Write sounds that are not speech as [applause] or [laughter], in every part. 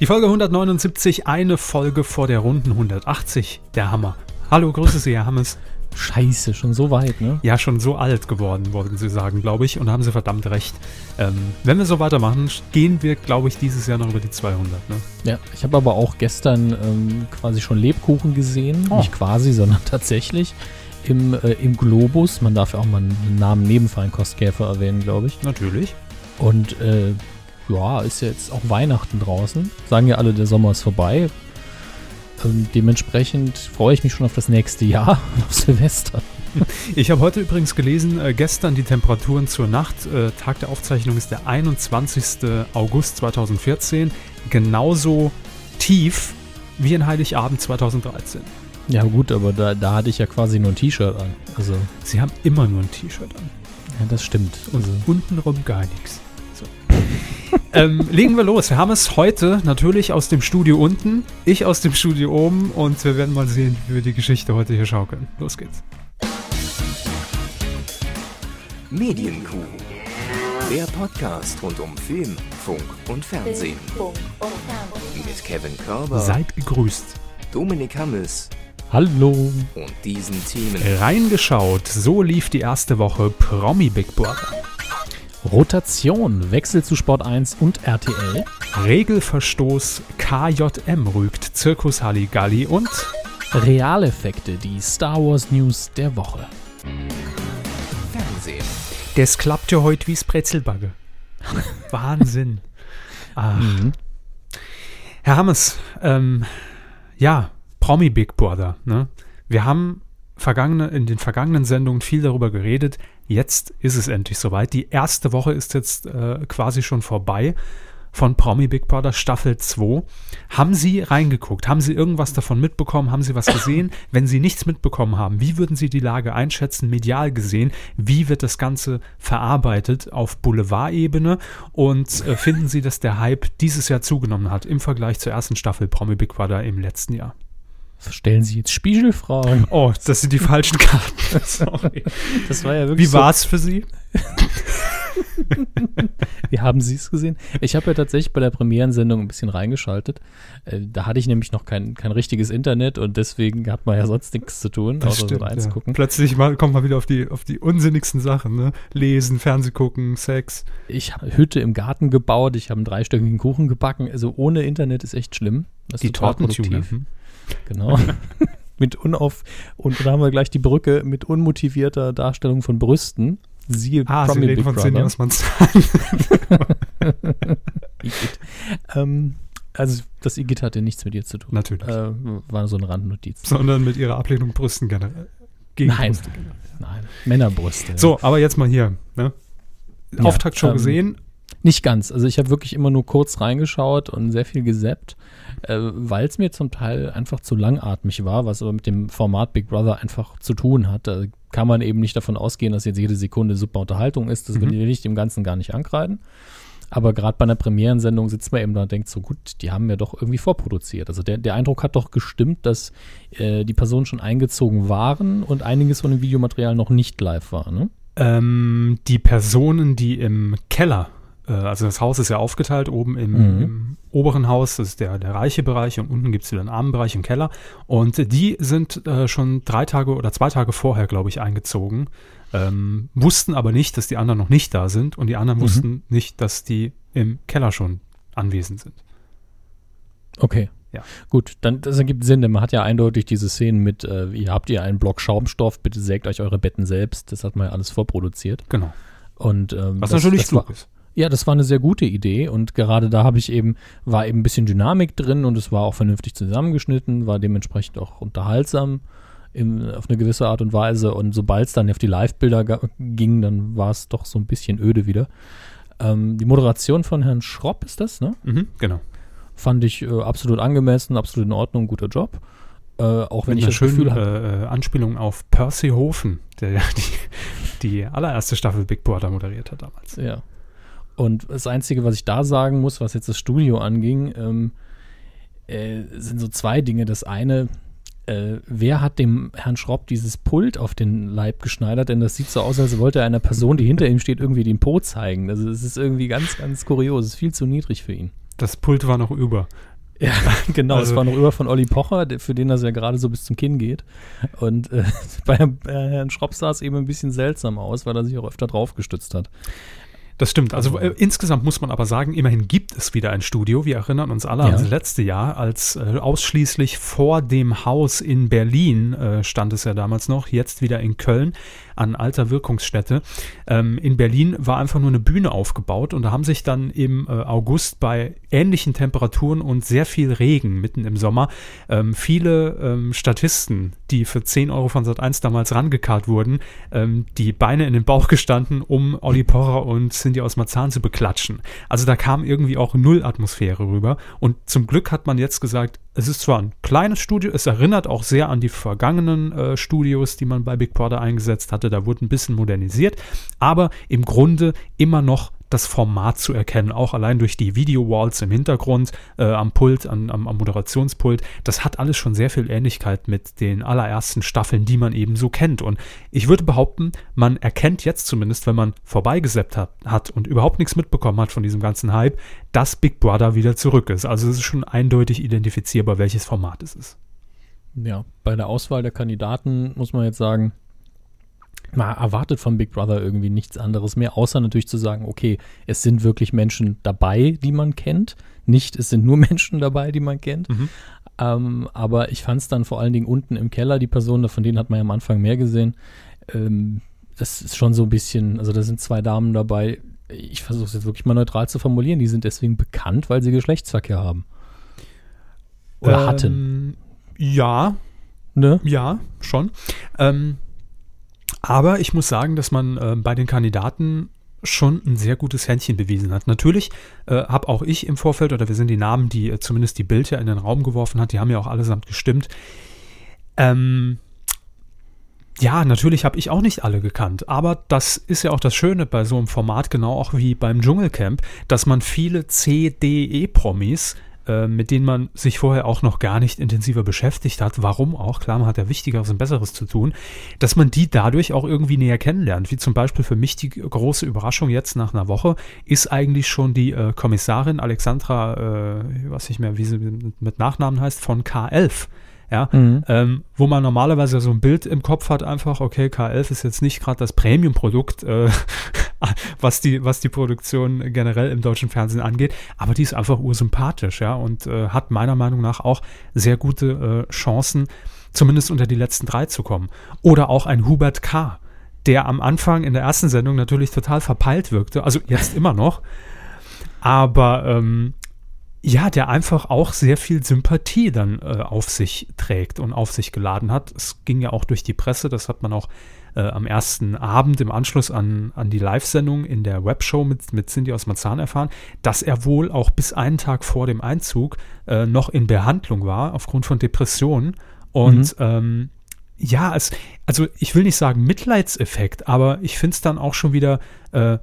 Die Folge 179, eine Folge vor der Runden 180. Der Hammer. Hallo, grüße Sie, Herr Hammes. Scheiße, schon so weit, ne? Ja, schon so alt geworden, wollten Sie sagen, glaube ich. Und da haben Sie verdammt recht. Ähm, wenn wir so weitermachen, gehen wir, glaube ich, dieses Jahr noch über die 200. Ne? Ja, ich habe aber auch gestern ähm, quasi schon Lebkuchen gesehen. Oh. Nicht quasi, sondern [laughs] tatsächlich. Im, äh, Im Globus. Man darf ja auch mal einen Namen neben Feinkostkäfer erwähnen, glaube ich. Natürlich. Und äh, ja, ist ja jetzt auch Weihnachten draußen. Sagen ja alle, der Sommer ist vorbei. Ähm, dementsprechend freue ich mich schon auf das nächste Jahr, [laughs] auf Silvester. [laughs] Ich habe heute übrigens gelesen, äh, gestern die Temperaturen zur Nacht. Äh, Tag der Aufzeichnung ist der 21. August 2014. Genauso tief wie in Heiligabend 2013. Ja gut, aber da, da hatte ich ja quasi nur ein T-Shirt an. Also Sie haben immer nur ein T-Shirt an. Ja, das stimmt. Und also. untenrum gar nichts. Ähm, legen wir los. Wir haben es heute natürlich aus dem Studio unten, ich aus dem Studio oben und wir werden mal sehen, wie wir die Geschichte heute hier schaukeln. Los geht's. Medienkuh. Der Podcast rund um Film, Funk und Fernsehen. Mit Kevin Körber. Seid gegrüßt. Dominik Hammes. Hallo. Und diesen Themen. Reingeschaut. So lief die erste Woche Promi Big Brother. Rotation, Wechsel zu Sport 1 und RTL. Regelverstoß, KJM rügt Zirkus Halligalli und Realeffekte, die Star Wars News der Woche. Fernsehen. Das klappt ja heute wie's Brezelbagge. [laughs] Wahnsinn. Ah. Mhm. Herr Hammes, ähm, ja, Promi Big Brother. Ne? Wir haben vergangene, in den vergangenen Sendungen viel darüber geredet. Jetzt ist es endlich soweit. Die erste Woche ist jetzt äh, quasi schon vorbei von Promi Big Brother Staffel 2. Haben Sie reingeguckt? Haben Sie irgendwas davon mitbekommen? Haben Sie was gesehen? [laughs] Wenn Sie nichts mitbekommen haben, wie würden Sie die Lage einschätzen, medial gesehen? Wie wird das Ganze verarbeitet auf Boulevardebene? Und äh, finden Sie, dass der Hype dieses Jahr zugenommen hat im Vergleich zur ersten Staffel Promi Big Brother im letzten Jahr? Stellen Sie jetzt Spiegelfragen? Oh, das sind die falschen Karten. [laughs] Sorry. Das war ja wirklich. Wie war es für Sie? [laughs] Wie haben Sie es gesehen? Ich habe ja tatsächlich bei der Premierensendung ein bisschen reingeschaltet. Äh, da hatte ich nämlich noch kein, kein richtiges Internet und deswegen hat man ja sonst nichts zu tun, das außer stimmt, so eins ja. gucken. Plötzlich mal, kommt man wieder auf die, auf die unsinnigsten Sachen, ne? Lesen, Fernseh gucken, Sex. Ich habe Hütte im Garten gebaut, ich habe einen dreistöckigen Kuchen gebacken. Also ohne Internet ist echt schlimm. Das die Tortentune. Hm? Genau. [laughs] mit unauf und da haben wir gleich die Brücke mit unmotivierter Darstellung von Brüsten. Siehe ah, Promi Sie reden Big von. Sven [laughs] ähm, also das Igitt hatte nichts mit ihr zu tun. Natürlich. Äh, war so eine Randnotiz. Sondern mit ihrer Ablehnung Brüsten generell. Gegen nein, Brüste generell. nein, Männerbrüste. So, aber jetzt mal hier. Ne? Ja, Auftakt schon ähm, gesehen. Nicht ganz. Also ich habe wirklich immer nur kurz reingeschaut und sehr viel gesappt äh, weil es mir zum Teil einfach zu langatmig war, was aber mit dem Format Big Brother einfach zu tun hat. Da kann man eben nicht davon ausgehen, dass jetzt jede Sekunde super Unterhaltung ist. Das mhm. will ich dem Ganzen gar nicht ankreiden. Aber gerade bei einer Premierensendung sitzt man eben da und denkt so, gut, die haben ja doch irgendwie vorproduziert. Also der, der Eindruck hat doch gestimmt, dass äh, die Personen schon eingezogen waren und einiges von dem Videomaterial noch nicht live war, ne? Ähm, die Personen, die im Keller also das Haus ist ja aufgeteilt, oben im, mhm. im oberen Haus, das ist der, der reiche Bereich und unten gibt es wieder einen armen Bereich im Keller. Und die sind äh, schon drei Tage oder zwei Tage vorher, glaube ich, eingezogen, ähm, wussten aber nicht, dass die anderen noch nicht da sind und die anderen mhm. wussten nicht, dass die im Keller schon anwesend sind. Okay. Ja. Gut, dann das ergibt Sinn, denn man hat ja eindeutig diese Szenen mit, äh, ihr habt ihr einen Block Schaumstoff, bitte sägt euch eure Betten selbst. Das hat man ja alles vorproduziert. Genau. Und ähm, was das, natürlich das klug ist. Ja, das war eine sehr gute Idee und gerade da habe ich eben, war eben ein bisschen Dynamik drin und es war auch vernünftig zusammengeschnitten, war dementsprechend auch unterhaltsam in, auf eine gewisse Art und Weise und sobald es dann auf die Live-Bilder ging, dann war es doch so ein bisschen öde wieder. Ähm, die Moderation von Herrn Schropp ist das, ne? Mhm, genau. Fand ich äh, absolut angemessen, absolut in Ordnung, guter Job. Äh, auch wenn Mit ich das schönen, Gefühl habe. Äh, Anspielung auf Percy Hofen, der ja [laughs] die, die allererste Staffel Big Brother moderiert hat damals. Ja. Und das Einzige, was ich da sagen muss, was jetzt das Studio anging, ähm, äh, sind so zwei Dinge. Das eine, äh, wer hat dem Herrn Schropp dieses Pult auf den Leib geschneidert? Denn das sieht so aus, als wollte er einer Person, die hinter ihm steht, irgendwie den Po zeigen. Also es ist irgendwie ganz, ganz kurios. Es ist viel zu niedrig für ihn. das Pult war noch über. Ja, [laughs] genau. Also- es war noch über von Olli Pocher, für den das ja gerade so bis zum Kinn geht. Und äh, [laughs] bei Herrn Schropp sah es eben ein bisschen seltsam aus, weil er sich auch öfter draufgestützt hat. Das stimmt. Also äh, insgesamt muss man aber sagen, immerhin gibt es wieder ein Studio. Wir erinnern uns alle Ja. an das letzte Jahr, als äh, ausschließlich vor dem Haus in Berlin äh, stand es ja damals noch, jetzt wieder in Köln an alter Wirkungsstätte. Ähm, in Berlin war einfach nur eine Bühne aufgebaut und da haben sich dann im äh, August bei ähnlichen Temperaturen und sehr viel Regen mitten im Sommer ähm, viele ähm, Statisten, die für 10 Euro von Sat1 damals rangekarrt wurden, ähm, die Beine in den Bauch gestanden, um Olli Pocher und Cindy aus Marzahn zu beklatschen. Also da kam irgendwie auch null Atmosphäre rüber. Und zum Glück hat man jetzt gesagt, es ist zwar ein kleines Studio, es erinnert auch sehr an die vergangenen äh, Studios, die man bei Big Brother eingesetzt hatte. Da wurde ein bisschen modernisiert, aber im Grunde immer noch das Format zu erkennen, auch allein durch die Video-Walls im Hintergrund, äh, am Pult, an, am, am Moderationspult. Das hat alles schon sehr viel Ähnlichkeit mit den allerersten Staffeln, die man eben so kennt. Und ich würde behaupten, man erkennt jetzt zumindest, wenn man vorbeigeseppt hat, hat und überhaupt nichts mitbekommen hat von diesem ganzen Hype, dass Big Brother wieder zurück ist. Also es ist schon eindeutig identifizierbar, welches Format es ist. Ja, bei der Auswahl der Kandidaten muss man jetzt sagen, man erwartet von Big Brother irgendwie nichts anderes mehr, außer natürlich zu sagen, okay, es sind wirklich Menschen dabei, die man kennt. Nicht, es sind nur [laughs] Menschen dabei, die man kennt. Mhm. Ähm, aber ich fand es dann vor allen Dingen unten im Keller, die Personen, von denen hat man ja am Anfang mehr gesehen. Ähm, das ist schon so ein bisschen, also da sind zwei Damen dabei. Ich versuche es jetzt wirklich mal neutral zu formulieren. Die sind deswegen bekannt, weil sie Geschlechtsverkehr haben. Oder hatten. Ähm, Ja, Ne? Ja, schon. Ähm, aber ich muss sagen, dass man äh, bei den Kandidaten schon ein sehr gutes Händchen bewiesen hat. Natürlich äh, habe auch ich im Vorfeld, oder wir sind die Namen, die äh, zumindest die Bild ja in den Raum geworfen hat, die haben ja auch allesamt gestimmt. Ähm, ja, natürlich habe ich auch nicht alle gekannt, aber das ist ja auch das Schöne bei so einem Format, genau auch wie beim Dschungelcamp, dass man viele C-D-E-Promis äh, mit denen man sich vorher auch noch gar nicht intensiver beschäftigt hat, warum auch, klar, man hat ja Wichtigeres und Besseres zu tun, dass man die dadurch auch irgendwie näher kennenlernt. Wie zum Beispiel für mich die große Überraschung jetzt nach einer Woche ist eigentlich schon die äh, Kommissarin Alexandra, äh, ich weiß nicht mehr, wie sie mit mit Nachnamen heißt, von K11. Ja, Mhm. ähm, wo man normalerweise so ein Bild im Kopf hat, einfach, okay, K11 ist jetzt nicht gerade das Premium-Produkt, äh, [laughs] was, die, was die Produktion generell im deutschen Fernsehen angeht, aber die ist einfach ursympathisch, ja, und äh, hat meiner Meinung nach auch sehr gute äh, Chancen, zumindest unter die letzten drei zu kommen. Oder auch ein Hubert K., der am Anfang in der ersten Sendung natürlich total verpeilt wirkte, also jetzt immer noch, aber ähm, ja, der einfach auch sehr viel Sympathie dann äh, auf sich trägt und auf sich geladen hat. Es ging ja auch durch die Presse, das hat man auch äh, am ersten Abend im Anschluss an, an die Live-Sendung in der Webshow mit, mit Cindy aus Marzahn erfahren, dass er wohl auch bis einen Tag vor dem Einzug äh, noch in Behandlung war aufgrund von Depressionen. Und ähm, ja, es, also ich will nicht sagen Mitleidseffekt, aber ich finde es dann auch schon wieder äh,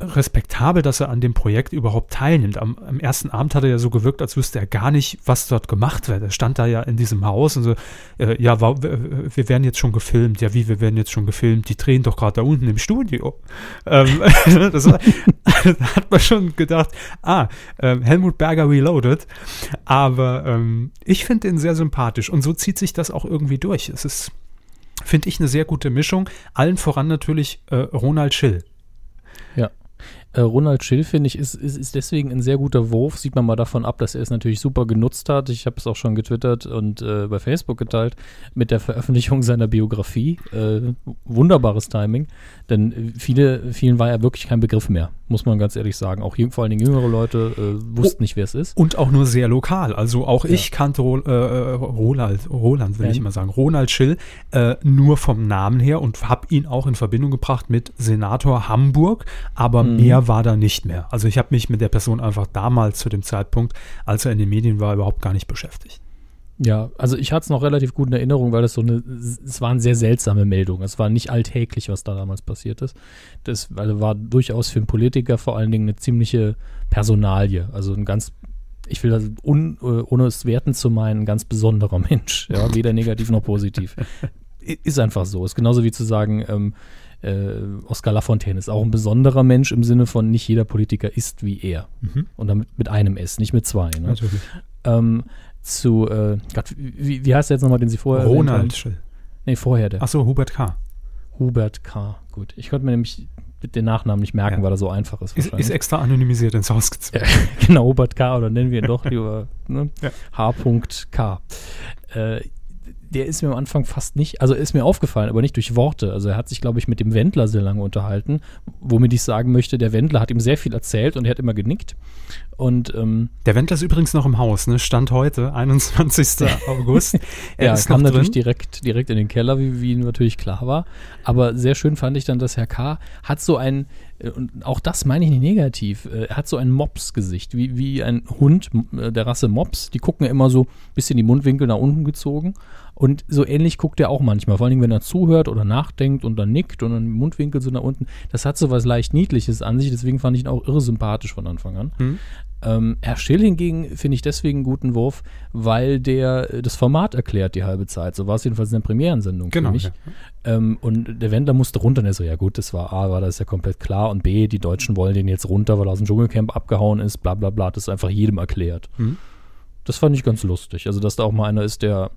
respektabel, dass er an dem Projekt überhaupt teilnimmt. Am, am ersten Abend hat er ja so gewirkt, als wüsste er gar nicht, was dort gemacht wird. Er stand da ja in diesem Haus und so, äh, ja, wa- wir werden jetzt schon gefilmt. Ja, wie, wir werden jetzt schon gefilmt? Die drehen doch gerade da unten im Studio. Ähm, [laughs] das war, [laughs] da hat man schon gedacht, ah, ähm, Helmut Berger reloaded. Aber ähm, ich finde ihn sehr sympathisch und so zieht sich das auch irgendwie durch. Es ist, finde ich, eine sehr gute Mischung. Allen voran natürlich äh, Ronald Schill. Äh, Ronald Schill, finde ich, ist, ist, ist deswegen ein sehr guter Wurf. Sieht man mal davon ab, dass er es natürlich super genutzt hat. Ich habe es auch schon getwittert und äh, bei Facebook geteilt mit der Veröffentlichung seiner Biografie. Äh, wunderbares Timing, denn äh, viele, vielen war er wirklich kein Begriff mehr, muss man ganz ehrlich sagen. Auch vor allen Dingen jüngere Leute äh, wussten nicht, wer es ist. Und auch nur sehr lokal. Also auch ich kannte Ro äh, äh, Roland, Roland will Ja. ich immer sagen, Ronald Schill, äh, nur vom Namen her und habe ihn auch in Verbindung gebracht mit Senator Hamburg, aber Mhm. mehr war da nicht mehr. Also ich habe mich mit der Person einfach damals zu dem Zeitpunkt, als er in den Medien war, überhaupt gar nicht beschäftigt. Ja, also ich hatte es noch relativ gut in Erinnerung, weil das so eine, es waren sehr seltsame Meldungen. Es war nicht alltäglich, was da damals passiert ist. Das also war durchaus für einen Politiker vor allen Dingen eine ziemliche Personalie. Also ein ganz, ich will das un, äh, ohne es werten zu meinen, ein ganz besonderer [laughs] Mensch. Ja, weder negativ noch positiv. Ist einfach so. Ist genauso wie zu sagen, ähm, äh, Oskar Lafontaine ist auch ein besonderer Mensch im Sinne von nicht jeder Politiker ist wie er. Mhm. Und damit mit einem S, nicht mit zwei. Ne? Natürlich. Ähm, zu, äh, Gott, wie, wie heißt der jetzt nochmal, den Sie vorher? Ronald Schill. Nee, vorher der. Achso, Hubert K. Hubert K. Gut. Ich konnte mir nämlich den Nachnamen nicht merken, Ja. weil er so einfach ist. Ist, ist extra anonymisiert ins Haus gezogen. [laughs] Genau, Hubert K. oder nennen wir ihn doch lieber ne? Ja. H.K. Äh, der ist mir am Anfang fast nicht, also ist mir aufgefallen, aber nicht durch Worte. Also er hat sich, glaube ich, mit dem Wendler sehr lange unterhalten, womit ich sagen möchte, der Wendler hat ihm sehr viel erzählt und er hat immer genickt. Und ähm, Der Wendler ist übrigens noch im Haus, ne? Stand heute, [laughs] 21. August. [laughs] Er ja, kam natürlich direkt, direkt in den Keller, wie, wie natürlich klar war. Aber sehr schön fand ich dann, dass Herr K. hat so ein, und auch das meine ich nicht negativ, äh, er hat so ein Mops-Gesicht, wie, wie ein Hund äh, der Rasse Mops. Die gucken ja immer so ein bisschen die Mundwinkel nach unten gezogen. Und so ähnlich guckt er auch manchmal, vor allem wenn er zuhört oder nachdenkt und dann nickt und dann die Mundwinkel so nach unten. Das hat so was leicht Niedliches an sich, deswegen fand ich ihn auch irre sympathisch von Anfang an. Hm. Ähm, Herr Schill hingegen finde ich deswegen einen guten Wurf, weil der äh, das Format erklärt die halbe Zeit. So war es jedenfalls in der Premierensendung Genau. für mich. Ja. Ähm, und der Wendler musste runter und er so, ja gut, das war A, war das ja komplett klar und B, die Deutschen wollen den jetzt runter, weil er aus dem Dschungelcamp abgehauen ist, bla bla bla, das ist einfach jedem erklärt. Hm. Das fand ich ganz lustig. Also, dass da auch mal einer ist, der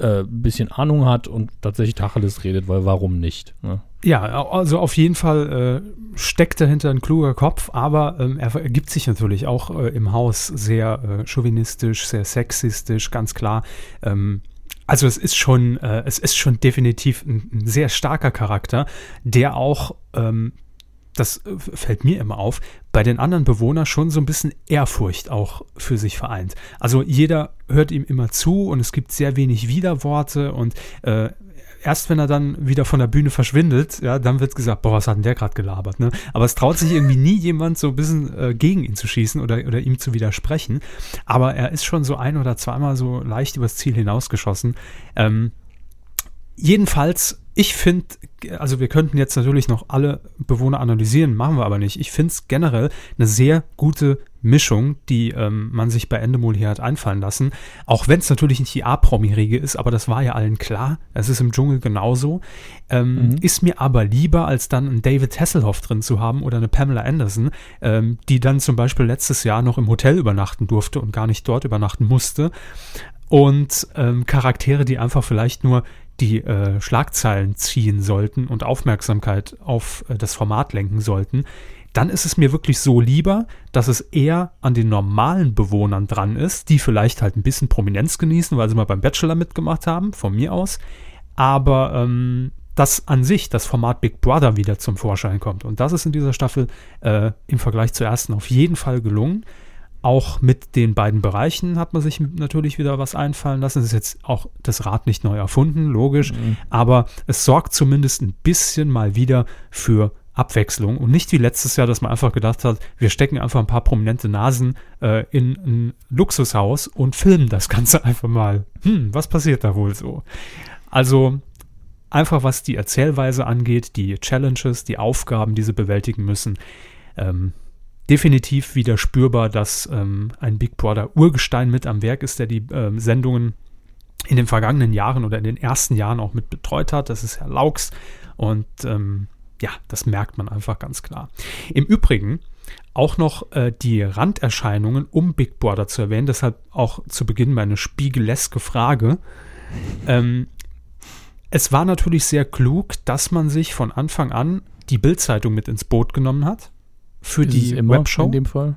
äh, ein bisschen Ahnung hat und tatsächlich Tacheles redet, weil warum nicht? Ne? Ja, also auf jeden Fall äh, steckt dahinter ein kluger Kopf, aber ähm, er ergibt sich natürlich auch äh, im Haus sehr äh, chauvinistisch, sehr sexistisch, ganz klar. Ähm, also es ist schon, äh, es ist schon definitiv ein, ein sehr starker Charakter, der auch, ähm, das äh, fällt mir immer auf, bei den anderen Bewohnern schon so ein bisschen Ehrfurcht auch für sich vereint. Also jeder hört ihm immer zu und es gibt sehr wenig Widerworte und äh, erst wenn er dann wieder von der Bühne verschwindet, ja, dann wird gesagt, boah, was hat denn der gerade gelabert, ne? Aber es traut sich irgendwie nie jemand so ein bisschen äh, gegen ihn zu schießen oder, oder ihm zu widersprechen. Aber er ist schon so ein oder zweimal so leicht übers Ziel hinausgeschossen. Ähm, jedenfalls, ich finde, also wir könnten jetzt natürlich noch alle Bewohner analysieren, machen wir aber nicht. Ich finde es generell eine sehr gute Mischung, die ähm, man sich bei Endemol hier hat einfallen lassen. Auch wenn es natürlich nicht die A-Promi-Riege ist, aber das war ja allen klar. Es ist im Dschungel genauso. Ähm, Mhm. Ist mir aber lieber, als dann einen David Hasselhoff drin zu haben oder eine Pamela Anderson, ähm, die dann zum Beispiel letztes Jahr noch im Hotel übernachten durfte und gar nicht dort übernachten musste. Und ähm, Charaktere, die einfach vielleicht nur die äh, Schlagzeilen ziehen sollten und Aufmerksamkeit auf äh, das Format lenken sollten, dann ist es mir wirklich so lieber, dass es eher an den normalen Bewohnern dran ist, die vielleicht halt ein bisschen Prominenz genießen, weil sie mal beim Bachelor mitgemacht haben, von mir aus. Aber ähm, dass an sich das Format Big Brother wieder zum Vorschein kommt. Und das ist in dieser Staffel äh, im Vergleich zur ersten auf jeden Fall gelungen. Auch mit den beiden Bereichen hat man sich natürlich wieder was einfallen lassen. Es ist jetzt auch das Rad nicht neu erfunden, logisch, aber es sorgt zumindest ein bisschen mal wieder für Abwechslung und nicht wie letztes Jahr, dass man einfach gedacht hat, wir stecken einfach ein paar prominente Nasen äh, in ein Luxushaus und filmen das Ganze [laughs] einfach mal. Hm, was passiert da wohl so? Also einfach was die Erzählweise angeht, die Challenges, die Aufgaben, die sie bewältigen müssen, ähm, definitiv wieder spürbar, dass ähm, ein Big Brother Urgestein mit am Werk ist, der die ähm, Sendungen in den vergangenen Jahren oder in den ersten Jahren auch mit betreut hat. Das ist Herr Laux und ähm, ja, das merkt man einfach ganz klar. Im Übrigen auch noch äh, die Randerscheinungen um Big Brother zu erwähnen, deshalb auch zu Beginn meine spiegeleske Frage. Ähm, es war natürlich sehr klug, dass man sich von Anfang an die Bildzeitung mit ins Boot genommen hat für Ist die immer Webshow in dem Fall.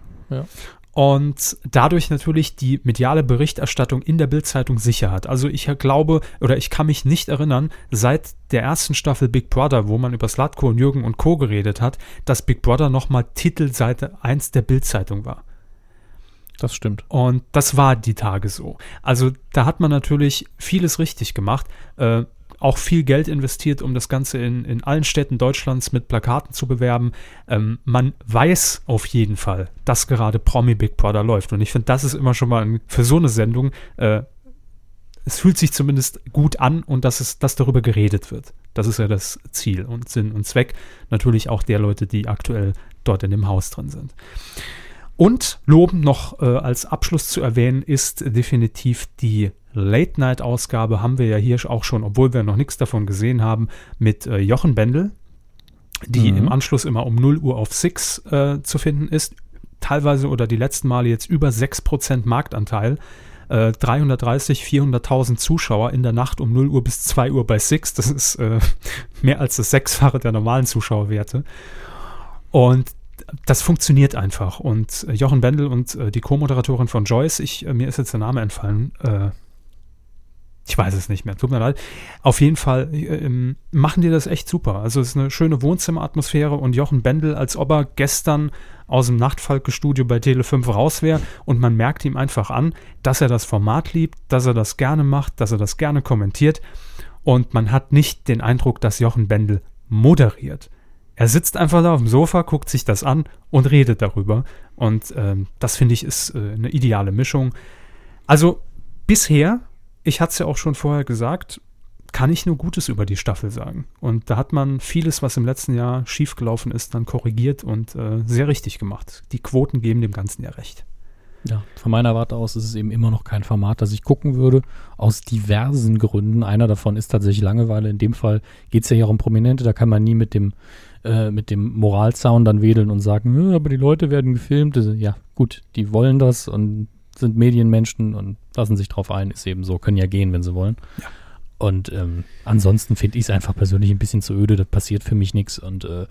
Und dadurch natürlich die mediale Berichterstattung in der Bildzeitung sicher hat. Also ich glaube oder ich kann mich nicht erinnern, seit der ersten Staffel Big Brother, wo man über Slatko und Jürgen und Co. geredet hat, dass Big Brother nochmal Titelseite 1 der Bildzeitung war. Das stimmt. Und das war die Tage so. Also da hat man natürlich vieles richtig gemacht. Äh, auch viel Geld investiert, um das Ganze in, in allen Städten Deutschlands mit Plakaten zu bewerben. Ähm, man weiß auf jeden Fall, dass gerade Promi Big Brother läuft. Und ich finde, das ist immer schon mal ein, für so eine Sendung, äh, es fühlt sich zumindest gut an und dass, es, dass darüber geredet wird. Das ist ja das Ziel und Sinn und Zweck natürlich auch der Leute, die aktuell dort in dem Haus drin sind. Und lobend noch äh, als Abschluss zu erwähnen ist definitiv die Late-Night-Ausgabe, haben wir ja hier auch schon, obwohl wir noch nichts davon gesehen haben, mit äh, Jochen Bendel, die Mhm. im Anschluss immer um 0 Uhr auf Six äh, zu finden ist. Teilweise oder die letzten Male jetzt über 6% Marktanteil. Äh, 330, 400.000 Zuschauer in der Nacht um 0 Uhr bis 2 Uhr bei Six. Das ist äh, [laughs] mehr als das Sechsfache der normalen Zuschauerwerte. Und das funktioniert einfach. Und äh, Jochen Bendel und äh, die Co-Moderatorin von Joyce, ich, mir ist jetzt der Name entfallen, äh, ich weiß es nicht mehr, tut mir leid. Auf jeden Fall äh, ähm, machen die das echt super. Also es ist eine schöne Wohnzimmeratmosphäre und Jochen Bendel, als ob er gestern aus dem Nachtfalke-Studio bei Tele5 raus wäre und man merkt ihm einfach an, dass er das Format liebt, dass er das gerne macht, dass er das gerne kommentiert und man hat nicht den Eindruck, dass Jochen Bendel moderiert. Er sitzt einfach da auf dem Sofa, guckt sich das an und redet darüber. Und ähm, das finde ich ist äh, eine ideale Mischung. Also bisher, ich hatte es ja auch schon vorher gesagt, kann ich nur Gutes über die Staffel sagen. Und da hat man vieles, was im letzten Jahr schiefgelaufen ist, dann korrigiert und äh, sehr richtig gemacht. Die Quoten geben dem Ganzen ja recht. Ja, von meiner Warte aus ist es eben immer noch kein Format, das ich gucken würde, aus diversen Gründen. Einer davon ist tatsächlich Langeweile. In dem Fall geht es ja hier um Prominente, da kann man nie mit dem, äh, mit dem Moralzaun dann wedeln und sagen, "Äh, aber die Leute werden gefilmt. Also, ja, gut, die wollen das und sind Medienmenschen und lassen sich drauf ein, ist eben so, können ja gehen, wenn sie wollen. Ja. Und ähm, ansonsten finde ich es einfach persönlich ein bisschen zu öde, da passiert für mich nichts und äh,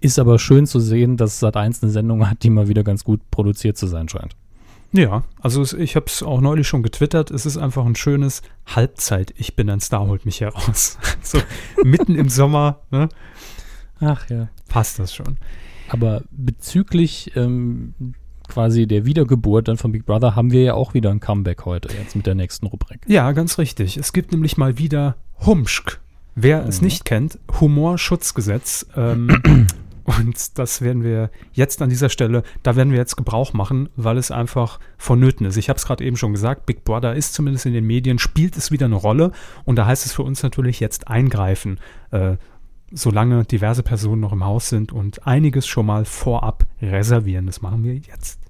ist aber schön zu sehen, dass Sat1 eine Sendung hat, die mal wieder ganz gut produziert zu sein scheint. Ja, also ich habe es auch neulich schon getwittert. Es ist einfach ein schönes Halbzeit. Ich bin ein Star, holt mich heraus. [laughs] so mitten im Sommer ne, Ach ja. passt das schon. Aber bezüglich ähm, quasi der Wiedergeburt dann von Big Brother haben wir ja auch wieder ein Comeback heute, jetzt mit der nächsten Rubrik. Ja, ganz richtig. Es gibt nämlich mal wieder Humschk. Wer es Mhm. nicht kennt, Humorschutzgesetz. Ähm, [clears throat] und das werden wir jetzt an dieser Stelle, da werden wir jetzt Gebrauch machen, weil es einfach vonnöten ist. Ich habe es gerade eben schon gesagt, Big Brother ist zumindest in den Medien, spielt es wieder eine Rolle. Und da heißt es für uns natürlich jetzt eingreifen, äh, solange diverse Personen noch im Haus sind und einiges schon mal vorab reservieren. Das machen wir jetzt.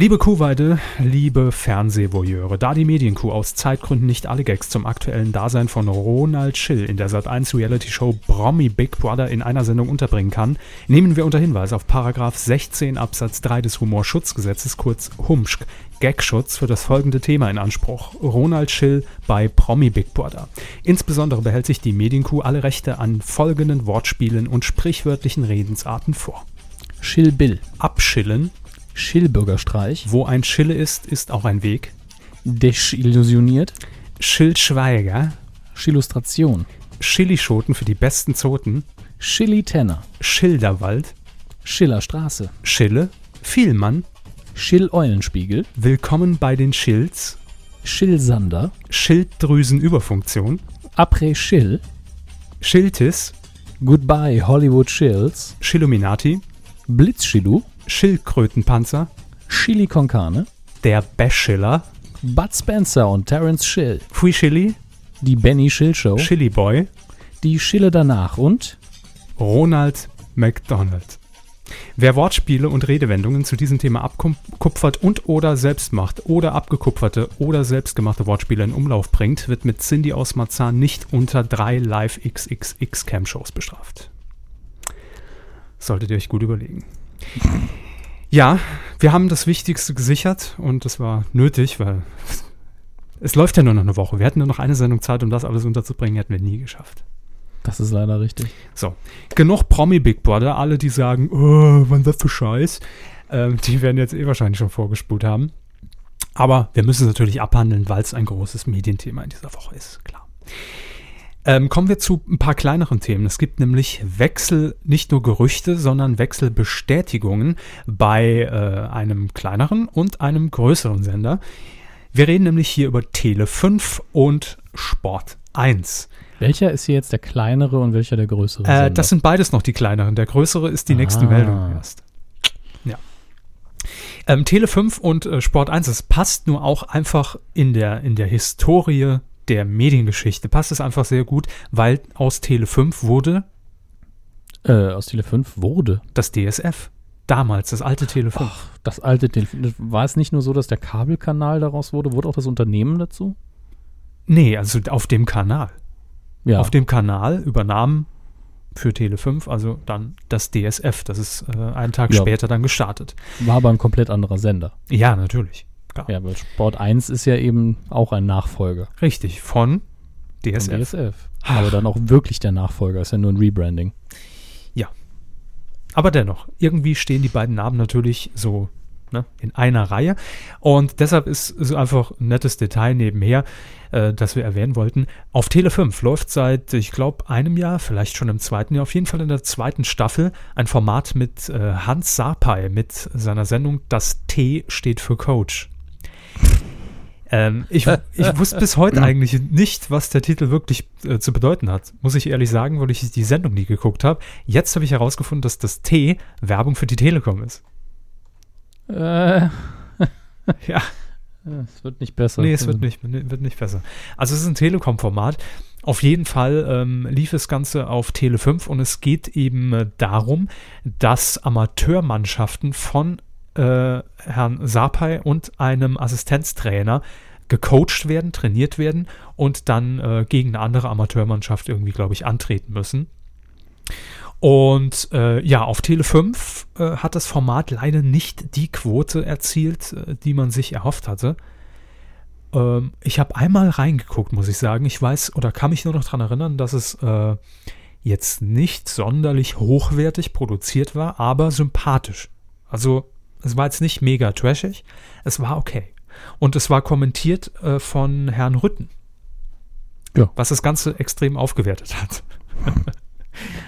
Liebe Kuhweide, liebe Fernsehvoyeure, da die Medienkuh aus Zeitgründen nicht alle Gags zum aktuellen Dasein von Ronald Schill in der Sat1 Reality Show Promi Big Brother in einer Sendung unterbringen kann, nehmen wir unter Hinweis auf Paragraph 16 Absatz 3 des Humorschutzgesetzes kurz Humschk Gagschutz für das folgende Thema in Anspruch. Ronald Schill bei Promi Big Brother. Insbesondere behält sich die Medienkuh alle Rechte an folgenden Wortspielen und sprichwörtlichen Redensarten vor. Schill Bill, Abschillen, Schillbürgerstreich, wo ein Schille ist, ist auch ein Weg. Deschillusioniert, Schildschweiger, Schillustration, Chilischoten für die besten Zoten, Schilli-Tenner, Schilderwald, Schillerstraße, Schille, Vielmann, Schill-Eulenspiegel, Willkommen bei den Schilds, Schillsander, Schilddrüsenüberfunktion, Après-Schill, Schiltis, Goodbye Hollywood Shills, Schilluminati, Blitzschillu, Schildkrötenpanzer, Chili con Carne, der Bachelor, Bud Spencer und Terence Schill, Free Chili, die Benny Schill Show, Chili Boy, die Schille danach und? Ronald McDonald. Wer Wortspiele und Redewendungen zu diesem Thema abkupfert und oder selbst macht oder abgekupferte oder selbstgemachte Wortspiele in Umlauf bringt, wird mit Cindy aus Marzahn nicht unter drei Live XXX Cam Shows bestraft. Solltet ihr euch gut überlegen. Ja, wir haben das Wichtigste gesichert und das war nötig, weil es läuft ja nur noch eine Woche. Wir hätten nur noch eine Sendung Zeit, um das alles unterzubringen, hätten wir nie geschafft. das ist leider richtig. So, genug Promi Big Brother. Alle, die sagen, oh, wann das für Scheiß, ähm, die werden jetzt eh wahrscheinlich schon vorgespult haben. Aber wir müssen es natürlich abhandeln, weil es ein großes Medienthema in dieser Woche ist, klar. Ähm, kommen wir zu ein paar kleineren Themen. Es gibt nämlich Wechsel, nicht nur Gerüchte, sondern Wechselbestätigungen bei äh, einem kleineren und einem größeren Sender. Wir reden nämlich hier über Tele 5 und Sport 1. Welcher ist hier jetzt der kleinere und welcher der größere? Äh, das sind beides noch die kleineren. Der größere ist die nächste Ah. Meldung erst. Ja. Ähm, Tele 5 und äh, Sport 1, das passt nur auch einfach in der, in der Historie der Mediengeschichte. Passt es einfach sehr gut, weil aus Tele 5 wurde äh, aus Tele 5 wurde. das DSF. Damals, das alte Tele 5. Das alte Tele War es nicht nur so, dass der Kabelkanal daraus wurde? Wurde auch das Unternehmen dazu? Nee, also auf dem Kanal. Ja. Auf dem Kanal übernahm für Tele 5, also dann das DSF. Das ist äh, einen Tag Ja. später dann gestartet. War aber ein komplett anderer Sender. Ja, natürlich. Klar. Ja, weil Sport 1 ist ja eben auch ein Nachfolger Richtig, von von DSF. DSF. Aber dann auch wirklich der Nachfolger, ist ja nur ein Rebranding. Aber dennoch, irgendwie stehen die beiden Namen natürlich so ne, in einer Reihe. Und deshalb ist so einfach ein nettes Detail nebenher, äh, das wir erwähnen wollten. Auf Tele 5 läuft seit, ich glaube, einem Jahr, vielleicht schon im zweiten Jahr, auf jeden Fall in der zweiten Staffel, ein Format mit äh, Hans Sarpay mit seiner Sendung Das T steht für Coach. Ähm, ich, ich wusste bis heute [laughs] eigentlich nicht, was der Titel wirklich äh, zu bedeuten hat. Muss ich ehrlich sagen, weil ich die Sendung nie geguckt habe. Jetzt habe ich herausgefunden, dass das T Werbung für die Telekom ist. Äh, [laughs] Ja, es wird nicht besser. nee, es wird nicht, wird nicht besser. Also es ist ein Telekom-Format. Auf jeden Fall ähm, lief das Ganze auf Tele 5 und es geht eben äh, darum, dass Amateurmannschaften von äh, Herrn Sapai und einem Assistenztrainer gecoacht werden, trainiert werden und dann äh, gegen eine andere Amateurmannschaft irgendwie, glaube ich, antreten müssen. Und äh, ja, auf Tele 5 äh, hat das Format leider nicht die Quote erzielt, äh, die man sich erhofft hatte. Ähm, ich habe einmal reingeguckt, muss ich sagen. Ich weiß oder kann mich nur noch daran erinnern, dass es äh, jetzt nicht sonderlich hochwertig produziert war, aber sympathisch. Also es war jetzt nicht mega trashig, es war okay. Und es war kommentiert äh, von Herrn Rütten. Ja. Was das Ganze extrem aufgewertet hat. [laughs]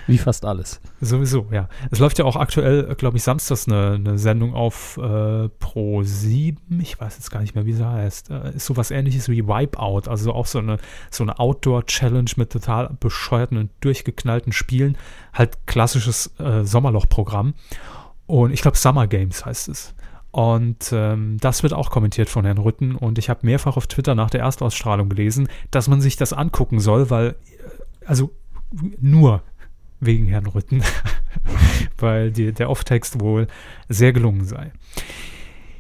Wie fast alles. Sowieso, ja. Es läuft ja auch aktuell, glaube ich, samstags eine, eine Sendung auf äh, Pro 7. Ich weiß jetzt gar nicht mehr, wie sie heißt. Äh, ist sowas ähnliches wie Wipeout. Also auch so eine, so eine Outdoor-Challenge mit total bescheuerten und durchgeknallten Spielen. Halt klassisches äh, Sommerloch-Programm. Und ich glaube, Summer Games heißt es. Und ähm, das wird auch kommentiert von Herrn Rütten. Und ich habe mehrfach auf Twitter nach der Erstausstrahlung gelesen, dass man sich das angucken soll, weil, äh, also nur wegen Herrn Rütten, [laughs] weil die, der Off-Text wohl sehr gelungen sei.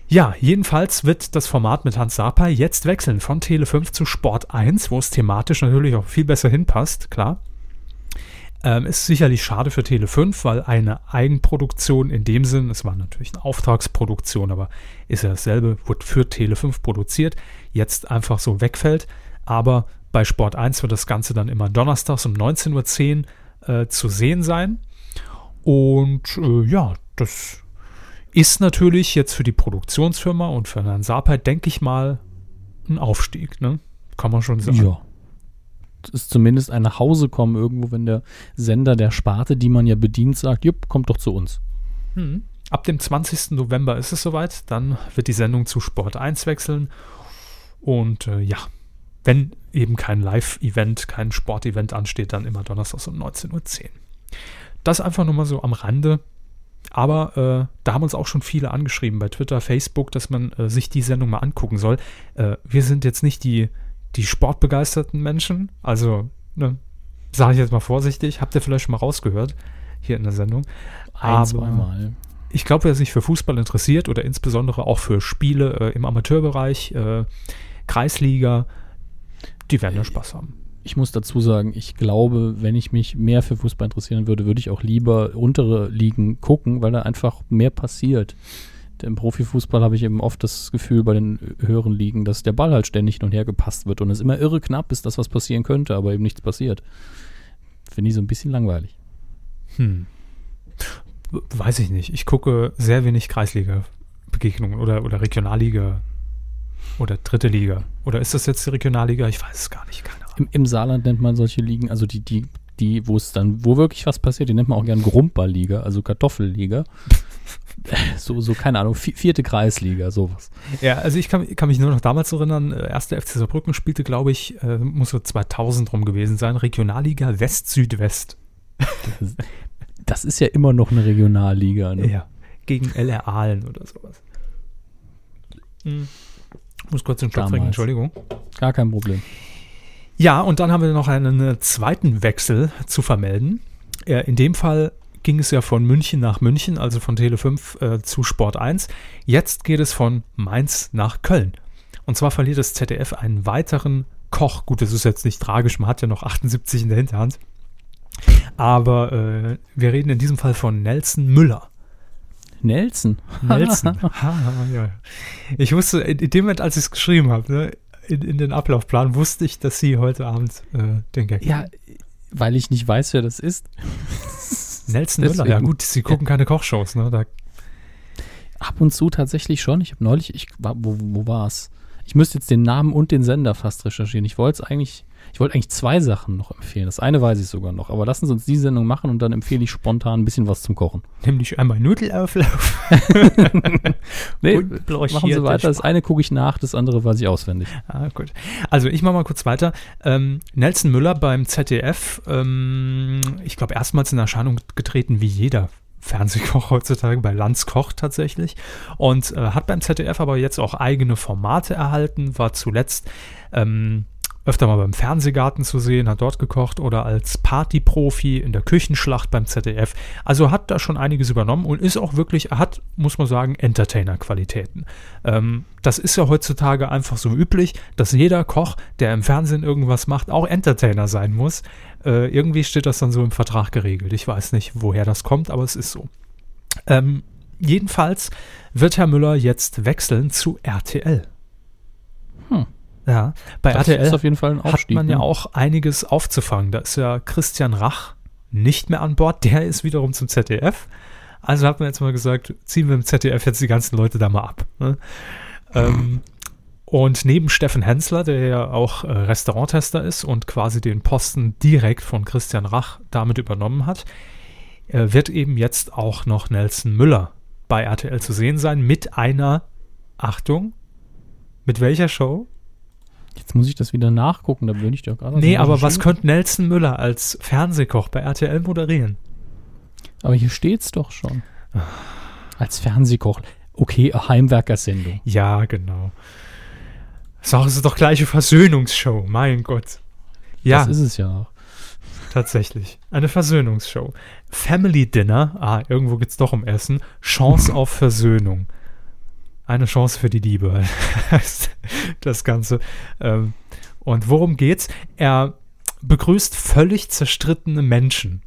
Ja, jedenfalls wird das Format mit Hans Sapa jetzt wechseln von Tele 5 zu Sport 1, wo es thematisch natürlich auch viel besser hinpasst, klar. Ähm, ist sicherlich schade für Tele 5, weil eine Eigenproduktion in dem Sinn, es war natürlich eine Auftragsproduktion, aber ist ja dasselbe, wurde für Tele 5 produziert, jetzt einfach so wegfällt. Aber bei Sport 1 wird das Ganze dann immer donnerstags um 19.10 Uhr äh, zu sehen sein. Und äh, ja, das ist natürlich jetzt für die Produktionsfirma und für Herrn Sapai, denke ich mal, ein Aufstieg. Ne? Kann man schon sagen. Ja. Es zumindest ein nach Hause kommen irgendwo, wenn der Sender der Sparte, die man ja bedient, sagt, jupp, kommt doch zu uns. Mhm. Ab dem 20. November ist es soweit. Dann wird die Sendung zu Sport 1 wechseln. Und äh, ja, wenn eben kein Live-Event, kein Sportevent ansteht, dann immer donnerstags um 19.10 Uhr. Das einfach nur mal so am Rande. Aber äh, da haben uns auch schon viele angeschrieben bei Twitter, Facebook, dass man äh, sich die Sendung mal angucken soll. Äh, wir sind jetzt nicht die, die sportbegeisterten Menschen. Also, ne, sage ich jetzt mal vorsichtig. Habt ihr vielleicht schon mal rausgehört hier in der Sendung. Ein, Aber- zweimal. ich glaube, wer sich für Fußball interessiert oder insbesondere auch für Spiele äh, im Amateurbereich, äh, Kreisliga, die werden ja Spaß haben. Ich muss dazu sagen, ich glaube, wenn ich mich mehr für Fußball interessieren würde, würde ich auch lieber untere Ligen gucken, weil da einfach mehr passiert. Im Profifußball habe ich eben oft das Gefühl bei den höheren Ligen, dass der Ball halt ständig hin und her gepasst wird und es immer irre knapp ist, dass was passieren könnte, aber eben nichts passiert. Finde ich so ein bisschen langweilig. Hm. Weiß ich nicht. Ich gucke sehr wenig Kreisliga-Begegnungen oder, oder Regionalliga oder dritte Liga. Oder ist das jetzt die Regionalliga? Ich weiß es gar nicht. Keine Ahnung. Im, Im Saarland nennt man solche Ligen, also die, die, die, wo es dann, wo wirklich was passiert, die nennt man auch gern Grumpballliga, also Kartoffelliga. [laughs] [laughs] so, so, keine Ahnung, vi- vierte Kreisliga, sowas. Ja, also ich kann, kann mich nur noch damals erinnern, äh, erster FC Saarbrücken spielte, glaube ich, äh, muss so 2000 rum gewesen sein, Regionalliga West-Südwest. [laughs] Das ist ja immer noch eine Regionalliga. Ne? Ja, gegen LR Aalen oder sowas. Hm. Muss kurz den Stopp bringen, Entschuldigung. Gar kein Problem. Ja, und dann haben wir noch einen äh, zweiten Wechsel zu vermelden. In dem Fall ging es ja von München nach München, also von Tele 5 äh, zu Sport 1. Jetzt geht es von Mainz nach Köln. Und zwar verliert das ZDF einen weiteren Koch. Gut, das ist jetzt nicht tragisch, man hat ja noch 78 in der Hinterhand. Aber äh, wir reden in diesem Fall von Nelson Müller. Nelson. Nelson. [laughs] Ich wusste, in dem Moment, als ich es geschrieben habe, ne, in, in, den Ablaufplan, wusste ich, dass Sie heute Abend äh, den Gag Ja, weil ich nicht weiß, wer das ist. [laughs] Nelson Müller. Ja gut, Sie gucken keine Kochshows, ne? Da Ab und zu tatsächlich schon. Ich habe neulich, ich, wo, wo war es? Ich müsste jetzt den Namen und den Sender fast recherchieren. Ich wollte es eigentlich, ich wollte eigentlich zwei Sachen noch empfehlen. Das eine weiß ich sogar noch. Aber lassen Sie uns die Sendung machen und dann empfehle ich spontan ein bisschen was zum Kochen. Nämlich einmal Nudelauflauf. [laughs] nee, machen Sie weiter. Das eine gucke ich nach, das andere weiß ich auswendig. Ah, gut. Also ich mache mal kurz weiter. Ähm, Nelson Müller beim ZDF, ähm, ich glaube, erstmals in Erscheinung getreten wie jeder Fernsehkoch heutzutage, bei Lanz Koch tatsächlich. Und äh, hat beim ZDF aber jetzt auch eigene Formate erhalten, war zuletzt ähm, öfter mal beim Fernsehgarten zu sehen, hat dort gekocht oder als Partyprofi in der Küchenschlacht beim ZDF. Also hat da schon einiges übernommen und ist auch wirklich, hat, muss man sagen, Entertainer-Qualitäten. Ähm, das ist ja heutzutage einfach so üblich, dass jeder Koch, der im Fernsehen irgendwas macht, auch Entertainer sein muss. Äh, irgendwie steht das dann so im Vertrag geregelt. Ich weiß nicht, woher das kommt, aber es ist so. Ähm, jedenfalls wird Herr Müller jetzt wechseln zu RTL. Ja, bei das RTL auf jeden Fall ein Aufstieg, hat man ja ne? auch einiges aufzufangen. Da ist ja Christian Rach nicht mehr an Bord, der ist wiederum zum ZDF. Also hat man jetzt mal gesagt, ziehen wir im ZDF jetzt die ganzen Leute da mal ab. Ne? Ähm, und neben Steffen Hensler, der ja auch äh, Restauranttester ist und quasi den Posten direkt von Christian Rach damit übernommen hat, äh, wird eben jetzt auch noch Nelson Müller bei RTL zu sehen sein mit einer, Achtung, mit welcher Show? Jetzt muss ich das wieder nachgucken, da bin ich doch gerade. Nee, aber was könnte Nelson Müller als Fernsehkoch bei RTL moderieren? Aber hier steht's doch schon. Als Fernsehkoch. Okay, Heimwerkersendung. Ja, genau. Sag es ist doch gleiche Versöhnungsshow, mein Gott. Ja. Das ist es ja auch. Tatsächlich. Eine Versöhnungsshow. Family Dinner, ah, irgendwo geht's doch um Essen. Chance auf Versöhnung. Eine Chance für die Liebe heißt [laughs] das Ganze. Ähm, und worum geht's? Er begrüßt völlig zerstrittene Menschen.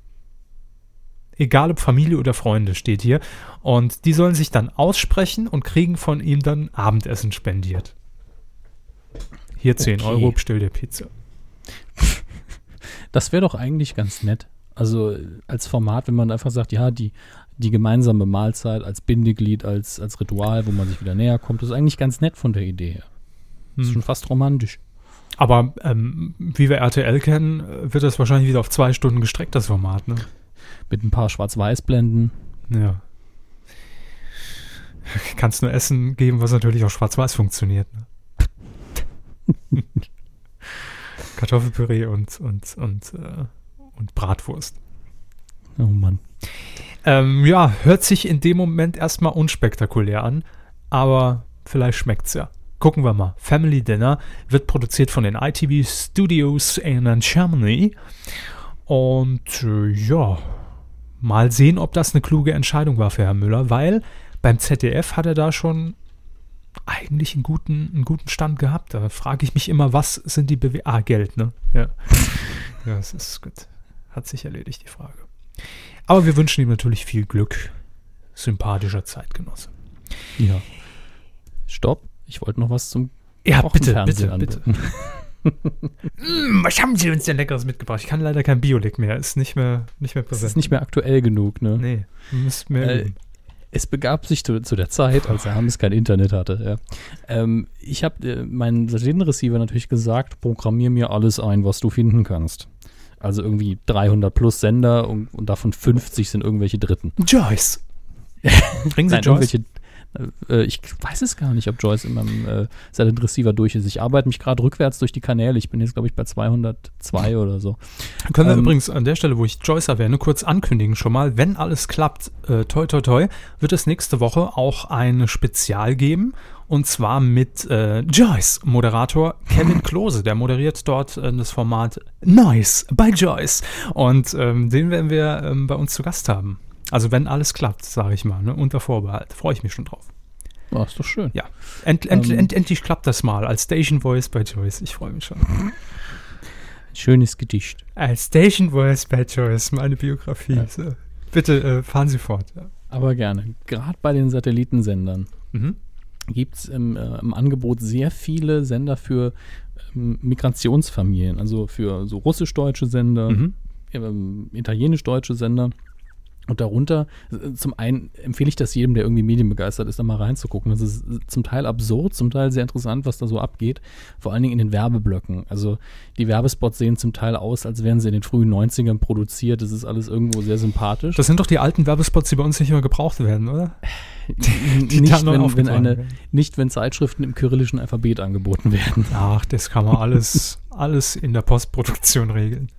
Egal ob Familie oder Freunde steht hier. Und die sollen sich dann aussprechen und kriegen von ihm dann Abendessen spendiert. Hier 10 okay. Euro, bestell dir Pizza. Das wäre doch eigentlich ganz nett. Also als Format, wenn man einfach sagt, ja, die die gemeinsame Mahlzeit als Bindeglied, als, als Ritual, wo man sich wieder näher kommt, das ist eigentlich ganz nett von der Idee her. Ist hm. schon fast romantisch. Aber ähm, wie wir RTL kennen, wird das wahrscheinlich wieder auf zwei Stunden gestreckt, das Format, ne? Mit ein paar Schwarz-Weiß-Blenden. Ja. [laughs] Kannst nur Essen geben, was natürlich auch schwarz-weiß funktioniert. Ne? [laughs] Kartoffelpüree und, und, und, äh, und Bratwurst. Oh Mann. Ähm, ja, hört sich in dem Moment erstmal unspektakulär an, aber vielleicht schmeckt's ja. Gucken wir mal. Family Dinner wird produziert von den ITV Studios in Germany. Und äh, ja, mal sehen, ob das eine kluge Entscheidung war für Herrn Müller, weil beim ZDF hat er da schon eigentlich einen guten, einen guten Stand gehabt. Da frage ich mich immer, was sind die Bewe Ah, Geld, ne? Ja. [laughs] ja, das ist gut. Hat sich erledigt, die Frage. Aber wir wünschen ihm natürlich viel Glück. Sympathischer Zeitgenosse. Ja. Stopp. Ich wollte noch was zum Ja, bitte, bitte, bitte. mm, [laughs] was haben Sie uns denn Leckeres mitgebracht? Ich kann leider kein Biolick mehr. Ist nicht mehr, nicht mehr präsent. Ist nicht mehr aktuell genug, ne? Nee. Müsst mehr äh, es begab sich zu, zu der Zeit, als Hermes kein Internet hatte. Ja. Ähm, ich habe äh, meinen Satellitenreceiver natürlich gesagt, programmier mir alles ein, was du finden kannst. Also irgendwie 300 plus Sender und, und davon 50 sind irgendwelche Dritten. Joyce. Bringen Sie Nein, Joyce. Äh, ich weiß es gar nicht, ob Joyce in meinem äh, Silent Receiver durch ist. Ich arbeite mich gerade rückwärts durch die Kanäle. Ich bin jetzt, glaube ich, bei 202 oder so. Können wir ähm, übrigens an der Stelle, wo ich Joyce erwähne, kurz ankündigen schon mal, wenn alles klappt, äh, toi toi toi, wird es nächste Woche auch ein Spezial geben. Und zwar mit äh, Joyce, Moderator Kevin [laughs] Klose. Der moderiert dort äh, das Format Nice bei Joyce. Und ähm, den werden wir ähm, bei uns zu Gast haben. Also wenn alles klappt, sage ich mal, ne? unter Vorbehalt. Freue ich mich schon drauf. Oh, ist doch schön. Ja. End, end, ähm, end, endlich klappt das mal als Station Voice bei Joyce. Ich freue mich schon. Schönes Gedicht. Äh, Station Voice Bad Choice, meine Biografie. Ja. So. Bitte äh, fahren Sie fort. Ja. Aber gerne. Gerade bei den Satellitensendern Mhm. Gibt es im, äh, im Angebot sehr viele Sender für ähm, Migrationsfamilien, also für so russisch-deutsche Sender, Mhm. ähm, italienisch-deutsche Sender. Und darunter, zum einen empfehle ich das jedem, der irgendwie medienbegeistert ist, da mal reinzugucken. Das ist zum Teil absurd, zum Teil sehr interessant, was da so abgeht. Vor allen Dingen in den Werbeblöcken. Also die Werbespots sehen zum Teil aus, als wären sie in den frühen 90ern produziert. Das ist alles irgendwo sehr sympathisch. Das sind doch die alten Werbespots, die bei uns nicht mehr gebraucht werden, oder? die nicht, wenn, wenn eine, werden. nicht, wenn Zeitschriften im kyrillischen Alphabet angeboten werden. Ach, das kann man alles, alles in der Postproduktion regeln.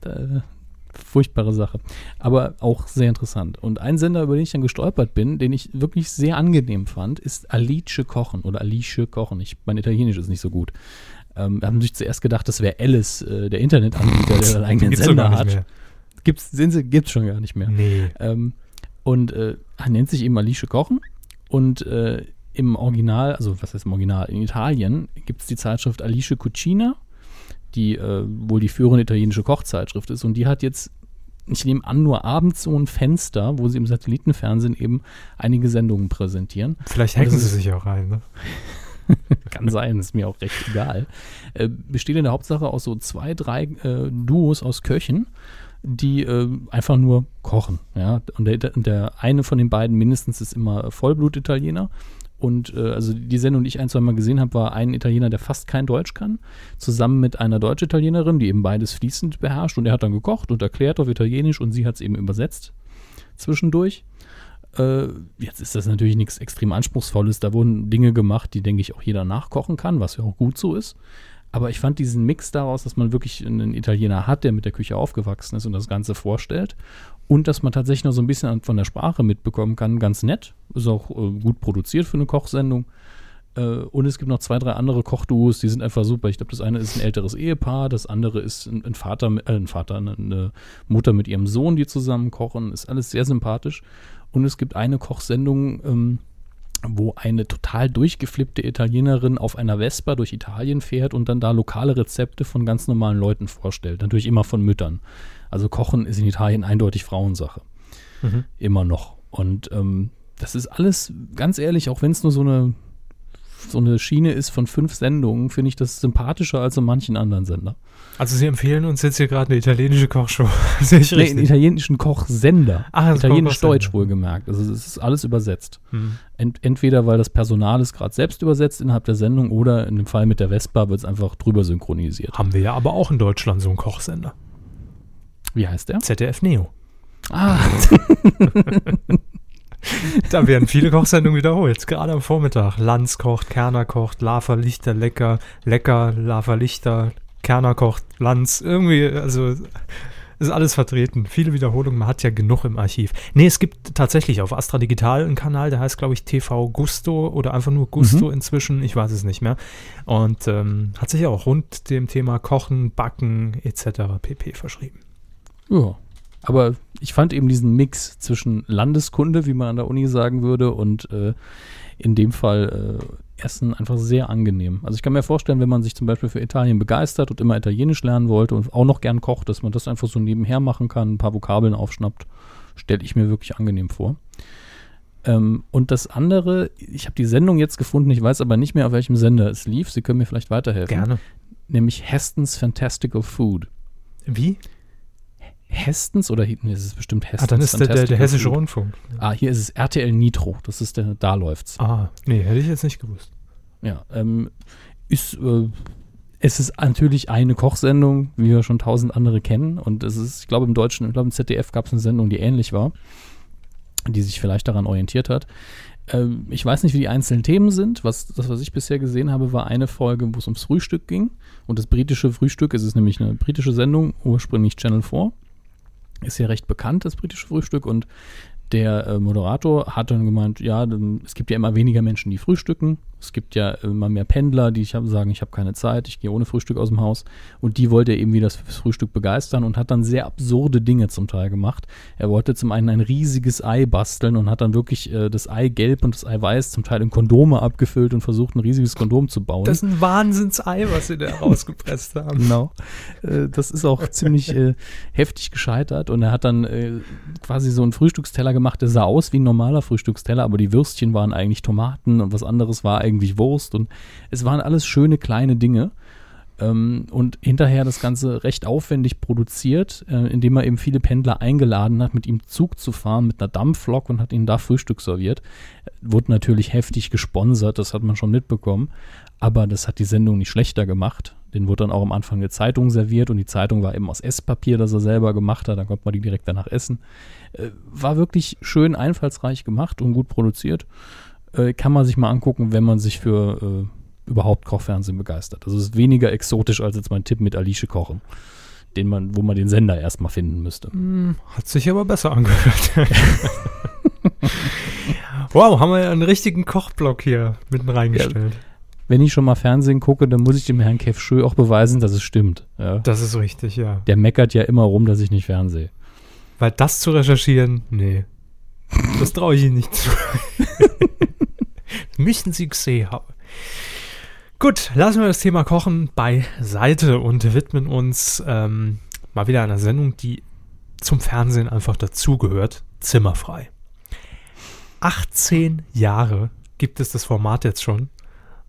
Da, furchtbare Sache. Aber auch sehr interessant. Und ein Sender, über den ich dann gestolpert bin, den ich wirklich sehr angenehm fand, ist Alice Kochen oder Alice Kochen. Ich, mein Italienisch ist nicht so gut. Ähm, haben sich zuerst gedacht, das wäre Alice, äh, der Internetanbieter, der [laughs] einen eigenen Gibt's Sender hat. Gibt's, Sie, gibt's schon gar nicht mehr. Nee. Ähm, und äh, er nennt sich eben Alice Kochen. Und äh, im Original, also was heißt im Original, in Italien gibt es die Zeitschrift Alice Cucina, die äh, wohl die führende italienische Kochzeitschrift ist. Und die hat jetzt, ich nehme an, nur abends so ein Fenster, wo sie im Satellitenfernsehen eben einige Sendungen präsentieren. Vielleicht hacken sie sich auch rein, ne? [laughs] Kann sein, ist mir auch recht egal. Äh, besteht in der Hauptsache aus so zwei, drei äh, Duos aus Köchen, die äh, einfach nur kochen. Ja? Und der, der eine von den beiden mindestens ist immer Vollblut-Italiener. Und äh, also die Sendung, die ich ein, zwei Mal gesehen habe, war ein Italiener, der fast kein Deutsch kann, zusammen mit einer Deutsch-Italienerin, die eben beides fließend beherrscht. Und er hat dann gekocht und erklärt auf Italienisch und sie hat es eben übersetzt zwischendurch. Äh, jetzt ist das natürlich nichts extrem Anspruchsvolles. Da wurden Dinge gemacht, die, denke ich, auch jeder nachkochen kann, was ja auch gut so ist. Aber ich fand diesen Mix daraus, dass man wirklich einen Italiener hat, der mit der Küche aufgewachsen ist und das Ganze vorstellt. Und dass man tatsächlich noch so ein bisschen von der Sprache mitbekommen kann, ganz nett. Ist auch äh, gut produziert für eine Kochsendung. Äh, und es gibt noch zwei, drei andere Kochduos, die sind einfach super. Ich glaube, das eine ist ein älteres Ehepaar, das andere ist ein, ein Vater, äh, ein Vater, eine, eine Mutter mit ihrem Sohn, die zusammen kochen. Ist alles sehr sympathisch. Und es gibt eine Kochsendung, ähm, wo eine total durchgeflippte Italienerin auf einer Vespa durch Italien fährt und dann da lokale Rezepte von ganz normalen Leuten vorstellt. Natürlich immer von Müttern. Also Kochen ist in Italien eindeutig Frauensache. Mhm. Immer noch. Und ähm, das ist alles, ganz ehrlich, auch wenn es nur so eine, so eine Schiene ist von fünf Sendungen, finde ich das sympathischer als in manchen anderen Sender. Also Sie empfehlen uns jetzt hier gerade eine italienische Kochshow. [laughs] Sehe ich Nee, einen richtig? italienischen Kochsender. Ach, Italienisch-Deutsch wohlgemerkt. Also es ist alles übersetzt. Mhm. Ent entweder weil das Personal es gerade selbst übersetzt innerhalb der Sendung oder in dem Fall mit der Vespa wird es einfach drüber synchronisiert. Haben wir ja aber auch in Deutschland so einen Kochsender. Wie heißt der? ZDF Neo. Ah, [laughs] Da werden viele Kochsendungen wiederholt. Gerade am Vormittag. Lanz kocht, Kerner kocht, Lava Lichter, Lecker, Lecker, Lava Lichter, Kerner kocht, Lanz. Irgendwie, also ist alles vertreten. Viele Wiederholungen. Man hat ja genug im Archiv. Nee, es gibt tatsächlich auf Astra Digital einen Kanal, der heißt, glaube ich, TV Gusto oder einfach nur Gusto inzwischen. Ich weiß es nicht mehr. Und ähm, hat sich auch rund dem Thema Kochen, Backen etc. pp. verschrieben. ja. Aber ich fand eben diesen Mix zwischen Landeskunde, wie man an der Uni sagen würde, und äh, in dem Fall äh, Essen einfach sehr angenehm. Also ich kann mir vorstellen, wenn man sich zum Beispiel für Italien begeistert und immer Italienisch lernen wollte und auch noch gern kocht, dass man das einfach so nebenher machen kann, ein paar Vokabeln aufschnappt, stelle ich mir wirklich angenehm vor. Ähm, und das andere, ich habe die Sendung jetzt gefunden, ich weiß aber nicht mehr, auf welchem Sender es lief. Sie können mir vielleicht weiterhelfen. Gerne. Nämlich Heston's Fantastical Food. Wie? Hestens oder nee, es ist bestimmt Hestens. Ah, dann ist der, der, der Hessische. Rundfunk. Ah, hier ist es RTL Nitro. Das ist der, da läuft's. Ah, nee, hätte ich jetzt nicht gewusst. Ja, ähm, ist, äh, es ist natürlich eine Kochsendung, wie wir schon tausend andere kennen. Und es ist, ich glaube, im Deutschen, ich glaube, im ZDF gab es eine Sendung, die ähnlich war, die sich vielleicht daran orientiert hat. Ähm, ich weiß nicht, wie die einzelnen Themen sind. Was, das, was ich bisher gesehen habe, war eine Folge, wo es ums Frühstück ging. Und das britische Frühstück, es ist nämlich eine britische Sendung, ursprünglich Channel 4. Ist ja recht bekannt, das britische Frühstück. Und der äh, Moderator hat dann gemeint, ja, dann- es gibt ja immer weniger Menschen, die frühstücken. Es gibt ja immer mehr Pendler, die ich hab, sagen, ich habe keine Zeit, ich gehe ohne Frühstück aus dem Haus. Und die wollte er eben wieder fürs Frühstück begeistern und hat dann sehr absurde Dinge zum Teil gemacht. Er wollte zum einen ein riesiges Ei basteln und hat dann wirklich äh, das Ei gelb und das Ei weiß zum Teil in Kondome abgefüllt und versucht, ein riesiges Kondom zu bauen. Das ist ein Wahnsinnsei, was sie da [laughs] rausgepresst haben. Genau. Äh, das ist auch ziemlich äh, heftig gescheitert. Und er hat dann äh, quasi so einen Frühstücksteller gemacht, der sah aus wie ein normaler Frühstücksteller, aber die Würstchen waren eigentlich Tomaten und was anderes war eigentlich Wurst. Und es waren alles schöne kleine Dinge. Ähm, und hinterher das Ganze recht aufwendig produziert, äh, indem er eben viele Pendler eingeladen hat, mit ihm Zug zu fahren, mit einer Dampflok und hat ihnen da Frühstück serviert. Wurde natürlich heftig gesponsert, das hat man schon mitbekommen. Aber das hat die Sendung nicht schlechter gemacht. Den wurde dann auch am Anfang eine Zeitung serviert und die Zeitung war eben aus Esspapier, das er selber gemacht hat. Dann konnte man die direkt danach essen. Äh, war wirklich schön einfallsreich gemacht und gut produziert. Äh, kann man sich mal angucken, wenn man sich für äh, überhaupt Kochfernsehen begeistert. Also es ist weniger exotisch als jetzt mein Tipp mit Alice Kochen, den man, wo man den Sender erstmal finden müsste. Hm, hat sich aber besser angehört. [laughs] wow, haben wir ja einen richtigen Kochblock hier mitten reingestellt. Ja, wenn ich schon mal Fernsehen gucke, dann muss ich dem Herrn Kevschö auch beweisen, dass es stimmt. Ja. Das ist richtig, ja. Der meckert ja immer rum, dass ich nicht fernsehe. Weil das zu recherchieren, nee. Das traue ich Ihnen nicht zu. [laughs] Müssen Sie gesehen haben. Gut, lassen wir das Thema Kochen beiseite und widmen uns ähm, mal wieder einer Sendung, die zum Fernsehen einfach dazugehört. Zimmerfrei. 18 Jahre gibt es das Format jetzt schon.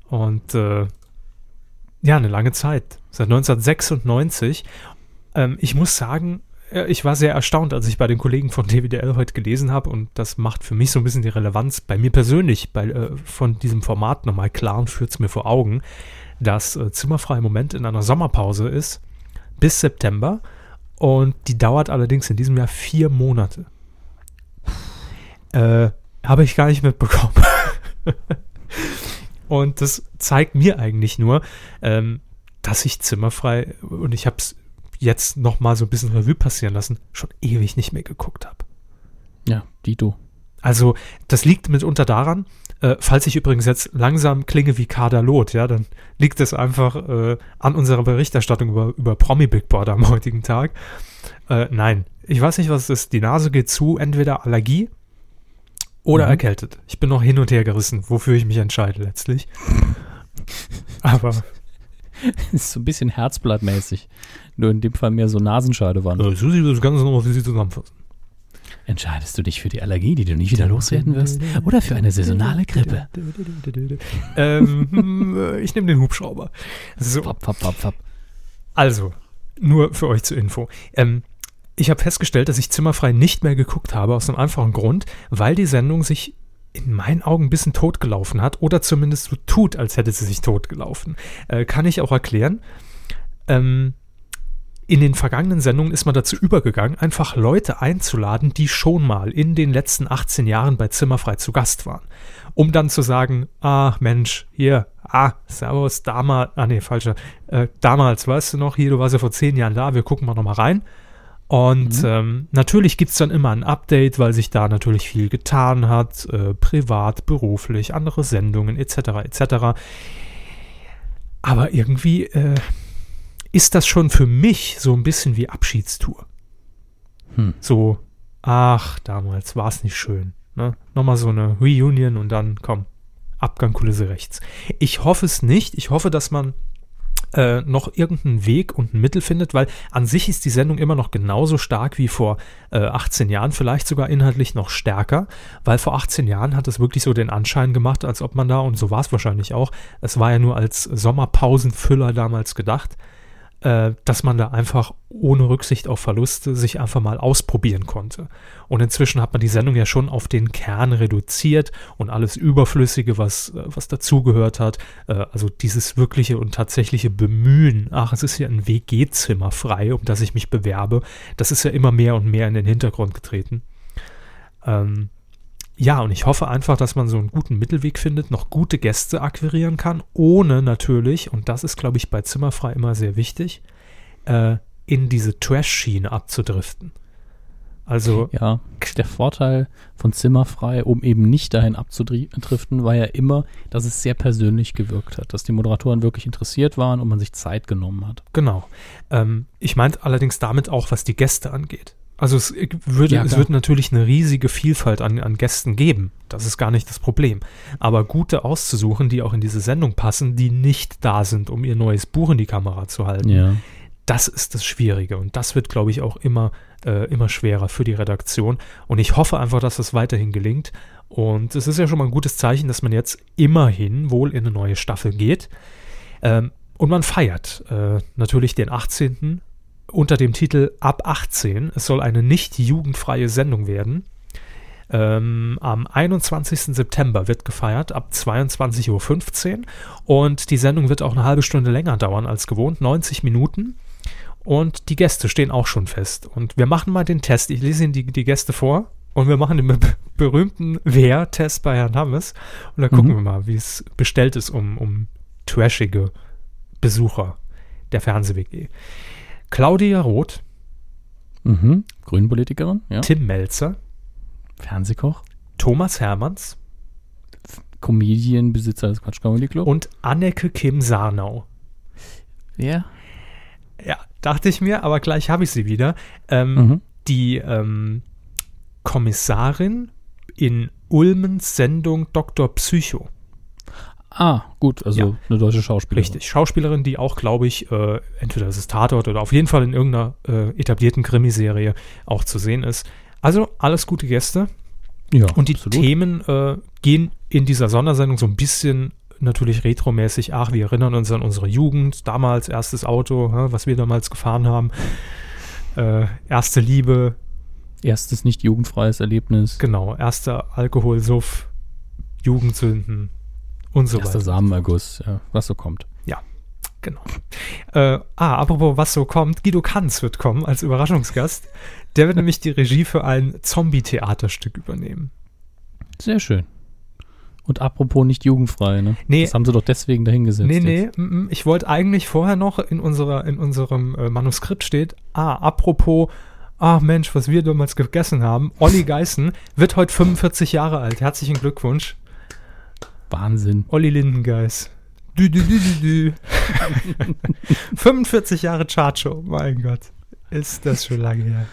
Und äh, ja, eine lange Zeit. Seit 1996. Ähm, ich muss sagen, ich war sehr erstaunt, als ich bei den Kollegen von DWDL heute gelesen habe und das macht für mich so ein bisschen die Relevanz bei mir persönlich bei, äh, von diesem Format nochmal klar und führt es mir vor Augen, dass äh, Zimmerfrei im Moment in einer Sommerpause ist bis September und die dauert allerdings in diesem Jahr vier Monate. Äh, habe ich gar nicht mitbekommen. [laughs] und das zeigt mir eigentlich nur, ähm, dass ich Zimmerfrei und ich habe es jetzt noch mal so ein bisschen Revue passieren lassen, schon ewig nicht mehr geguckt habe. Ja, Dito. Also, das liegt mitunter daran, äh, falls ich übrigens jetzt langsam klinge wie Kader Lot, ja, dann liegt es einfach äh, an unserer Berichterstattung über, über Promi Big Brother am heutigen Tag. Äh, nein, ich weiß nicht, was es ist. Die Nase geht zu, entweder Allergie oder mhm. erkältet. Ich bin noch hin und her gerissen, wofür ich mich entscheide letztlich. [laughs] Aber. ist so ein bisschen herzblattmäßig. Nur in dem Fall mehr so Nasenscheidewand. Äh, Susi, das Ganze nochmal für Sie zusammenfassen. Entscheidest du dich für die Allergie, die du nicht wieder loswerden wirst, oder für eine saisonale Grippe? ähm, ich nehme den Hubschrauber. So. Fapp, fapp, fapp, fapp. Also, nur für euch zur Info. Ähm, ich habe festgestellt, dass ich Zimmerfrei nicht mehr geguckt habe, aus einem einfachen Grund, weil die Sendung sich in meinen Augen ein bisschen totgelaufen hat oder zumindest so tut, als hätte sie sich totgelaufen. Äh, kann ich auch erklären. Ähm, in den vergangenen Sendungen ist man dazu übergegangen, einfach Leute einzuladen, die schon mal in den letzten 18 Jahren bei Zimmerfrei zu Gast waren. Um dann zu sagen, ah Mensch, hier, ah, Servus, damals, ah nee, falscher, äh, damals, weißt du noch, hier, du warst ja vor 10 Jahren da, wir gucken mal nochmal rein. Und mhm. ähm, natürlich gibt es dann immer ein Update, weil sich da natürlich viel getan hat, äh, privat, beruflich, andere Sendungen etc. etc. Aber irgendwie äh, ist das schon für mich so ein bisschen wie Abschiedstour. Hm. So, ach, damals war es nicht schön. Ne? Nochmal so eine Reunion und dann, komm, Abgang Kulisse rechts. Ich hoffe es nicht. Ich hoffe, dass man äh, noch irgendeinen Weg und ein Mittel findet, weil an sich ist die Sendung immer noch genauso stark wie vor äh, 18 Jahren, vielleicht sogar inhaltlich noch stärker, weil vor 18 Jahren hat es wirklich so den Anschein gemacht, als ob man da, und so war es wahrscheinlich auch, es war ja nur als Sommerpausenfüller damals gedacht, äh, dass man da einfach ohne Rücksicht auf Verluste sich einfach mal ausprobieren konnte. Und inzwischen hat man die Sendung ja schon auf den Kern reduziert und alles Überflüssige, was, äh, was dazugehört hat, äh, also dieses wirkliche und tatsächliche Bemühen, ach, es ist ja ein WG-Zimmer frei, um das ich mich bewerbe, das ist ja immer mehr und mehr in den Hintergrund getreten. Ähm, ja, und ich hoffe einfach, dass man so einen guten Mittelweg findet, noch gute Gäste akquirieren kann, ohne natürlich, und das ist, glaube ich, bei Zimmerfrei immer sehr wichtig, äh, in diese Trash-Schiene abzudriften. Also Ja, der Vorteil von Zimmerfrei, um eben nicht dahin abzudriften, war ja immer, dass es sehr persönlich gewirkt hat, dass die Moderatoren wirklich interessiert waren und man sich Zeit genommen hat. Genau. Ähm, ich meinte allerdings damit auch, was die Gäste angeht. Also es würde, Ja, es wird natürlich eine riesige Vielfalt an, an Gästen geben. Das ist gar nicht das Problem. Aber gute auszusuchen, die auch in diese Sendung passen, die nicht da sind, um ihr neues Buch in die Kamera zu halten, Ja. das ist das Schwierige. Und das wird, glaube ich, auch immer, äh, immer schwerer für die Redaktion. Und ich hoffe einfach, dass das weiterhin gelingt. Und es ist ja schon mal ein gutes Zeichen, dass man jetzt immerhin wohl in eine neue Staffel geht. Ähm, und man feiert äh, natürlich den 18. unter dem Titel Ab 18. Es soll eine nicht jugendfreie Sendung werden. Ähm, am 21. September wird gefeiert, ab 22.15 Uhr. Und die Sendung wird auch eine halbe Stunde länger dauern als gewohnt, 90 Minuten. Und die Gäste stehen auch schon fest. Und wir machen mal den Test. Ich lese Ihnen die, die Gäste vor. Und wir machen den be berühmten Wer-Test bei Herrn Hammes. Und dann gucken Mhm. wir mal, wie es bestellt ist um, um trashige Besucher der Fernseh-WG. Claudia Roth, Mhm. Grünpolitikerin, ja. Tim Melzer, Fernsehkoch, Thomas Hermanns Comedian, Besitzer des Quatsch Comedy Club. und Anneke Kim Sarnau. wer? Ja, dachte ich mir, aber gleich habe ich sie wieder. Ähm, Mhm. Die ähm, Kommissarin in Ulmens Sendung Dr. Psycho. Ah, gut, also Ja. eine deutsche Schauspielerin. Richtig. Schauspielerin, die auch, glaube ich, äh, entweder ist es Tatort oder auf jeden Fall in irgendeiner äh, etablierten Krimiserie auch zu sehen ist. Also alles gute Gäste. Ja, Und die absolut. Themen äh, gehen in dieser Sondersendung so ein bisschen natürlich retromäßig. Ach, wir erinnern uns an unsere Jugend, damals erstes Auto, was wir damals gefahren haben. Äh, erste Liebe, Erstes nicht jugendfreies Erlebnis. genau, erster Alkoholsuff, Jugendsünden und so Erster weiter. Samenerguss, ja, was so kommt. Genau. Äh, ah, apropos, was so kommt, Guido Kanz wird kommen als Überraschungsgast. Der wird nämlich die Regie für ein Zombie-Theaterstück übernehmen. Sehr schön. Und apropos nicht jugendfrei, ne? Nee. Das haben sie doch deswegen dahingesetzt. Nee, nee, jetzt. mm, mm, ich wollte eigentlich vorher noch in, unserer, in unserem äh, Manuskript steht, ah, apropos, ah Mensch, was wir damals gegessen haben, Olli Geißen wird heute 45 Jahre alt. Herzlichen Glückwunsch, Wahnsinn. Olli Lindengeis. Dü, dü, dü, dü, dü. 45 Jahre Chartshow, mein Gott. Ist das schon lange her.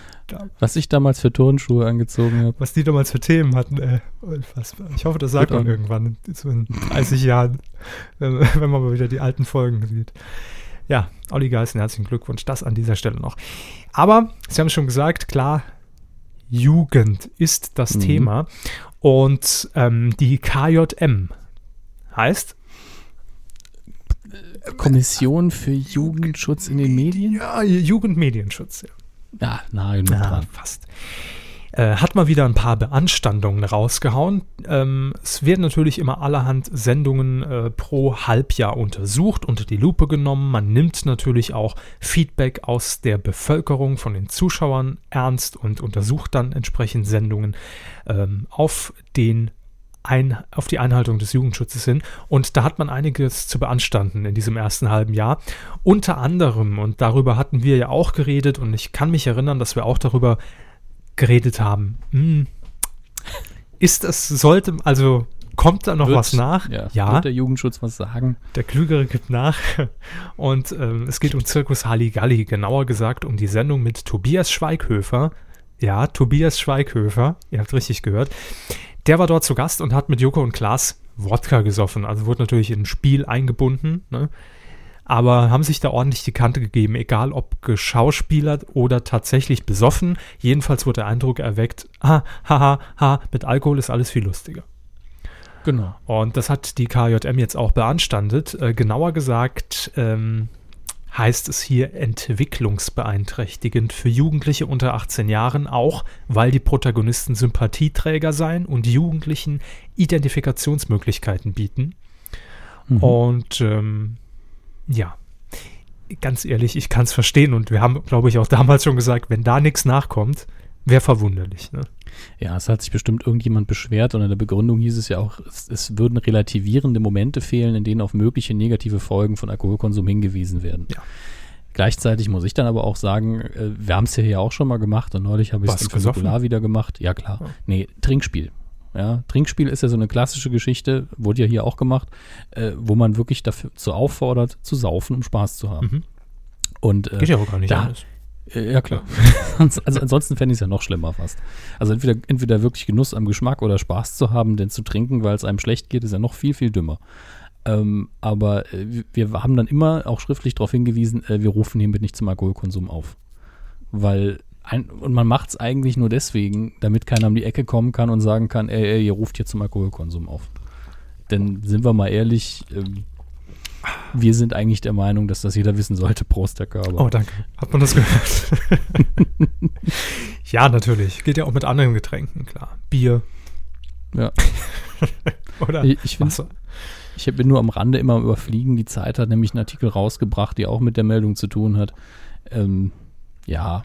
Was ich damals für Turnschuhe angezogen habe. Was die damals für Themen hatten, ey. Unfassbar. Ich hoffe, das sagt Gut man an. irgendwann, in 30 Jahren, wenn, wenn man mal wieder die alten Folgen sieht. Ja, Olli Geißen, herzlichen Glückwunsch. Das an dieser Stelle noch. Aber, Sie haben es schon gesagt, klar, Jugend ist das Mhm. Thema. Und ähm, die KJM heißt, Kommission für Jugendschutz in den Medien? ja, Jugendmedienschutz. Ja. Ja, nahe genug Ja, fast. Äh, hat mal wieder ein paar Beanstandungen rausgehauen. Ähm, es werden natürlich immer allerhand Sendungen äh, pro Halbjahr untersucht, unter die Lupe genommen. Man nimmt natürlich auch Feedback aus der Bevölkerung, von den Zuschauern ernst und untersucht dann entsprechend Sendungen ähm, auf den ein, auf die Einhaltung des Jugendschutzes hin. Und da hat man einiges zu beanstanden in diesem ersten halben Jahr. Unter anderem, und darüber hatten wir ja auch geredet, und ich kann mich erinnern, dass wir auch darüber geredet haben. Hm, ist es, sollte, also kommt da noch Wird- was nach? Ja, Wird der Jugendschutz was sagen? der Klügere gibt nach. [laughs] Und ähm, es geht um Zirkus Halligalli, genauer gesagt um die Sendung mit Tobias Schweighöfer. Ja, Tobias Schweighöfer, ihr habt richtig gehört. Der war dort zu Gast und hat mit Joko und Klaas Wodka gesoffen. Also wurde natürlich in ein Spiel eingebunden, ne? aber haben sich da ordentlich die Kante gegeben, egal ob geschauspielert oder tatsächlich besoffen. Jedenfalls wurde der Eindruck erweckt, ah, haha, ha, mit Alkohol ist alles viel lustiger. Genau. Und das hat die KJM jetzt auch beanstandet. Äh, genauer gesagt ähm, heißt es hier entwicklungsbeeinträchtigend für Jugendliche unter 18 Jahren, auch weil die Protagonisten Sympathieträger seien und Jugendlichen Identifikationsmöglichkeiten bieten. Mhm. Und ähm, ja, ganz ehrlich, ich kann es verstehen und wir haben, glaube ich, auch damals schon gesagt, wenn da nichts nachkommt, wäre verwunderlich. Ne? Ja, es hat sich bestimmt irgendjemand beschwert und in der Begründung hieß es ja auch, es, es würden relativierende Momente fehlen, in denen auf mögliche negative Folgen von Alkoholkonsum hingewiesen werden. Ja. Gleichzeitig muss ich dann aber auch sagen, äh, wir haben es ja hier auch schon mal gemacht und neulich habe ich es gesoffen? Nukular wieder gemacht. Ja, klar. Ja. Nee, Trinkspiel. Ja, Trinkspiel ist ja so eine klassische Geschichte, wurde ja hier auch gemacht, äh, wo man wirklich dafür zu auffordert, zu saufen, um Spaß zu haben. Mhm. Und äh, Geht ja auch gar nicht da- anders. Äh, Ja, klar. [laughs] Also ansonsten fände ich es ja noch schlimmer fast. Also entweder, entweder wirklich Genuss am Geschmack oder Spaß zu haben, denn zu trinken, weil es einem schlecht geht, ist ja noch viel, viel dümmer. Ähm, aber äh, wir wir haben dann immer auch schriftlich darauf hingewiesen, äh, wir rufen hiermit nicht zum Alkoholkonsum auf. Weil ein, und man macht es eigentlich nur deswegen, damit keiner um die Ecke kommen kann und sagen kann, ey, ey ihr ruft hier zum Alkoholkonsum auf. Denn sind wir mal ehrlich, ähm, wir sind eigentlich der Meinung, dass das jeder wissen sollte. Prost, der Körper. Oh, danke. Hat man das gehört? [laughs] ja, natürlich. Geht ja auch mit anderen Getränken, klar. Bier. Ja. [laughs] Oder Ich, ich finde Wasser. Ich bin nur am Rande immer am überfliegen. Die Zeit hat nämlich einen Artikel rausgebracht, die auch mit der Meldung zu tun hat. Ähm, ja.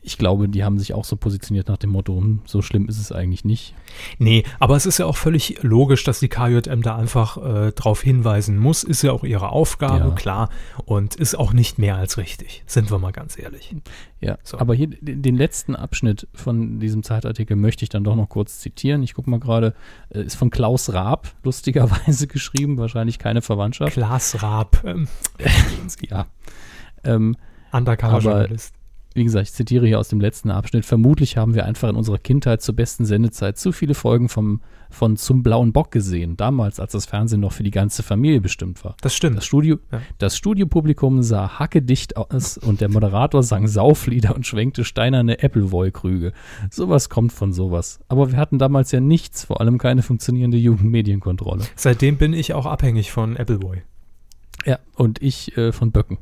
Ich glaube, die haben sich auch so positioniert nach dem Motto, hm, so schlimm ist es eigentlich nicht. Nee, aber es ist ja auch völlig logisch, dass die KJM da einfach äh, darauf hinweisen muss. Ist ja auch ihre Aufgabe, Ja. klar. Und ist auch nicht mehr als richtig. Sind wir mal ganz ehrlich. Ja, So. aber hier den letzten Abschnitt von diesem Zeitartikel möchte ich dann doch noch kurz zitieren. Ich gucke mal gerade, äh, ist von Klaus Raab lustigerweise [laughs] geschrieben, wahrscheinlich keine Verwandtschaft. Klaas Raab, ähm, [laughs] Ja. Ähm, Undercover-Journalist. Wie gesagt, ich zitiere hier aus dem letzten Abschnitt. Vermutlich haben wir einfach in unserer Kindheit zur besten Sendezeit zu viele Folgen vom, von Zum Blauen Bock gesehen. Damals, als das Fernsehen noch für die ganze Familie bestimmt war. Das stimmt. Das, Studio, Ja. das Studiopublikum sah hackedicht aus und der Moderator sang Sauflieder und schwenkte steinerne Appleboy-Krüge. Sowas kommt von sowas. Aber wir hatten damals ja nichts, vor allem keine funktionierende Jugendmedienkontrolle. Seitdem bin ich auch abhängig von Appleboy Ja, und ich äh, von Böcken.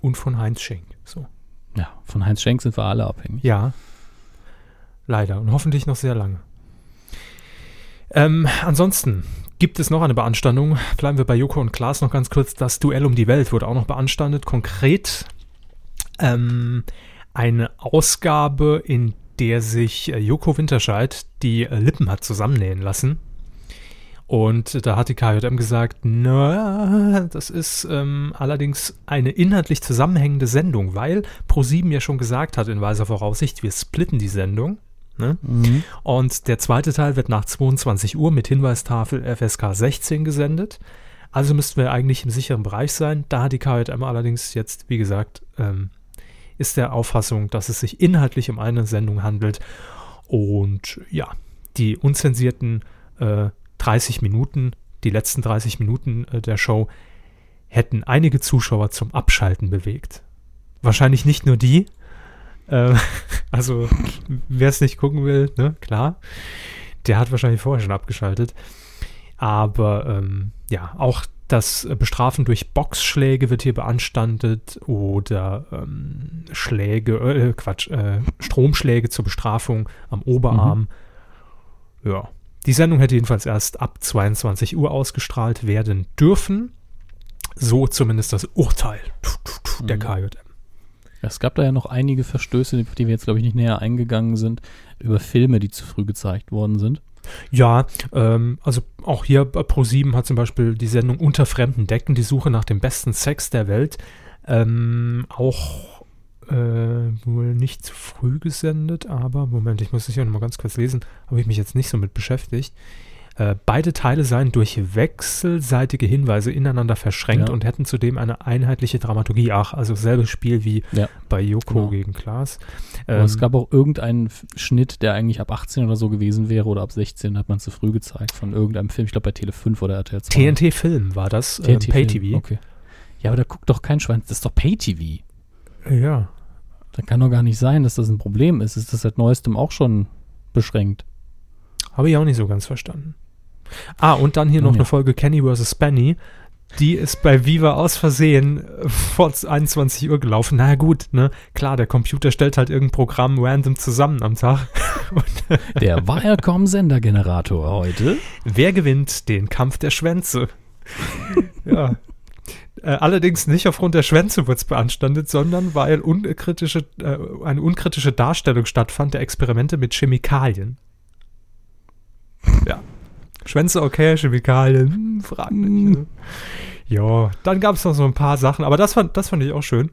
und von Heinz Schenk. So. Ja, von Heinz Schenk sind wir alle abhängig. Ja. Leider. Und hoffentlich noch sehr lange. Ähm, ansonsten gibt es noch eine Beanstandung. Bleiben wir bei Joko und Klaas noch ganz kurz. Das Duell um die Welt wurde auch noch beanstandet. Konkret ähm, eine Ausgabe, in der sich äh, Joko Winterscheid die äh, Lippen hat zusammennähen lassen. Und da hat die KJM gesagt, na, das ist ähm, allerdings eine inhaltlich zusammenhängende Sendung, weil ProSieben ja schon gesagt hat in weiser Voraussicht, wir splitten die Sendung. Ne? Mhm. Und der zweite Teil wird nach 22 Uhr mit Hinweistafel FSK 16 gesendet. Also müssten wir eigentlich im sicheren Bereich sein. Da hat die KJM allerdings jetzt, wie gesagt, ähm, ist der Auffassung, dass es sich inhaltlich um eine Sendung handelt. Und ja, die unzensierten äh, 30 Minuten, die letzten 30 Minuten äh, der Show, hätten einige Zuschauer zum Abschalten bewegt. Wahrscheinlich nicht nur die. Äh, [laughs] also, wer es nicht gucken will, ne, klar. Der hat wahrscheinlich vorher schon abgeschaltet. Aber ähm, ja, auch das Bestrafen durch Boxschläge wird hier beanstandet oder ähm, Schläge, äh, Quatsch, äh, Stromschläge zur Bestrafung am Oberarm. Ja. Die Sendung hätte jedenfalls erst ab 22 Uhr ausgestrahlt werden dürfen. So zumindest das Urteil der. KJM. Es gab da ja noch einige Verstöße, auf die wir jetzt, glaube ich, nicht näher eingegangen sind, über Filme, die zu früh gezeigt worden sind. Ja, ähm, also auch hier bei Pro7 hat zum Beispiel die Sendung Unter fremden Decken, die Suche nach dem besten Sex der Welt, ähm, auch äh, wohl nicht zu früh gesendet, aber Moment, ich muss das hier nochmal ganz kurz lesen, habe ich mich jetzt nicht so mit beschäftigt. Äh, beide Teile seien durch wechselseitige Hinweise ineinander verschränkt Ja. und hätten zudem eine einheitliche Dramaturgie. Ach, also selbes Spiel wie Ja. bei Joko Genau. gegen Klaas. Aber es Ähm, gab auch irgendeinen Schnitt, der eigentlich ab 18 oder so gewesen wäre oder ab 16 hat man zu früh gezeigt von irgendeinem Film. Ich glaube bei Tele 5 oder RTL 2. TNT Film war das, ähm, TNT Pay-TV. Okay. Ja, aber da guckt doch kein Schwein. Das ist doch Pay-TV. Ja, Da kann doch gar nicht sein, dass das ein Problem ist. Ist das seit neuestem auch schon beschränkt? Habe ich auch nicht so ganz verstanden. Ah, und dann hier noch ja. eine Folge Kenny vs. Benny. Die ist bei Viva aus Versehen äh, vor 21 Uhr gelaufen. Na ja, gut, ne? Klar, der Computer stellt halt irgendein Programm random zusammen am Tag. [laughs] Und Der Wirecom-Sendergenerator heute. wer gewinnt den Kampf der Schwänze? [laughs] ja. Äh, allerdings nicht aufgrund der Schwänze wird es beanstandet, sondern weil unkritische, äh, eine unkritische Darstellung stattfand der Experimente mit Chemikalien. Ja. Schwänze okay, Chemikalien, hm, frag nicht. ne? Ja, dann gab es noch so ein paar Sachen, aber das fand, das fand ich auch schön.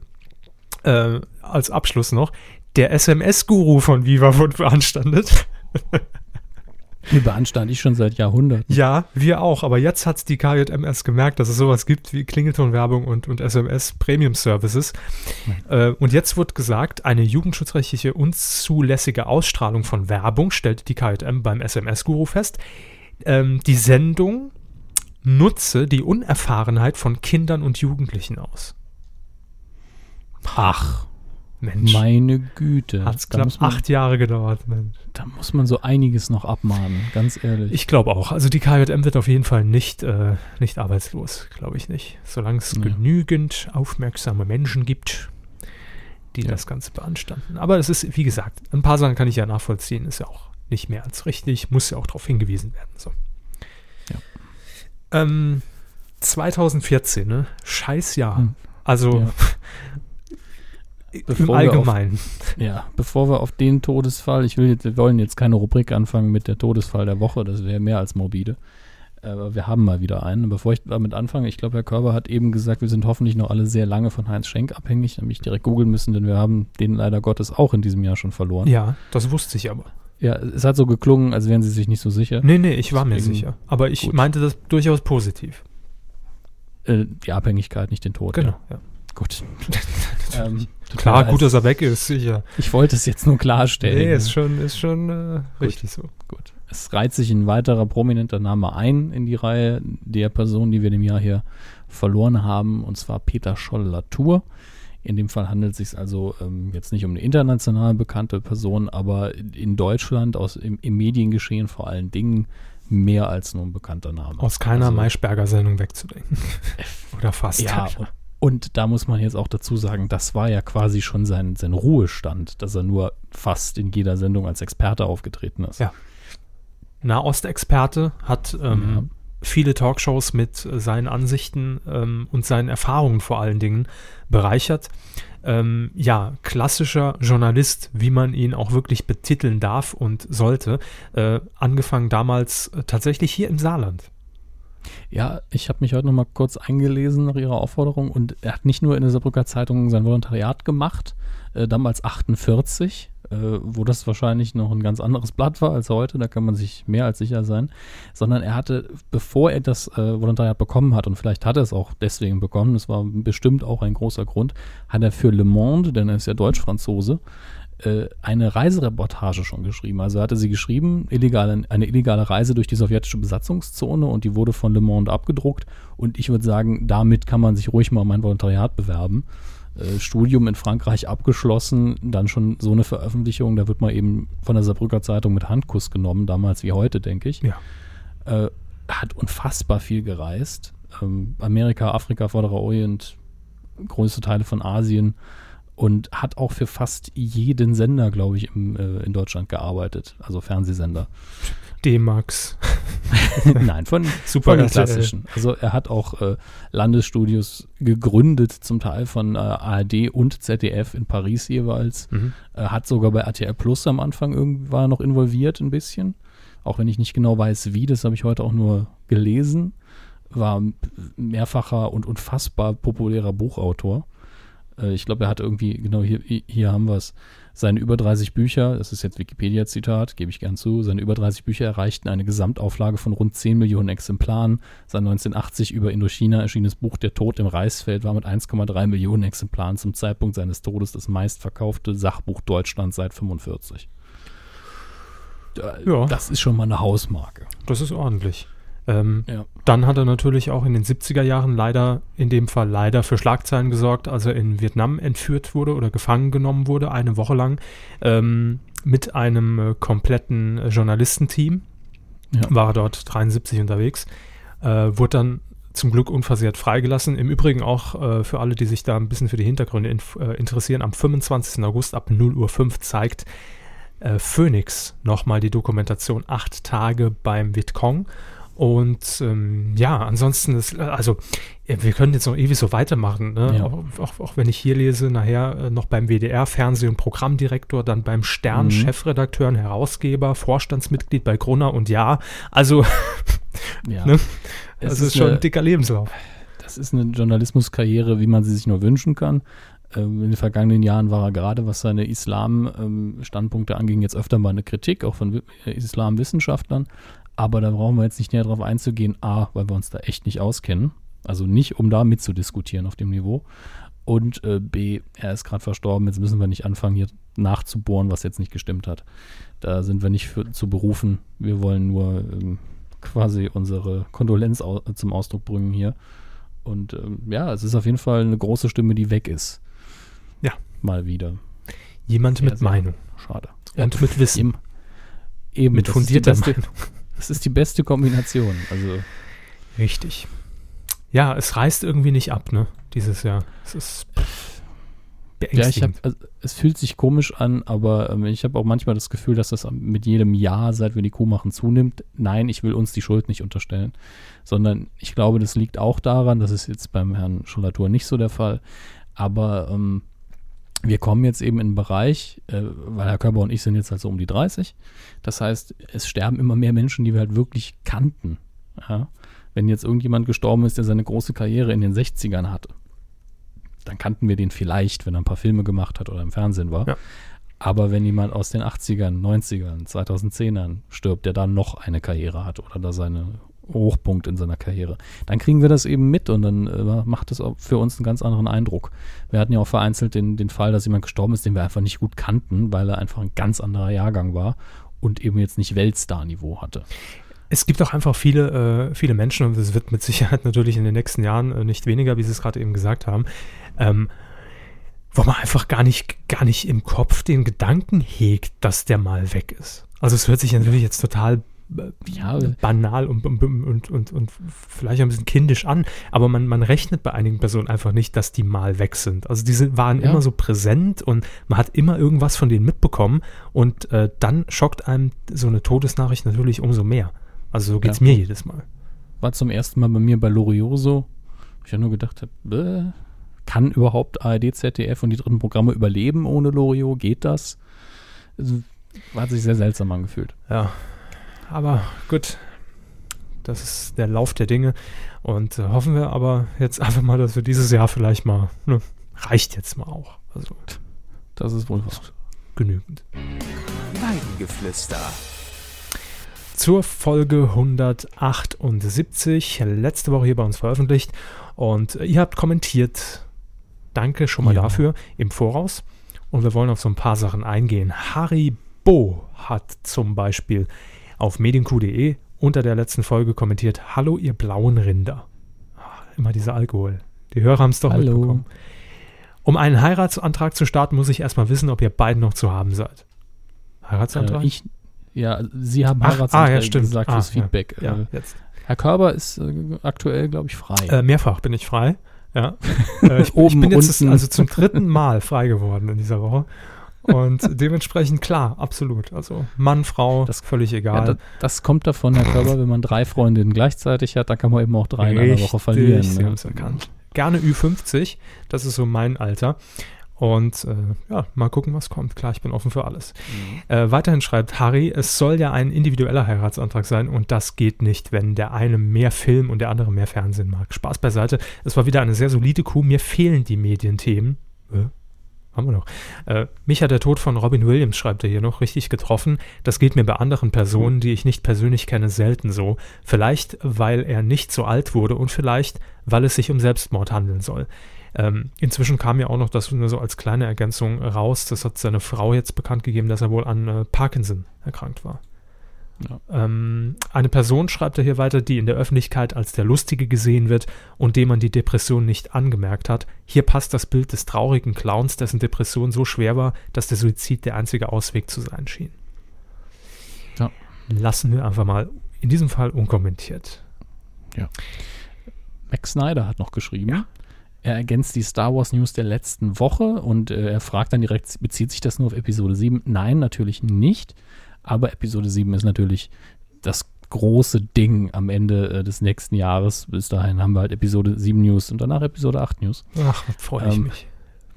Äh, als Abschluss noch. Der SMS-Guru von Viva wurde beanstandet. [laughs] Die beanstand ich schon seit Jahrhunderten. Ja, wir auch, aber jetzt hat die KJM erst gemerkt, dass es sowas gibt wie Klingeltonwerbung und, und SMS-Premium-Services. Äh, und jetzt wird gesagt, eine jugendschutzrechtliche unzulässige Ausstrahlung von Werbung stellt die KJM beim SMS-Guru fest. Ähm, die Sendung nutze die Unerfahrenheit von Kindern und Jugendlichen aus. Ach, Mensch, meine Güte. hat es knapp man- acht Jahre gedauert, Mensch. Da muss man so einiges noch abmahnen, ganz ehrlich. Ich glaube auch. Also die KJM wird auf jeden Fall nicht, äh, nicht arbeitslos, glaube ich nicht. Solange es Ja. genügend aufmerksame Menschen gibt, die Ja. das Ganze beanstanden. Aber es ist, wie gesagt, ein paar Sachen kann ich ja nachvollziehen, ist ja auch nicht mehr als richtig, muss ja auch darauf hingewiesen werden. So. Ja. Ähm, 2014, ne? Scheißjahr. Hm. Also Ja. [laughs] im Bevor wir Allgemeinen. [laughs] Ja, bevor wir auf den Todesfall, ich will jetzt, wir wollen jetzt keine Rubrik anfangen mit der Todesfall der Woche, das wäre mehr als morbide. Aber wir haben mal wieder einen. Bevor ich damit anfange, ich glaube, Herr Körber hat eben gesagt, wir sind hoffentlich noch alle sehr lange von Heinz Schenk abhängig, nämlich direkt googeln müssen, denn wir haben den leider Gottes auch in diesem Jahr schon verloren. Ja, das wusste ich aber. Ja, es hat so geklungen, als wären sie sich nicht so sicher. Nee, nee, ich war mir Deswegen- sicher. Aber ich Gut. meinte das durchaus positiv. Äh, die Abhängigkeit, nicht den Tod. Genau. Ja. Ja. Gut. [laughs] ähm, Klar, gut, dass er weg ist, sicher. Ich wollte es jetzt nur klarstellen. Nee, ist schon, ist schon äh, richtig so. Gut. Es reiht sich ein weiterer prominenter Name ein in die Reihe der Personen, die wir im Jahr hier verloren haben, und zwar Peter Scholl-Latour. In dem Fall handelt es sich also ähm, jetzt nicht um eine international bekannte Person, aber in Deutschland aus, im, im Mediengeschehen vor allen Dingen mehr als nur ein bekannter Name. Aus keiner Also- Maischberger-Sendung wegzudenken. [laughs] Oder fast. Ja, und, [laughs] und da muss man jetzt auch dazu sagen, das war ja quasi schon sein, sein Ruhestand, dass er nur fast in jeder Sendung als Experte aufgetreten ist. Ja. Nahostexperte hat ähm, Ja. viele Talkshows mit seinen Ansichten ähm, und seinen Erfahrungen vor allen Dingen bereichert. Ähm, ja, klassischer Journalist, wie man ihn auch wirklich betiteln darf und sollte. Äh, angefangen damals äh, tatsächlich hier im Saarland. Ja, ich habe mich heute noch mal kurz eingelesen nach Ihrer Aufforderung und er hat nicht nur in der Saarbrücker Zeitung sein Volontariat gemacht, äh, damals 48, äh, wo das wahrscheinlich noch ein ganz anderes Blatt war als heute, da kann man sich mehr als sicher sein, sondern er hatte, bevor er das äh, Volontariat bekommen hat, und vielleicht hat er es auch deswegen bekommen, das war bestimmt auch ein großer Grund, hat er für Le Monde, denn er ist ja Deutsch-Franzose, eine Reisereportage schon geschrieben. Also hatte sie geschrieben, illegale, eine illegale Reise durch die sowjetische Besatzungszone und die wurde von Le Monde abgedruckt. Und ich würde sagen, damit kann man sich ruhig mal um ein Volontariat bewerben. Äh, Studium in Frankreich abgeschlossen, dann schon so eine Veröffentlichung, da wird man eben von der Saarbrücker Zeitung mit Handkuss genommen, damals wie heute, denke ich. Ja. Äh, hat unfassbar viel gereist. Ähm, Amerika, Afrika, Vorderer Orient, größte Teile von Asien und hat auch für fast jeden Sender, glaube ich, im, äh, in Deutschland gearbeitet, also Fernsehsender. D-Max. [laughs] Nein, von, Super von den klassischen. Also er hat auch äh, Landesstudios gegründet, zum Teil von äh, ARD und ZDF in Paris jeweils. Mhm. Er hat sogar bei RTL Plus am Anfang irgendwie war noch involviert ein bisschen. Auch wenn ich nicht genau weiß, wie, das habe ich heute auch nur gelesen. War mehrfacher und unfassbar populärer Buchautor. Äh, ich glaube, er hat irgendwie, genau hier, hier haben wir es, seine über 30 Bücher, das ist jetzt Wikipedia-Zitat, gebe ich gern zu, seine über 30 Bücher erreichten eine Gesamtauflage von rund 10 Millionen Exemplaren. Sein 1980 über Indochina erschienenes Buch Der Tod im Reisfeld war mit 1,3 Millionen Exemplaren zum Zeitpunkt seines Todes das meistverkaufte Sachbuch Deutschlands seit 45. Da- Ja. Das ist schon mal eine Hausmarke. Das ist ordentlich. Ähm, Ja. Dann hat er natürlich auch in den 70er Jahren leider, in dem Fall leider für Schlagzeilen gesorgt, als er in Vietnam entführt wurde oder gefangen genommen wurde, eine Woche lang, ähm, mit einem äh, kompletten äh, Journalistenteam. Ja. War er dort 73 unterwegs. Äh, wurde dann zum Glück unversehrt freigelassen. Im Übrigen auch äh, für alle, die sich da ein bisschen für die Hintergründe äh, interessieren, am 25. August ab 0 Uhr 5 zeigt äh, Phoenix nochmal die Dokumentation Acht Tage beim Vietcong. Und ähm, ja, ansonsten ist, äh, also äh, wir können jetzt noch ewig so weitermachen, ne? Ja. auch, auch, auch wenn ich hier lese, nachher äh, noch beim WDR Fernseh- und Programmdirektor, dann beim Stern Mhm. Chefredakteur und Herausgeber, Vorstandsmitglied bei Gruner und ja, also [laughs] Ja. Ne? Es das ist, schon eine- ein dicker Lebenslauf. das ist eine Journalismuskarriere, wie man sie sich nur wünschen kann. Ähm, in den vergangenen Jahren war er gerade, was seine Islam-Standpunkte ähm, anging, jetzt öfter mal eine Kritik, auch von Islamwissenschaftlern. Aber da brauchen wir jetzt nicht näher drauf einzugehen. A, weil wir uns da echt nicht auskennen. Also nicht, um da mitzudiskutieren auf dem Niveau. Und äh, B, er ist gerade verstorben. Jetzt müssen wir nicht anfangen, hier nachzubohren, was jetzt nicht gestimmt hat. Da sind wir nicht für, zu berufen. Wir wollen nur ähm, quasi unsere Kondolenz au zum Ausdruck bringen hier. Und ähm, ja, es ist auf jeden Fall eine große Stimme, die weg ist. Ja. Mal wieder. Jemand mit Meinung. Schade. Und mit Wissen. Eben, eben mit fundierter Meinung. Das ist die beste Kombination. Also. Richtig. Ja, es reißt irgendwie nicht ab, ne? Dieses Jahr. Es ist ja, ich hab, also, es fühlt sich komisch an, aber ähm, ich habe auch manchmal das Gefühl, dass das mit jedem Jahr, seit wir die Kuh machen, zunimmt. Nein, ich will uns die Schuld nicht unterstellen, sondern ich glaube, das liegt auch daran, das ist jetzt beim Herrn Scholatur nicht so der Fall, aber ähm, wir kommen jetzt eben in einen Bereich, äh, weil Herr Körber und ich sind jetzt halt so um die 30. Das heißt, es sterben immer mehr Menschen, die wir halt wirklich kannten. Ja? Wenn jetzt irgendjemand gestorben ist, der seine große Karriere in den 60ern hatte, dann kannten wir den vielleicht, wenn er ein paar Filme gemacht hat oder im Fernsehen war. Ja. Aber wenn jemand aus den 80ern, 90ern, 2010ern stirbt, der dann noch eine Karriere hat oder da seine Hochpunkt in seiner Karriere, dann kriegen wir das eben mit und dann äh, macht das für uns einen ganz anderen Eindruck. Wir hatten ja auch vereinzelt den, den Fall, dass jemand gestorben ist, den wir einfach nicht gut kannten, weil er einfach ein ganz anderer Jahrgang war und eben jetzt nicht Weltstar-Niveau hatte. Es gibt auch einfach viele, äh, viele Menschen, und es wird mit Sicherheit natürlich in den nächsten Jahren äh, nicht weniger, wie Sie es gerade eben gesagt haben, ähm, wo man einfach gar nicht, gar nicht im Kopf den Gedanken hegt, dass der mal weg ist. Also es hört sich natürlich jetzt total ja, banal und, und, und, und, und vielleicht ein bisschen kindisch an, aber man, man rechnet bei einigen Personen einfach nicht, dass die mal weg sind. Also die sind, waren ja. immer so präsent und man hat immer irgendwas von denen mitbekommen und äh, dann schockt einem so eine Todesnachricht natürlich umso mehr. Also so geht es ja. mir jedes Mal. War zum ersten Mal bei mir bei Loriot so. Ich ja nur gedacht habe, kann überhaupt ARD, ZDF und die dritten Programme überleben ohne Loriot? Geht das? Also, hat sich sehr seltsam angefühlt. Ja, aber gut. Das ist der Lauf der Dinge. Und äh, hoffen wir aber jetzt [laughs] einfach mal, dass wir dieses Jahr vielleicht mal, ne, reicht jetzt mal auch. Also, das ist wohl was. Genügend. Weidengeflüster. Zur Folge 178, letzte Woche hier bei uns veröffentlicht. Und äh, ihr habt kommentiert, Danke schon mal ja. dafür im Voraus. Und wir wollen auf so ein paar Sachen eingehen. Haribo hat zum Beispiel auf medienq.de unter der letzten Folge kommentiert: Hallo, ihr blauen Rinder. Ach, immer dieser Alkohol. Die Hörer haben es doch Hallo. mitbekommen. Um einen Heiratsantrag zu starten, muss ich erstmal wissen, ob ihr beiden noch zu haben seid. Heiratsantrag? Äh, ich, ja, Sie haben Ach, Heiratsantrag ah, ja, stimmt. gesagt ah, fürs Feedback. Ja, ja, äh, jetzt. Herr Körber ist äh, aktuell, glaube ich, frei. Äh, mehrfach bin ich frei. Ja. [laughs] Äh, ich, ich, bin jetzt also zum dritten Mal frei geworden in dieser Woche. Und dementsprechend klar, absolut. Also Mann, Frau, das völlig egal. Ja, das, das, kommt davon, Herr Körber, wenn man drei Freundinnen gleichzeitig hat, dann kann man eben auch drei Richtig, in einer Woche verlieren. Sie ne? erkannt. Gerne Ü50, das ist so mein Alter. Und äh, ja, mal gucken, was kommt. Klar, ich bin offen für alles. Mhm. Äh, weiterhin schreibt Harry, es soll ja ein individueller Heiratsantrag sein und das geht nicht, wenn der eine mehr Film und der andere mehr Fernsehen mag. Spaß beiseite. Es war wieder eine sehr solide Kuh. Mir fehlen die Medienthemen. Äh, haben wir noch. Äh, mich hat der Tod von Robin Williams, schreibt er hier noch, richtig getroffen. Das geht mir bei anderen Personen, die ich nicht persönlich kenne, selten so. Vielleicht, weil er nicht so alt wurde und vielleicht, weil es sich um Selbstmord handeln soll. Ähm, inzwischen kam ja auch noch das nur so als kleine Ergänzung raus. Das hat seine Frau jetzt bekannt gegeben, dass er wohl an äh, Parkinson erkrankt war. Ja. Ähm, eine Person schreibt er hier weiter, die in der Öffentlichkeit als der Lustige gesehen wird und dem man die Depression nicht angemerkt hat. Hier passt das Bild des traurigen Clowns, dessen Depression so schwer war, dass der Suizid der einzige Ausweg zu sein schien. Ja. Lassen wir einfach mal in diesem Fall unkommentiert. Ja. Max Snyder hat noch geschrieben. Ja. Er ergänzt die Star Wars News der letzten Woche und äh, er fragt dann direkt, bezieht sich das nur auf Episode 7? Nein, natürlich nicht. Aber Episode 7 ist natürlich das große Ding am Ende äh, des nächsten Jahres. Bis dahin haben wir halt Episode 7 News und danach Episode 8 News. Ach, freue ich ähm, mich.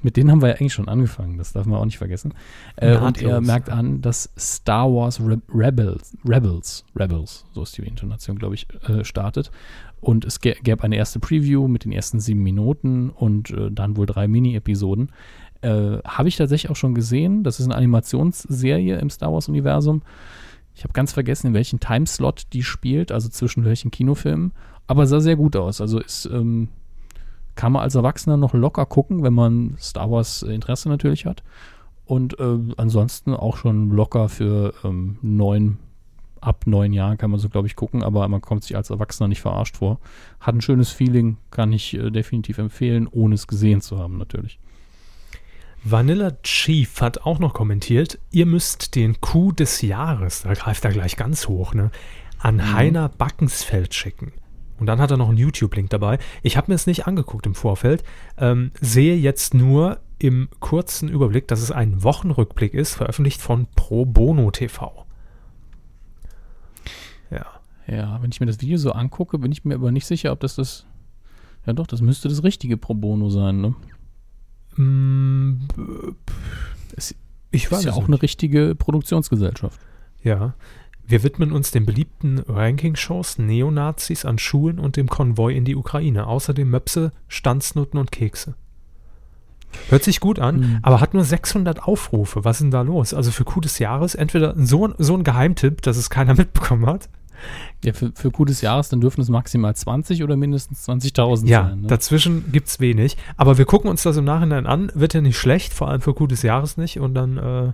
mit denen haben wir ja eigentlich schon angefangen, das darf man auch nicht vergessen. Äh, und er Nahtlos. merkt an, dass Star Wars Re Rebels, Rebels, Rebels, so ist die Intonation, glaube ich, äh, startet. Und es gä- gäbe eine erste Preview mit den ersten sieben Minuten und äh, dann wohl drei Mini-Episoden. Äh, Habe ich tatsächlich auch schon gesehen. Das ist eine Animationsserie im Star Wars-Universum. Ich habe ganz vergessen, in welchem Timeslot die spielt, also zwischen welchen Kinofilmen. Aber sah sehr gut aus. Also ist, ähm, kann man als Erwachsener noch locker gucken, wenn man Star Wars äh, Interesse natürlich hat. Und äh, ansonsten auch schon locker für ähm, neun, ab neun Jahren kann man so, glaube ich, gucken, aber man kommt sich als Erwachsener nicht verarscht vor. Hat ein schönes Feeling, kann ich äh, definitiv empfehlen, ohne es gesehen zu haben, natürlich. Vanilla Chief hat auch noch kommentiert, ihr müsst den Coup des Jahres, da greift er gleich ganz hoch, ne, an Heiner Backensfeld schicken. Und dann hat er noch einen YouTube-Link dabei. Ich habe mir es nicht angeguckt im Vorfeld, ähm, sehe jetzt nur im kurzen Überblick, dass es ein Wochenrückblick ist, veröffentlicht von Pro Bono TV. Ja. Ja, wenn ich mir das Video so angucke, bin ich mir aber nicht sicher, ob das das. Ja, doch, das müsste das richtige Pro Bono sein, ne? Mm, Ich ist weiß ja es auch nicht. eine richtige Produktionsgesellschaft. Ja. Wir widmen uns den beliebten Ranking-Shows Neonazis an Schulen und dem Konvoi in die Ukraine. Außerdem Möpse, Stanznutten und Kekse. Hört sich gut an, Mhm. aber hat nur 600 Aufrufe. Was ist denn da los? Also für Coup des Jahres entweder so, so ein Geheimtipp, dass es keiner [laughs] mitbekommen hat. Ja, für, für Coup des Jahres, dann dürfen es maximal 20 oder mindestens 20.000 Ja, sein. Ne? dazwischen gibt es wenig. Aber wir gucken uns das im Nachhinein an. Wird ja nicht schlecht, vor allem für Coup des Jahres nicht. Und dann äh,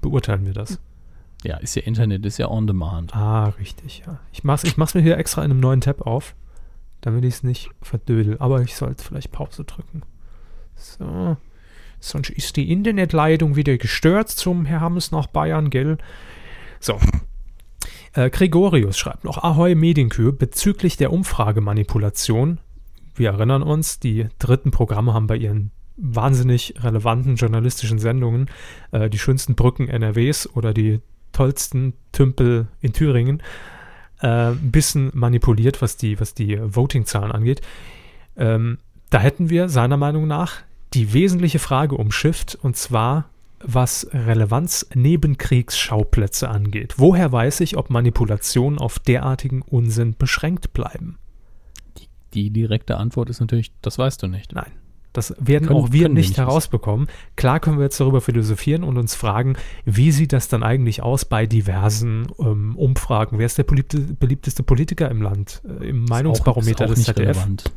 beurteilen wir das. ja, ist ja Internet, ist ja on demand. Ah, richtig, ja. Ich mach's, ich mach's mir hier extra in einem neuen Tab auf, damit ich es nicht verdödel. Aber ich sollte vielleicht Pause drücken. So. Sonst ist die Internetleitung wieder gestört zum Herr Hammes nach Bayern, gell? So. Äh, Gregorius schreibt noch, Ahoi Medienkühe, bezüglich der Umfragemanipulation. Wir erinnern uns, die dritten Programme haben bei ihren wahnsinnig relevanten journalistischen Sendungen äh, die schönsten Brücken NRWs oder die tollsten Tümpel in Thüringen äh, ein bisschen manipuliert, was die, was die Voting-Zahlen angeht. Ähm, da hätten wir seiner Meinung nach die wesentliche Frage umschifft, und zwar was Relevanz-Nebenkriegsschauplätze angeht. Woher weiß ich, ob Manipulationen auf derartigen Unsinn beschränkt bleiben? Die direkte Antwort ist natürlich, das weißt du nicht. Nein. Das werden Können- auch wir wir nicht nicht herausbekommen. Klar können wir jetzt darüber philosophieren und uns fragen, wie sieht das dann eigentlich aus bei diversen ähm, Umfragen? Wer ist der beliebte, beliebteste Politiker im Land? Äh, Im Meinungsbarometer ist auch, des ist auch nicht ZDF? relevant.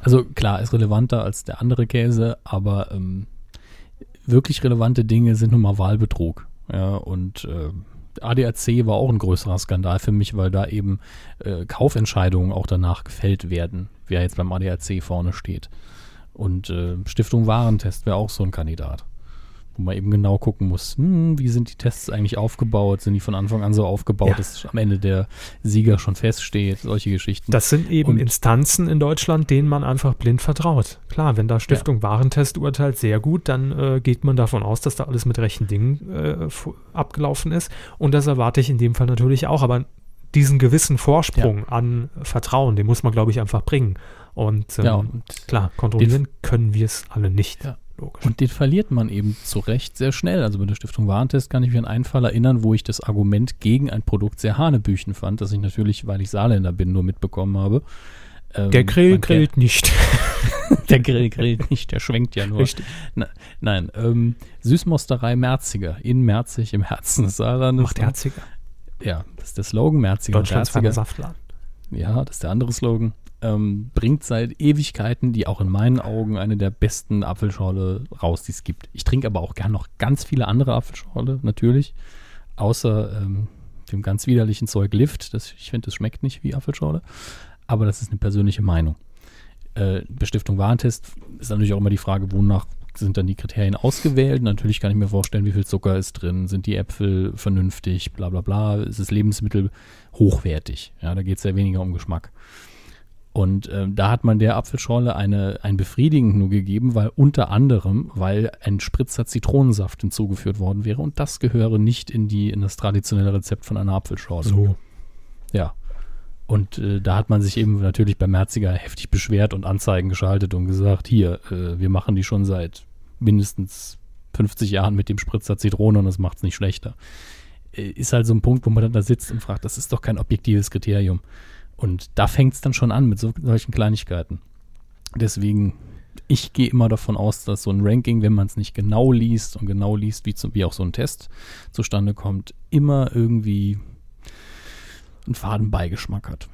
Also klar, ist relevanter als der andere Käse, aber ähm, wirklich relevante Dinge sind nun mal Wahlbetrug. Ja, und äh, ADAC war auch ein größerer Skandal für mich, weil da eben äh, Kaufentscheidungen auch danach gefällt werden, wer jetzt beim ADAC vorne steht. Und äh, Stiftung Warentest wäre auch so ein Kandidat. Wo man eben genau gucken muss, hm, wie sind die Tests eigentlich aufgebaut? Sind die von Anfang an so aufgebaut, Ja. dass am Ende der Sieger schon feststeht? Solche Geschichten. Das sind eben Und- Instanzen in Deutschland, denen man einfach blind vertraut. Klar, wenn da Stiftung Warentest urteilt, sehr gut, dann äh, geht man davon aus, dass da alles mit rechten Dingen äh, abgelaufen ist. Und das erwarte ich in dem Fall natürlich auch. Aber diesen gewissen Vorsprung an Vertrauen, den muss man, glaube ich, einfach bringen. Und ähm, ja, und klar, kontrollieren können wir es alle nicht. Ja. Logisch. Und den verliert man eben zu Recht sehr schnell. Also bei der Stiftung Warentest kann ich mich an einen Fall erinnern, wo ich das Argument gegen ein Produkt sehr hanebüchen fand, das ich natürlich, weil ich Saarländer bin, nur mitbekommen habe. Ähm, der Grill grillt nicht. [laughs] Der Grill grillt nicht, der schwenkt ja nur. Richtig. Nein, ähm, Süßmosterei Merziger in Merzig im Herzen des Saarlandes. Macht herziger. Ja, das ist der Slogan, Merziger Deutschlands Merziger. Saftladen. ja, das ist der andere Slogan, ähm, bringt seit Ewigkeiten die auch in meinen Augen eine der besten Apfelschorle raus, die es gibt. Ich trinke aber auch gern noch ganz viele andere Apfelschorle, natürlich. Außer ähm, dem ganz widerlichen Zeug Lift. Das, ich finde, das schmeckt nicht wie Apfelschorle. Aber das ist eine persönliche Meinung. Äh, Bestiftung Warentest ist natürlich auch immer die Frage, wonach sind dann die Kriterien ausgewählt. Natürlich kann ich mir vorstellen, wie viel Zucker ist drin, sind die Äpfel vernünftig, bla bla bla, ist das Lebensmittel hochwertig. Ja, da geht es ja weniger um Geschmack. Und ähm, da hat man der Apfelschorle eine, ein befriedigend nur gegeben, weil unter anderem, weil ein Spritzer Zitronensaft hinzugeführt worden wäre und das gehöre nicht in, die, in das traditionelle Rezept von einer Apfelschorle. So. Ja. Und äh, da hat man sich eben natürlich bei Merziger heftig beschwert und Anzeigen geschaltet und gesagt, hier, äh, wir machen die schon seit mindestens 50 Jahren mit dem Spritzer Zitrone und das macht es nicht schlechter. Äh, ist halt so ein Punkt, wo man dann da sitzt und fragt, das ist doch kein objektives Kriterium. Und da fängt es dann schon an mit so, solchen Kleinigkeiten. Deswegen, ich gehe immer davon aus, dass so ein Ranking, wenn man es nicht genau liest und genau liest, wie, zu, wie auch so ein Test zustande kommt, immer irgendwie einen faden Beigeschmack hat.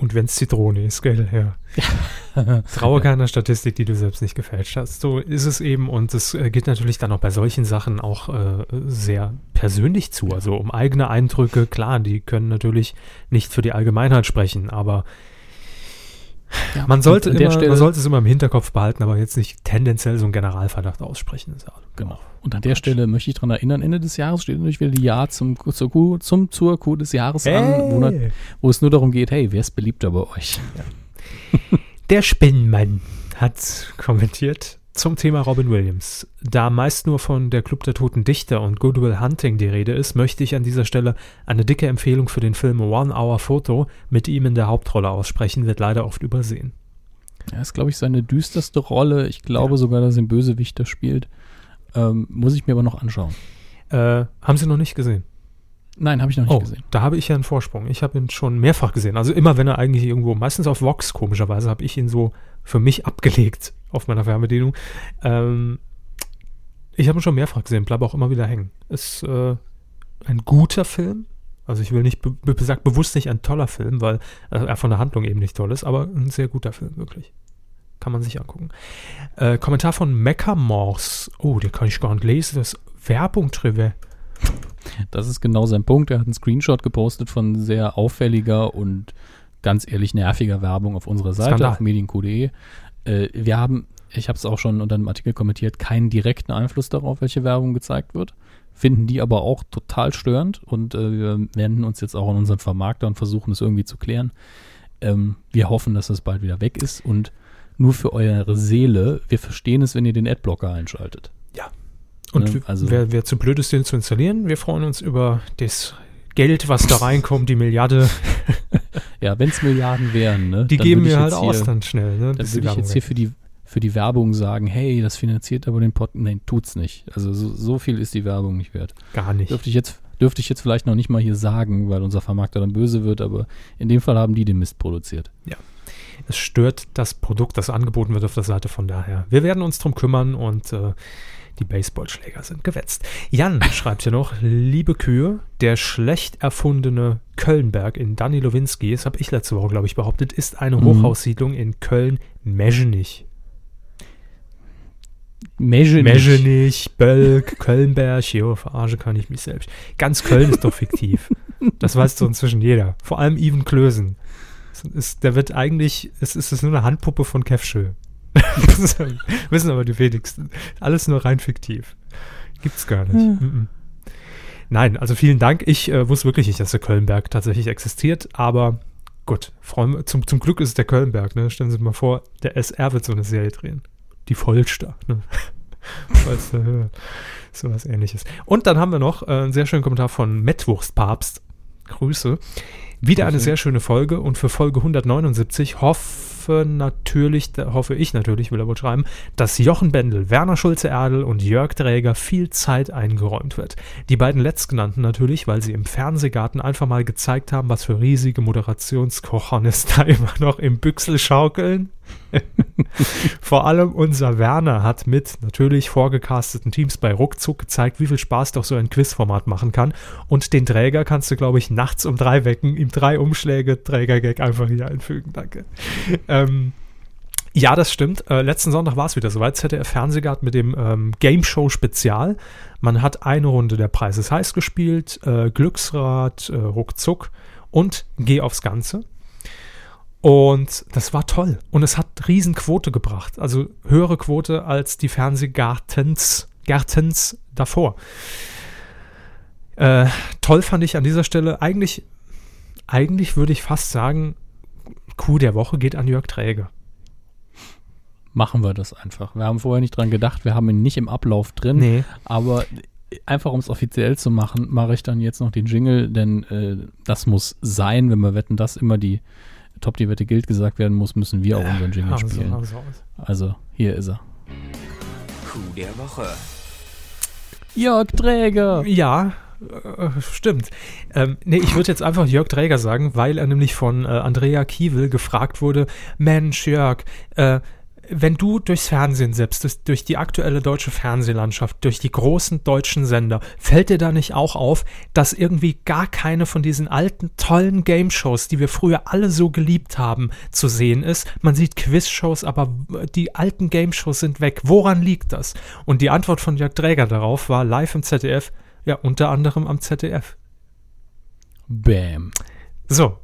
Und wenn es Zitrone ist, gell, ja. [laughs] Traue keiner Statistik, die du selbst nicht gefälscht hast. So ist es eben und es äh, geht natürlich dann auch bei solchen Sachen auch äh, sehr persönlich zu. Also um eigene Eindrücke, klar, die können natürlich nicht für die Allgemeinheit sprechen, aber ja, man, sollte immer, Stelle, man sollte es immer im Hinterkopf behalten, aber jetzt nicht tendenziell so einen Generalverdacht aussprechen. Ja genau. Und an der Stelle möchte ich daran erinnern, Ende des Jahres steht natürlich wieder die Jahr zum, zur Kuh, zum zur Kuh des Jahres hey. an, wo, wo, es nur darum geht, hey, wer ist beliebter bei euch? Ja. [laughs] Der Spinnmann hat kommentiert, zum Thema Robin Williams. Da meist nur von der Club der Toten Dichter und Goodwill Hunting die Rede ist, möchte ich an dieser Stelle eine dicke Empfehlung für den Film One Hour Photo mit ihm in der Hauptrolle aussprechen, wird leider oft übersehen. Ja, ist, glaube ich, seine düsterste Rolle. Ich glaube ja. sogar, dass er den Bösewichter spielt. Ähm, muss ich mir aber noch anschauen. Äh, haben Sie noch nicht gesehen? Nein, habe ich noch nicht oh, gesehen. Da habe ich ja einen Vorsprung. Ich habe ihn schon mehrfach gesehen. Also immer, wenn er eigentlich irgendwo, meistens auf Vox komischerweise, habe ich ihn so für mich abgelegt auf meiner Fernbedienung. Ähm, ich habe ihn schon mehrfach gesehen, bleibe auch immer wieder hängen. Ist äh, ein guter Film. Also ich will nicht, be sag bewusst nicht ein toller Film, weil äh, er von der Handlung eben nicht toll ist, aber ein sehr guter Film, wirklich. Kann man sich angucken. Äh, Kommentar von Mechamors. Oh, den kann ich gar nicht lesen. Das ist Werbung, Treve. Das ist genau sein Punkt. Er hat einen Screenshot gepostet von sehr auffälliger und ganz ehrlich nerviger Werbung auf unserer Seite, Skandal. auf medien.de. Äh, wir haben, ich habe es auch schon unter einem Artikel kommentiert, keinen direkten Einfluss darauf, welche Werbung gezeigt wird. Finden die aber auch total störend und äh, wir wenden uns jetzt auch an unseren Vermarkter und versuchen es irgendwie zu klären. Ähm, wir hoffen, dass das bald wieder weg ist und nur für eure Seele, wir verstehen es, wenn ihr den Adblocker einschaltet. Und ne? also, wer, wer zu blöd ist, den zu installieren, wir freuen uns über das Geld, was da reinkommt, die Milliarde. [laughs] ja, wenn es Milliarden wären, ne? Die geben wir halt aus dann schnell, ne? Dann würde ich jetzt hier für die, für die Werbung sagen, hey, das finanziert aber den Pod. Nein, tut's nicht. Also so, so, viel ist die Werbung nicht wert. Gar nicht. Dürfte ich jetzt, dürfte ich jetzt vielleicht noch nicht mal hier sagen, weil unser Vermarkter dann böse wird, aber in dem Fall haben die den Mist produziert. Ja. Es stört das Produkt, das angeboten wird auf der Seite, von daher. Wir werden uns drum kümmern und äh, die Baseballschläger sind gewetzt. Jan [laughs] schreibt hier noch, liebe Kühe, der schlecht erfundene Kölnberg in Dani Lowinski, das habe ich letzte Woche, glaube ich, behauptet, ist eine mhm. Hochhaussiedlung in Köln-Meschenich. Meschenich. Meschenich, Bölk, [laughs] Kölnberg, jo, verarsche kann ich mich selbst. Ganz Köln ist doch fiktiv. Das weiß so inzwischen jeder. Vor allem Even Klösen. Ist, der wird eigentlich, es ist, es nur eine Handpuppe von Kevschö. [laughs] wissen aber die wenigsten. Alles nur rein fiktiv. Gibt's gar nicht. Hm. Nein, also vielen Dank. Ich äh, wusste wirklich nicht, dass der Kölnberg tatsächlich existiert, aber gut, freuen, zum, zum Glück ist es der Kölnberg. Ne? Stellen Sie sich mal vor, der SR wird so eine Serie drehen. Die Vollster. Ne? [laughs] Weißt, äh, so was ähnliches. Und dann haben wir noch äh, einen sehr schönen Kommentar von Mettwurstpapst. Grüße. Wieder eine sehr schöne Folge und für Folge 179 hoffe natürlich, hoffe ich natürlich, will er wohl schreiben, dass Jochen Bendel, Werner Schulze-Erdel und Jörg Dräger viel Zeit eingeräumt wird. Die beiden letztgenannten natürlich, weil sie im Fernsehgarten einfach mal gezeigt haben, was für riesige Moderationskochonis da [laughs] immer noch im Büchsel schaukeln. [laughs] Vor allem unser Werner hat mit natürlich vorgecasteten Teams bei Ruckzuck gezeigt, wie viel Spaß doch so ein Quizformat machen kann. Und den Träger kannst du, glaube ich, nachts um drei wecken, ihm drei Umschläge, Trägergag einfach hier einfügen. Danke. [laughs] ähm, ja, das stimmt. Äh, letzten Sonntag war es wieder soweit. ZDF Fernsehgarten mit dem ähm, Game Show Spezial. Man hat eine Runde der Preis ist heiß gespielt, äh, Glücksrad, äh, Ruckzuck und Geh aufs Ganze. Und das war toll. Und es hat Riesenquote gebracht. Also höhere Quote als die Fernsehgartens Gartens davor. Äh, toll fand ich an dieser Stelle eigentlich, eigentlich würde ich fast sagen, Coup der Woche geht an Jörg Träge. Machen wir das einfach. Wir haben vorher nicht dran gedacht, wir haben ihn nicht im Ablauf drin, nee. aber einfach um es offiziell zu machen, mache ich dann jetzt noch den Jingle, denn äh, das muss sein, wenn wir wetten, dass immer die Top die Wette gilt gesagt werden muss, müssen wir auch unseren Jingle Also, spielen. also, also. Also, hier ist er. Coup der Woche. Jörg Träger! Ja, stimmt. Ähm, nee, ich würde jetzt einfach Jörg Träger sagen, weil er nämlich von äh, Andrea Kiewel gefragt wurde, Mensch, Jörg, äh, wenn du durchs Fernsehen selbst, durch, durch die aktuelle deutsche Fernsehlandschaft, durch die großen deutschen Sender, fällt dir da nicht auch auf, dass irgendwie gar keine von diesen alten, tollen Game-Shows, die wir früher alle so geliebt haben, zu sehen ist? Man sieht Quiz-Shows, aber die alten Game-Shows sind weg. Woran liegt das? Und die Antwort von Jörg Träger darauf war live im ZDF, ja, unter anderem am ZDF. Bam. So.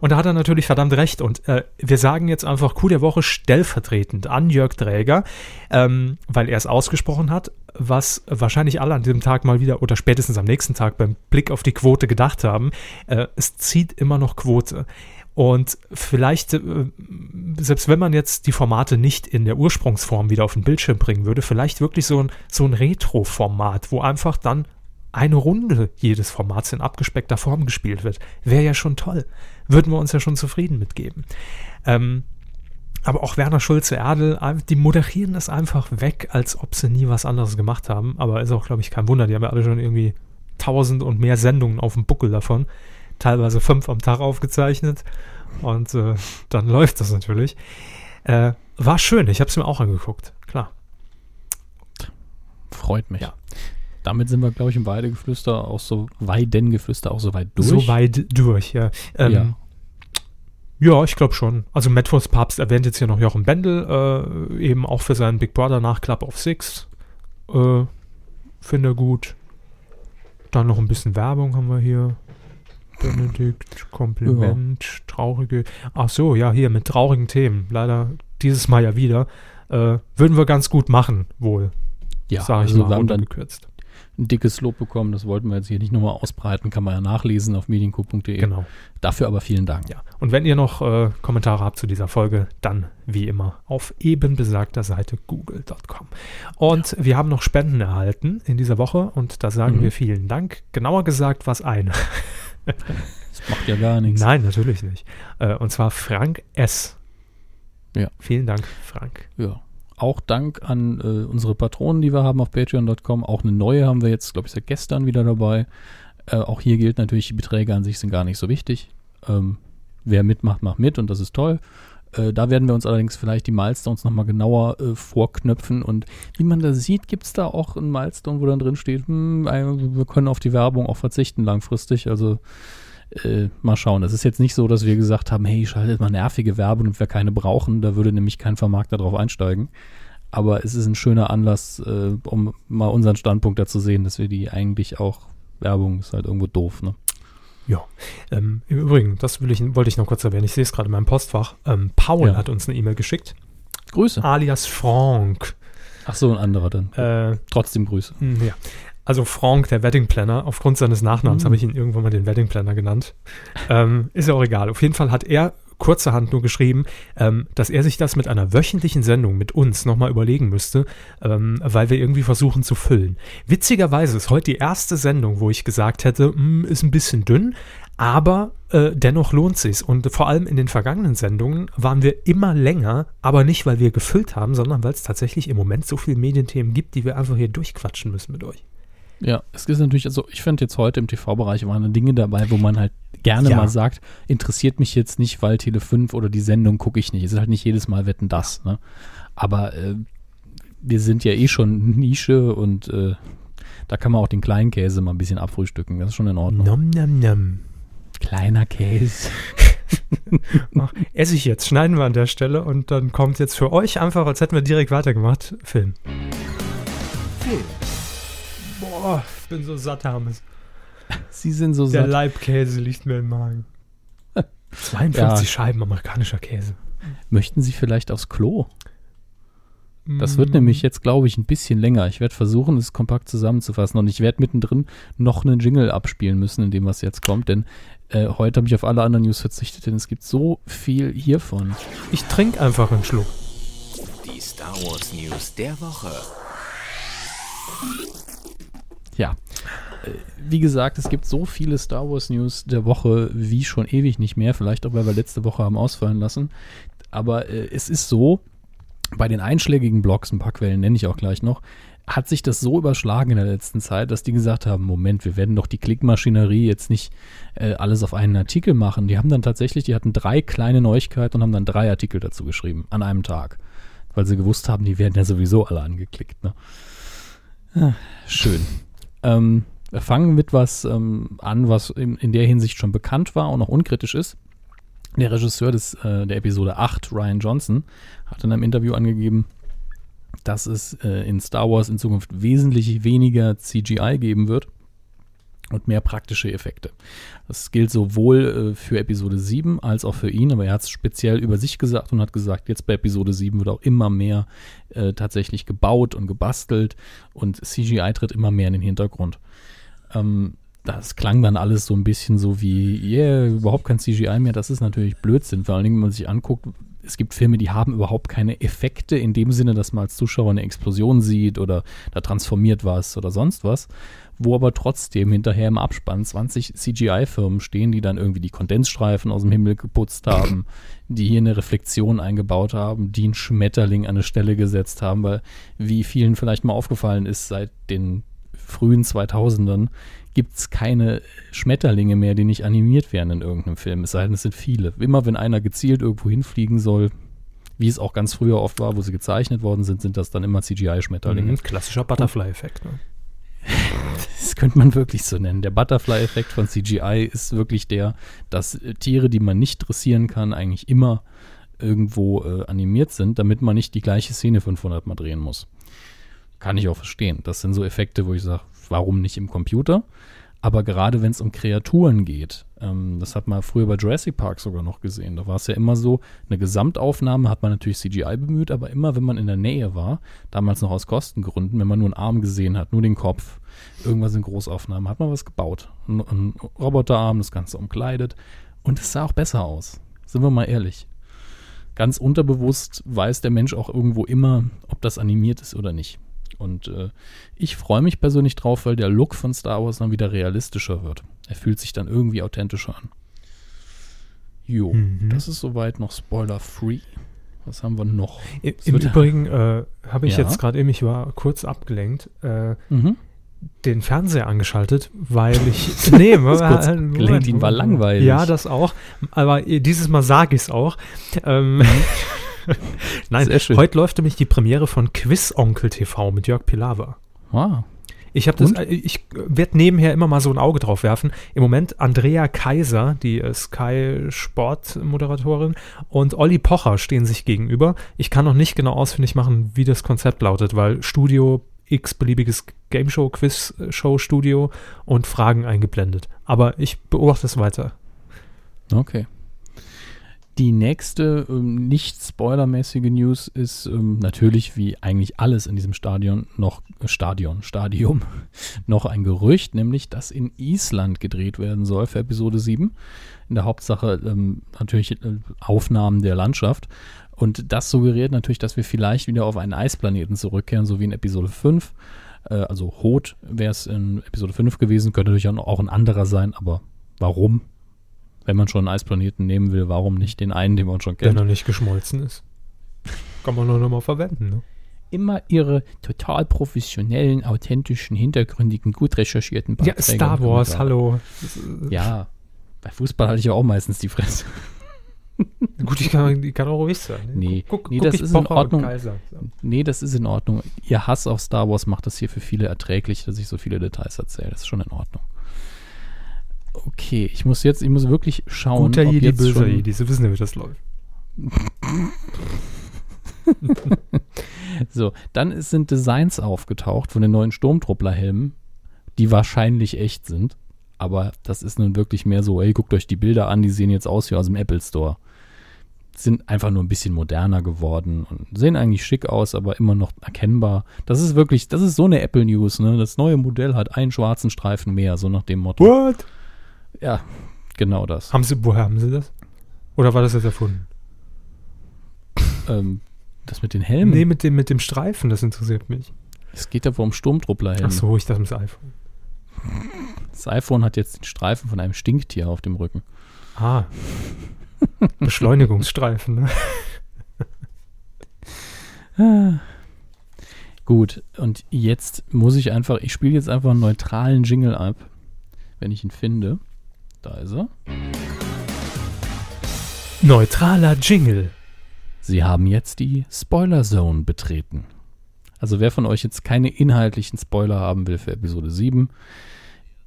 Und da hat er natürlich verdammt recht. Und äh, wir sagen jetzt einfach Coup der Woche stellvertretend an Jörg Träger, ähm, weil er es ausgesprochen hat, was wahrscheinlich alle an diesem Tag mal wieder oder spätestens am nächsten Tag beim Blick auf die Quote gedacht haben. Äh, es zieht immer noch Quote. Und vielleicht, äh, selbst wenn man jetzt die Formate nicht in der Ursprungsform wieder auf den Bildschirm bringen würde, vielleicht wirklich so ein, so ein Retro-Format, wo einfach dann eine Runde jedes Formats in abgespeckter Form gespielt wird. Wäre ja schon toll. Würden wir uns ja schon zufrieden mitgeben. Ähm, aber auch Werner Schulze-Erdel, die moderieren das einfach weg, als ob sie nie was anderes gemacht haben. Aber ist auch, glaube ich, kein Wunder. Die haben ja alle schon irgendwie tausend und mehr Sendungen auf dem Buckel davon. Teilweise fünf am Tag aufgezeichnet. Und äh, dann läuft das natürlich. Äh, war schön. Ich habe es mir auch angeguckt. Klar. Freut mich. Ja. Damit sind wir, glaube ich, im Weidegeflüster auch so, Weidengeflüster auch so weit durch. So weit durch, ja. Ähm, Ja. Ja, ich glaube schon. Also Metros Papst erwähnt jetzt hier noch Jochen Bendel, äh, eben auch für seinen Big Brother nach Club of Six. Äh, Finde gut. Dann noch ein bisschen Werbung haben wir hier. Benedikt, Kompliment, traurige. Ach so, ja, hier mit traurigen Themen. Leider dieses Mal ja wieder. Äh, würden wir ganz gut machen, wohl. Ja, Sag ich also mal wir haben dann runtergekürzt. Ein dickes Lob bekommen. Das wollten wir jetzt hier nicht nochmal ausbreiten. Kann man ja nachlesen auf medienco.de. Genau. Dafür aber vielen Dank. Ja, und wenn ihr noch äh, Kommentare habt zu dieser Folge, dann wie immer auf eben besagter Seite google.com. Und wir haben noch Spenden erhalten in dieser Woche und da sagen Mhm. wir vielen Dank. Genauer gesagt, was eine. Das macht ja gar nichts. Nein, natürlich nicht. Äh, und zwar Frank S. Ja. Vielen Dank, Frank. Ja. Auch Dank an äh, unsere Patronen, die wir haben auf patreon.com. Auch eine neue haben wir jetzt, glaube ich, seit gestern wieder dabei. Äh, auch hier gilt natürlich, die Beträge an sich sind gar nicht so wichtig. Ähm, wer mitmacht, macht mit und das ist toll. Äh, da werden wir uns allerdings vielleicht die Milestones nochmal genauer äh, vorknöpfen. Und wie man da sieht, gibt es da auch einen Milestone, wo dann drin steht, hm, äh, wir können auf die Werbung auch verzichten langfristig. Also äh, mal schauen. Es ist jetzt nicht so, dass wir gesagt haben, hey, schaltet mal nervige Werbung und wir keine brauchen. Da würde nämlich kein Vermarkter drauf einsteigen. Aber es ist ein schöner Anlass, äh, um mal unseren Standpunkt dazu sehen, dass wir die eigentlich auch, Werbung ist halt irgendwo doof, ne? Ja, ähm, im Übrigen, das ich, wollte ich noch kurz erwähnen. Ich sehe es gerade in meinem Postfach. Ähm, Paul Ja. hat uns eine E-Mail geschickt, Grüße. alias Frank. Ach so, ein anderer dann. Äh, Trotzdem Grüße. Hm, Ja. Also Frank, der Wedding Planner, aufgrund seines Nachnamens Mhm. habe ich ihn irgendwann mal den Wedding Planner genannt. Ähm, ist ja auch egal. Auf jeden Fall hat er kurzerhand nur geschrieben, ähm, dass er sich das mit einer wöchentlichen Sendung mit uns nochmal überlegen müsste, ähm, weil wir irgendwie versuchen zu füllen. Witzigerweise ist heute die erste Sendung, wo ich gesagt hätte, "Hm, ist ein bisschen dünn, aber äh, dennoch lohnt sich's. Und vor allem in den vergangenen Sendungen waren wir immer länger, aber nicht, weil wir gefüllt haben, sondern weil es tatsächlich im Moment so viele Medienthemen gibt, die wir einfach hier durchquatschen müssen mit euch. Ja, es ist natürlich, also ich finde jetzt heute im TV-Bereich waren Dinge dabei, wo man halt gerne Ja. mal sagt, interessiert mich jetzt nicht, weil Tele 5 oder die Sendung gucke ich nicht. Es ist halt nicht jedes Mal Wetten das, ne? Aber äh, wir sind ja eh schon Nische und äh, da kann man auch den kleinen Käse mal ein bisschen abfrühstücken. Das ist schon in Ordnung. Nom, nom, nom. Kleiner Käse. [laughs] Ach, esse ich jetzt, schneiden wir an der Stelle und dann kommt jetzt für euch einfach, als hätten wir direkt weitergemacht, Film. Film. Boah, ich bin so satt, Hermes. Sie sind so Der satt. Leibkäse liegt mir im Magen. 52 [laughs] Ja. Scheiben amerikanischer Käse. Möchten Sie vielleicht aufs Klo? Das Mm. wird nämlich jetzt, glaube ich, ein bisschen länger. Ich werde versuchen, es kompakt zusammenzufassen und ich werde mittendrin noch einen Jingle abspielen müssen, in dem was jetzt kommt, denn äh, heute habe ich auf alle anderen News verzichtet, denn es gibt so viel hiervon. Ich trinke einfach einen Schluck. Die Star Wars News der Woche. Ja. Äh, Wie gesagt, es gibt so viele Star Wars News der Woche wie schon ewig nicht mehr. Vielleicht auch, weil wir letzte Woche haben ausfallen lassen. Aber äh, es ist so, bei den einschlägigen Blogs, ein paar Quellen nenne ich auch gleich noch, hat sich das so überschlagen in der letzten Zeit, dass die gesagt haben, Moment, wir werden doch die Klickmaschinerie jetzt nicht äh, alles auf einen Artikel machen. Die haben dann tatsächlich, die hatten drei kleine Neuigkeiten und haben dann drei Artikel dazu geschrieben, an einem Tag. Weil sie gewusst haben, die werden ja sowieso alle angeklickt. Ne? Ah, schön. Ähm, wir fangen mit was ähm, an, was in, in der Hinsicht schon bekannt war und auch unkritisch ist. Der Regisseur des, äh, der Episode 8, Ryan Johnson, hat in einem Interview angegeben, dass es äh, in Star Wars in Zukunft wesentlich weniger CGI geben wird und mehr praktische Effekte. Das gilt sowohl äh, für Episode 7 als auch für ihn, aber er hat es speziell über sich gesagt und hat gesagt, jetzt bei Episode 7 wird auch immer mehr äh, tatsächlich gebaut und gebastelt und CGI tritt immer mehr in den Hintergrund. Ähm, das klang dann alles so ein bisschen so wie, yeah, überhaupt kein CGI mehr. Das ist natürlich Blödsinn, vor allen Dingen, wenn man sich anguckt, es gibt Filme, die haben überhaupt keine Effekte in dem Sinne, dass man als Zuschauer eine Explosion sieht oder da transformiert was oder sonst was, wo aber trotzdem hinterher im Abspann 20 CGI-Firmen stehen, die dann irgendwie die Kondensstreifen aus dem Himmel geputzt haben, [laughs] die hier eine Reflexion eingebaut haben, die einen Schmetterling an eine Stelle gesetzt haben, weil wie vielen vielleicht mal aufgefallen ist, seit den frühen 2000ern gibt es keine Schmetterlinge mehr, die nicht animiert werden in irgendeinem Film. Es sei denn, es sind viele. Immer wenn einer gezielt irgendwo hinfliegen soll, wie es auch ganz früher oft war, wo sie gezeichnet worden sind, sind das dann immer CGI-Schmetterlinge. Mhm, klassischer Butterfly-Effekt. Ne? [laughs] Das könnte man wirklich so nennen. Der Butterfly-Effekt von CGI ist wirklich der, dass äh, Tiere, die man nicht dressieren kann, eigentlich immer irgendwo äh, animiert sind, damit man nicht die gleiche Szene 500 Mal drehen muss. Kann ich auch verstehen. Das sind so Effekte, wo ich sage, warum nicht im Computer? Aber gerade wenn es um Kreaturen geht, ähm, das hat man früher bei Jurassic Park sogar noch gesehen. Da war es ja immer so, eine Gesamtaufnahme hat man natürlich CGI bemüht, aber immer wenn man in der Nähe war, damals noch aus Kostengründen, wenn man nur einen Arm gesehen hat, nur den Kopf, irgendwas in Großaufnahmen, hat man was gebaut. Ein, ein Roboterarm, das Ganze umkleidet. Und es sah auch besser aus. Sind wir mal ehrlich. Ganz unterbewusst weiß der Mensch auch irgendwo immer, ob das animiert ist oder nicht. Und äh, ich freue mich persönlich drauf, weil der Look von Star Wars dann wieder realistischer wird. Er fühlt sich dann irgendwie authentischer an. Jo, Mhm. das ist soweit noch spoiler-free. Was haben wir noch? Im wird- Übrigen äh, habe ich Ja. jetzt gerade eben, ich war kurz abgelenkt, äh, Mhm. den Fernseher angeschaltet, weil ich. [laughs] nee, kurz abgelenkt, ihm war langweilig. Ja, das auch. Aber dieses Mal sage ich es auch. Ähm, [laughs] [laughs] Nein, heute läuft nämlich die Premiere von Quiz Onkel TV mit Jörg Pilawa. Ah, Ich habe das, Und? äh, ich werde nebenher immer mal so ein Auge drauf werfen. Im Moment Andrea Kaiser, die äh, Sky Sport Moderatorin, und Olli Pocher stehen sich gegenüber. Ich kann noch nicht genau ausfindig machen, wie das Konzept lautet, weil Studio x beliebiges Game Show, Quiz Show Studio und Fragen eingeblendet. Aber ich beobachte es weiter. okay. Die nächste ähm, nicht spoilermäßige News ist ähm, natürlich wie eigentlich alles in diesem Stadion noch äh, Stadion, Stadium [laughs] noch ein Gerücht, nämlich dass in Island gedreht werden soll für Episode 7. In der Hauptsache ähm, natürlich äh, Aufnahmen der Landschaft. Und das suggeriert natürlich, dass wir vielleicht wieder auf einen Eisplaneten zurückkehren, so wie in Episode 5. Äh, also Hoth wäre es in Episode 5 gewesen, könnte natürlich auch auch ein anderer sein, aber warum? Wenn man schon einen Eisplaneten nehmen will, warum nicht den einen, den man schon Der kennt? noch nicht geschmolzen ist. Kann man nur noch mal verwenden. Ne? Immer ihre total professionellen, authentischen, hintergründigen, gut recherchierten Ja, Beiträge Star und Wars, hallo. Ja, bei Fußball halte ich ja auch meistens die Fresse. [laughs] Gut, ich kann, die kann auch ruhig sein. ne? Nee, guck, nee, guck das ich ist in Pocher und Ordnung. Kaiser. So. Nee, das ist in Ordnung. Ihr Hass auf Star Wars macht das hier für viele erträglich, dass ich so viele Details erzähle. Das ist schon in Ordnung. Okay, ich muss jetzt, ich muss wirklich schauen. Guter Jedi, böser Jedi. Sie wissen ja, wie das läuft. [laughs] So, dann ist- sind Designs aufgetaucht von den neuen Sturmtrupplerhelmen, die wahrscheinlich echt sind. Aber das ist nun wirklich mehr so, ey, guckt euch die Bilder an, die sehen jetzt aus wie aus dem Apple Store. Sind einfach nur ein bisschen moderner geworden und sehen eigentlich schick aus, aber immer noch erkennbar. Das ist wirklich, das ist so eine Apple News, ne? Das neue Modell hat einen schwarzen Streifen mehr, so nach dem Motto. What? Ja, genau das. Haben Sie, woher haben Sie das? Oder war das jetzt erfunden? Ähm, das mit den Helmen, Nee, mit dem, mit dem Streifen, das interessiert mich. es geht ja um Sturmtrupplerhelme. Ach so, ich dachte, das iPhone. Das iPhone hat jetzt den Streifen von einem Stinktier auf dem Rücken. Ah. Beschleunigungsstreifen, ne? [laughs] Gut, und jetzt muss ich einfach, ich spiele jetzt einfach einen neutralen Jingle ab, wenn ich ihn finde. Da ist er. Neutraler Jingle. Sie haben jetzt die Spoiler Zone betreten. Also wer von euch jetzt keine inhaltlichen Spoiler haben will für Episode 7,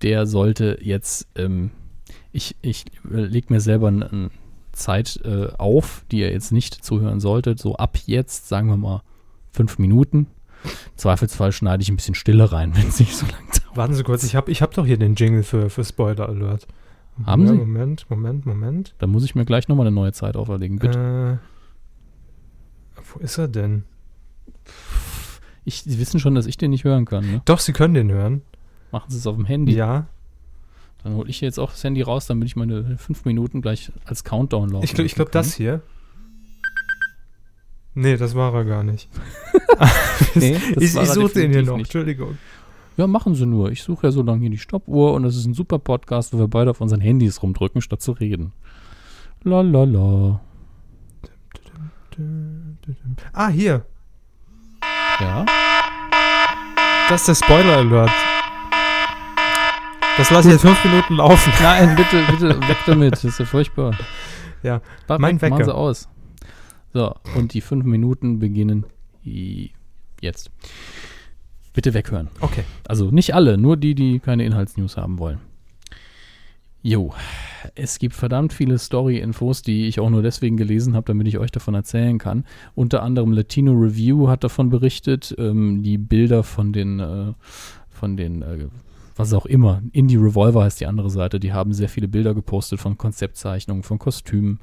der sollte jetzt, ähm, ich, ich leg mir selber eine Zeit äh, auf, die ihr jetzt nicht zuhören solltet. So ab jetzt, sagen wir mal, fünf Minuten. Im Zweifelsfall schneide ich ein bisschen Stille rein, [laughs] wenn es nicht so lang dauert. Warten Sie kurz, ich habe ich hab doch hier den Jingle für, für Spoiler Alert. Haben ja, Sie? Moment, Moment, Moment. Da muss ich mir gleich nochmal eine neue Zeit auferlegen, bitte. Äh, wo ist er denn? Ich, Sie wissen schon, dass ich den nicht hören kann, ne? Doch, Sie können den hören. Machen Sie es auf dem Handy. Ja. Dann hole ich jetzt auch das Handy raus, damit ich meine fünf Minuten gleich als Countdown laufen Ich, glaub- ich glaube, lassen das hier. Nee, das war er gar nicht. [laughs] [laughs] Nee, ich ich suche den hier noch. nicht. Entschuldigung. Ja, machen Sie nur. Ich suche ja so lange hier die Stoppuhr und das ist ein super Podcast, wo wir beide auf unseren Handys rumdrücken, statt zu reden. La la la. Ah, hier. Ja. Das ist der Spoiler Alert. Das lasse ich jetzt fünf Minuten laufen. [laughs] Nein, bitte, bitte, weg damit. Das ist ja furchtbar. Ja, Warte, mein Machen Wecker. Sie aus. So, und die fünf Minuten beginnen jetzt. Bitte weghören. Okay. Also nicht alle, nur die, die keine Inhaltsnews haben wollen. Jo, es gibt verdammt viele Story-Infos, die ich auch nur deswegen gelesen habe, damit ich euch davon erzählen kann. Unter anderem Latino Review hat davon berichtet, ähm, die Bilder von den, äh, von den, äh, was auch immer, Indie Revolver heißt die andere Seite, die haben sehr viele Bilder gepostet von Konzeptzeichnungen, von Kostümen.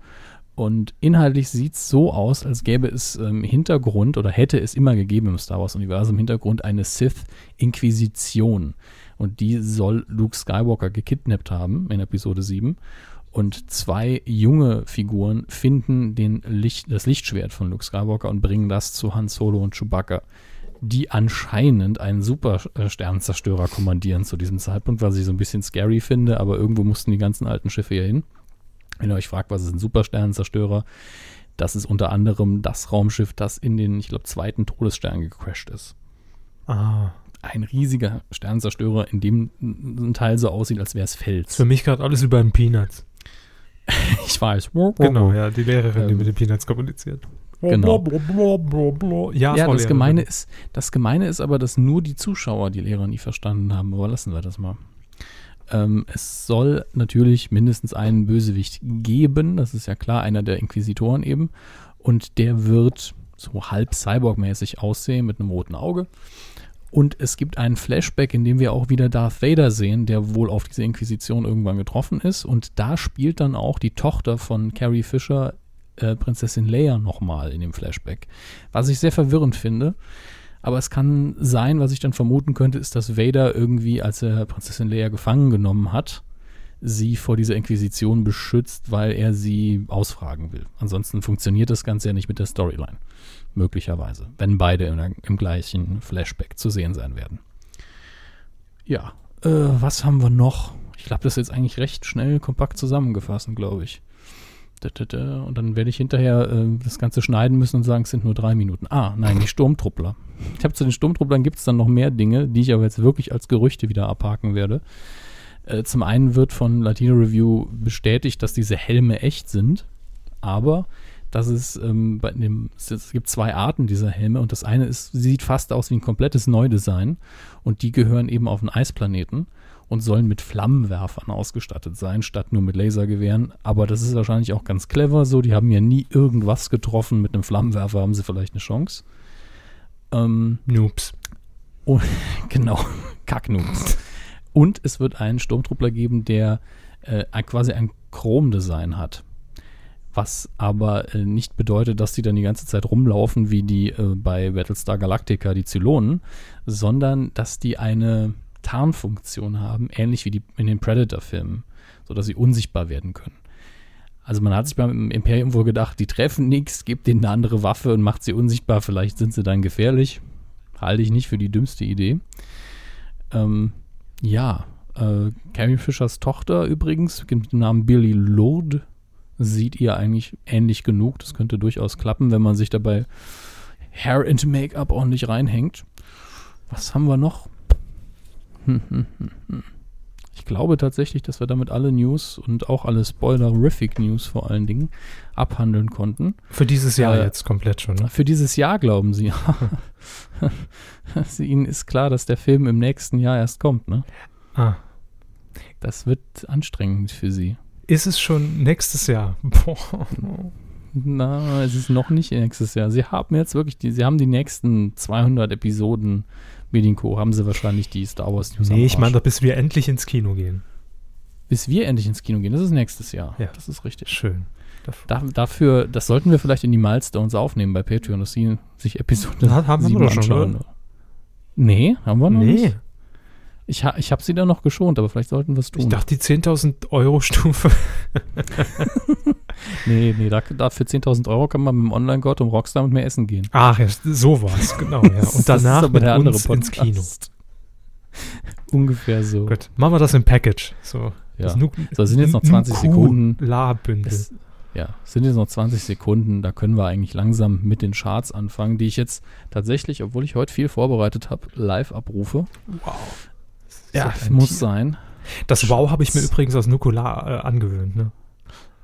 Und inhaltlich sieht es so aus, als gäbe es im Hintergrund oder hätte es immer gegeben im Star Wars-Universum im Hintergrund eine Sith-Inquisition. Und die soll Luke Skywalker gekidnappt haben in Episode 7. Und zwei junge Figuren finden den Licht, das Lichtschwert von Luke Skywalker und bringen das zu Han Solo und Chewbacca, die anscheinend einen Super-Sternzerstörer kommandieren zu diesem Zeitpunkt, was ich so ein bisschen scary finde, aber irgendwo mussten die ganzen alten Schiffe hier hin. Wenn ihr euch fragt, was ist ein Supersternenzerstörer, das ist unter anderem das Raumschiff, das in den, ich glaube, zweiten Todesstern gecrashed ist. Ah. Ein riesiger Sternzerstörer, in dem ein Teil so aussieht, als wäre es Fels. Für mich gerade alles über den Peanuts. [laughs] Ich weiß. Genau, ja, die Lehrerin, die Ähm, mit den Peanuts kommuniziert. genau. Ja, Ja, das. Gemeine, ist, das Gemeine ist aber, dass nur die Zuschauer die Lehrer nie verstanden haben. Aber lassen wir das mal. Ähm, es soll natürlich mindestens einen Bösewicht geben. Das ist ja klar, einer der Inquisitoren eben. Und der wird so halb Cyborg-mäßig aussehen mit einem roten Auge. Und es gibt einen Flashback, in dem wir auch wieder Darth Vader sehen, der wohl auf diese Inquisition irgendwann getroffen ist. Und da spielt dann auch die Tochter von Carrie Fisher, äh, Prinzessin Leia, nochmal in dem Flashback. Was ich sehr verwirrend finde. Aber es kann sein, was ich dann vermuten könnte, ist, dass Vader irgendwie, als er Prinzessin Leia gefangen genommen hat, sie vor dieser Inquisition beschützt, weil er sie ausfragen will. Ansonsten funktioniert das Ganze ja nicht mit der Storyline. Möglicherweise. Wenn beide der- im gleichen Flashback zu sehen sein werden. Ja, äh, was haben wir noch? Ich glaube, das ist jetzt eigentlich recht schnell kompakt zusammengefasst, glaube ich. Und dann werde ich hinterher äh, das Ganze schneiden müssen und sagen, es sind nur drei Minuten. Ah, nein, die Sturmtruppler. Ich habe zu den Sturmtrupplern gibt es dann noch mehr Dinge, die ich aber jetzt wirklich als Gerüchte wieder abhaken werde. Äh, zum einen wird von Latino Review bestätigt, dass diese Helme echt sind, aber dass es ähm, bei dem, es, gibt zwei Arten dieser Helme und das eine ist, sieht fast aus wie ein komplettes Neudesign und die gehören eben auf einen Eisplaneten und sollen mit Flammenwerfern ausgestattet sein, statt nur mit Lasergewehren. Aber das ist wahrscheinlich auch ganz clever so. Die haben ja nie irgendwas getroffen. Mit einem Flammenwerfer haben sie vielleicht eine Chance. Ähm, Noobs. [laughs] genau, Kacknoobs. Und es wird einen Sturmtruppler geben, der äh, quasi ein Chrom-Design hat. Was aber äh, nicht bedeutet, dass die dann die ganze Zeit rumlaufen wie die äh, bei Battlestar Galactica, die Zylonen, sondern dass die eine Tarnfunktion haben, ähnlich wie die in den Predator-Filmen, sodass sie unsichtbar werden können. Also man hat sich beim Imperium wohl gedacht, die treffen nichts, gibt denen eine andere Waffe und macht sie unsichtbar, vielleicht sind sie dann gefährlich. Halte ich nicht für die dümmste Idee. Ähm, ja, Äh, Carrie Fishers Tochter übrigens, mit dem Namen Billy Lourdes, sieht ihr eigentlich ähnlich genug. Das könnte durchaus klappen, wenn man sich dabei Hair and Make-up ordentlich reinhängt. Was haben wir noch? Hm, hm, hm, hm. Ich glaube tatsächlich, dass wir damit alle News und auch alle Spoilerific News vor allen Dingen abhandeln konnten. Für dieses Jahr Äh, jetzt komplett schon. Ne? Für dieses Jahr glauben Sie. [laughs] Sie- Ihnen ist klar, dass der Film im nächsten Jahr erst kommt, ne? Ah. Das wird anstrengend für Sie. Ist es schon nächstes Jahr? [laughs] Boah. Na, es ist noch nicht nächstes Jahr. Sie haben jetzt wirklich die, Sie haben die nächsten 200 Episoden Medienco, haben Sie wahrscheinlich die Star Wars News Nee, ich meine doch, bis wir endlich ins Kino gehen. Bis wir endlich ins Kino gehen, das ist nächstes Jahr. Ja. Das ist richtig. Schön. Da, dafür, das sollten wir vielleicht in die Milestones aufnehmen bei Patreon, dass Sie sich Episode Na, haben wir 7 doch schon, oder? Nee, haben wir noch Nee, nicht. Ich, ha, ich habe sie da noch geschont, aber vielleicht sollten wir es tun. ich dachte die 10.000 Euro Stufe. [laughs] nee, nee, da, da für 10.000 Euro kann man mit dem Online-Gott um Rockstar mit mir essen gehen. Ach, ja, so war's, genau. Ja. Das Und danach mit der andere uns ins Kino. Podcast. [laughs] Ungefähr so. Gut, machen wir das im Package. So, Ja. Nu- So, es sind jetzt noch 20 Sekunden. La-Bündel. Es, ja, es sind jetzt noch 20 Sekunden, da können wir eigentlich langsam mit den Charts anfangen, die ich jetzt tatsächlich, obwohl ich heute viel vorbereitet habe, live abrufe. Wow. Ja, muss Tier. sein. Das Wow habe ich mir übrigens aus Nukular äh, angewöhnt. Ne?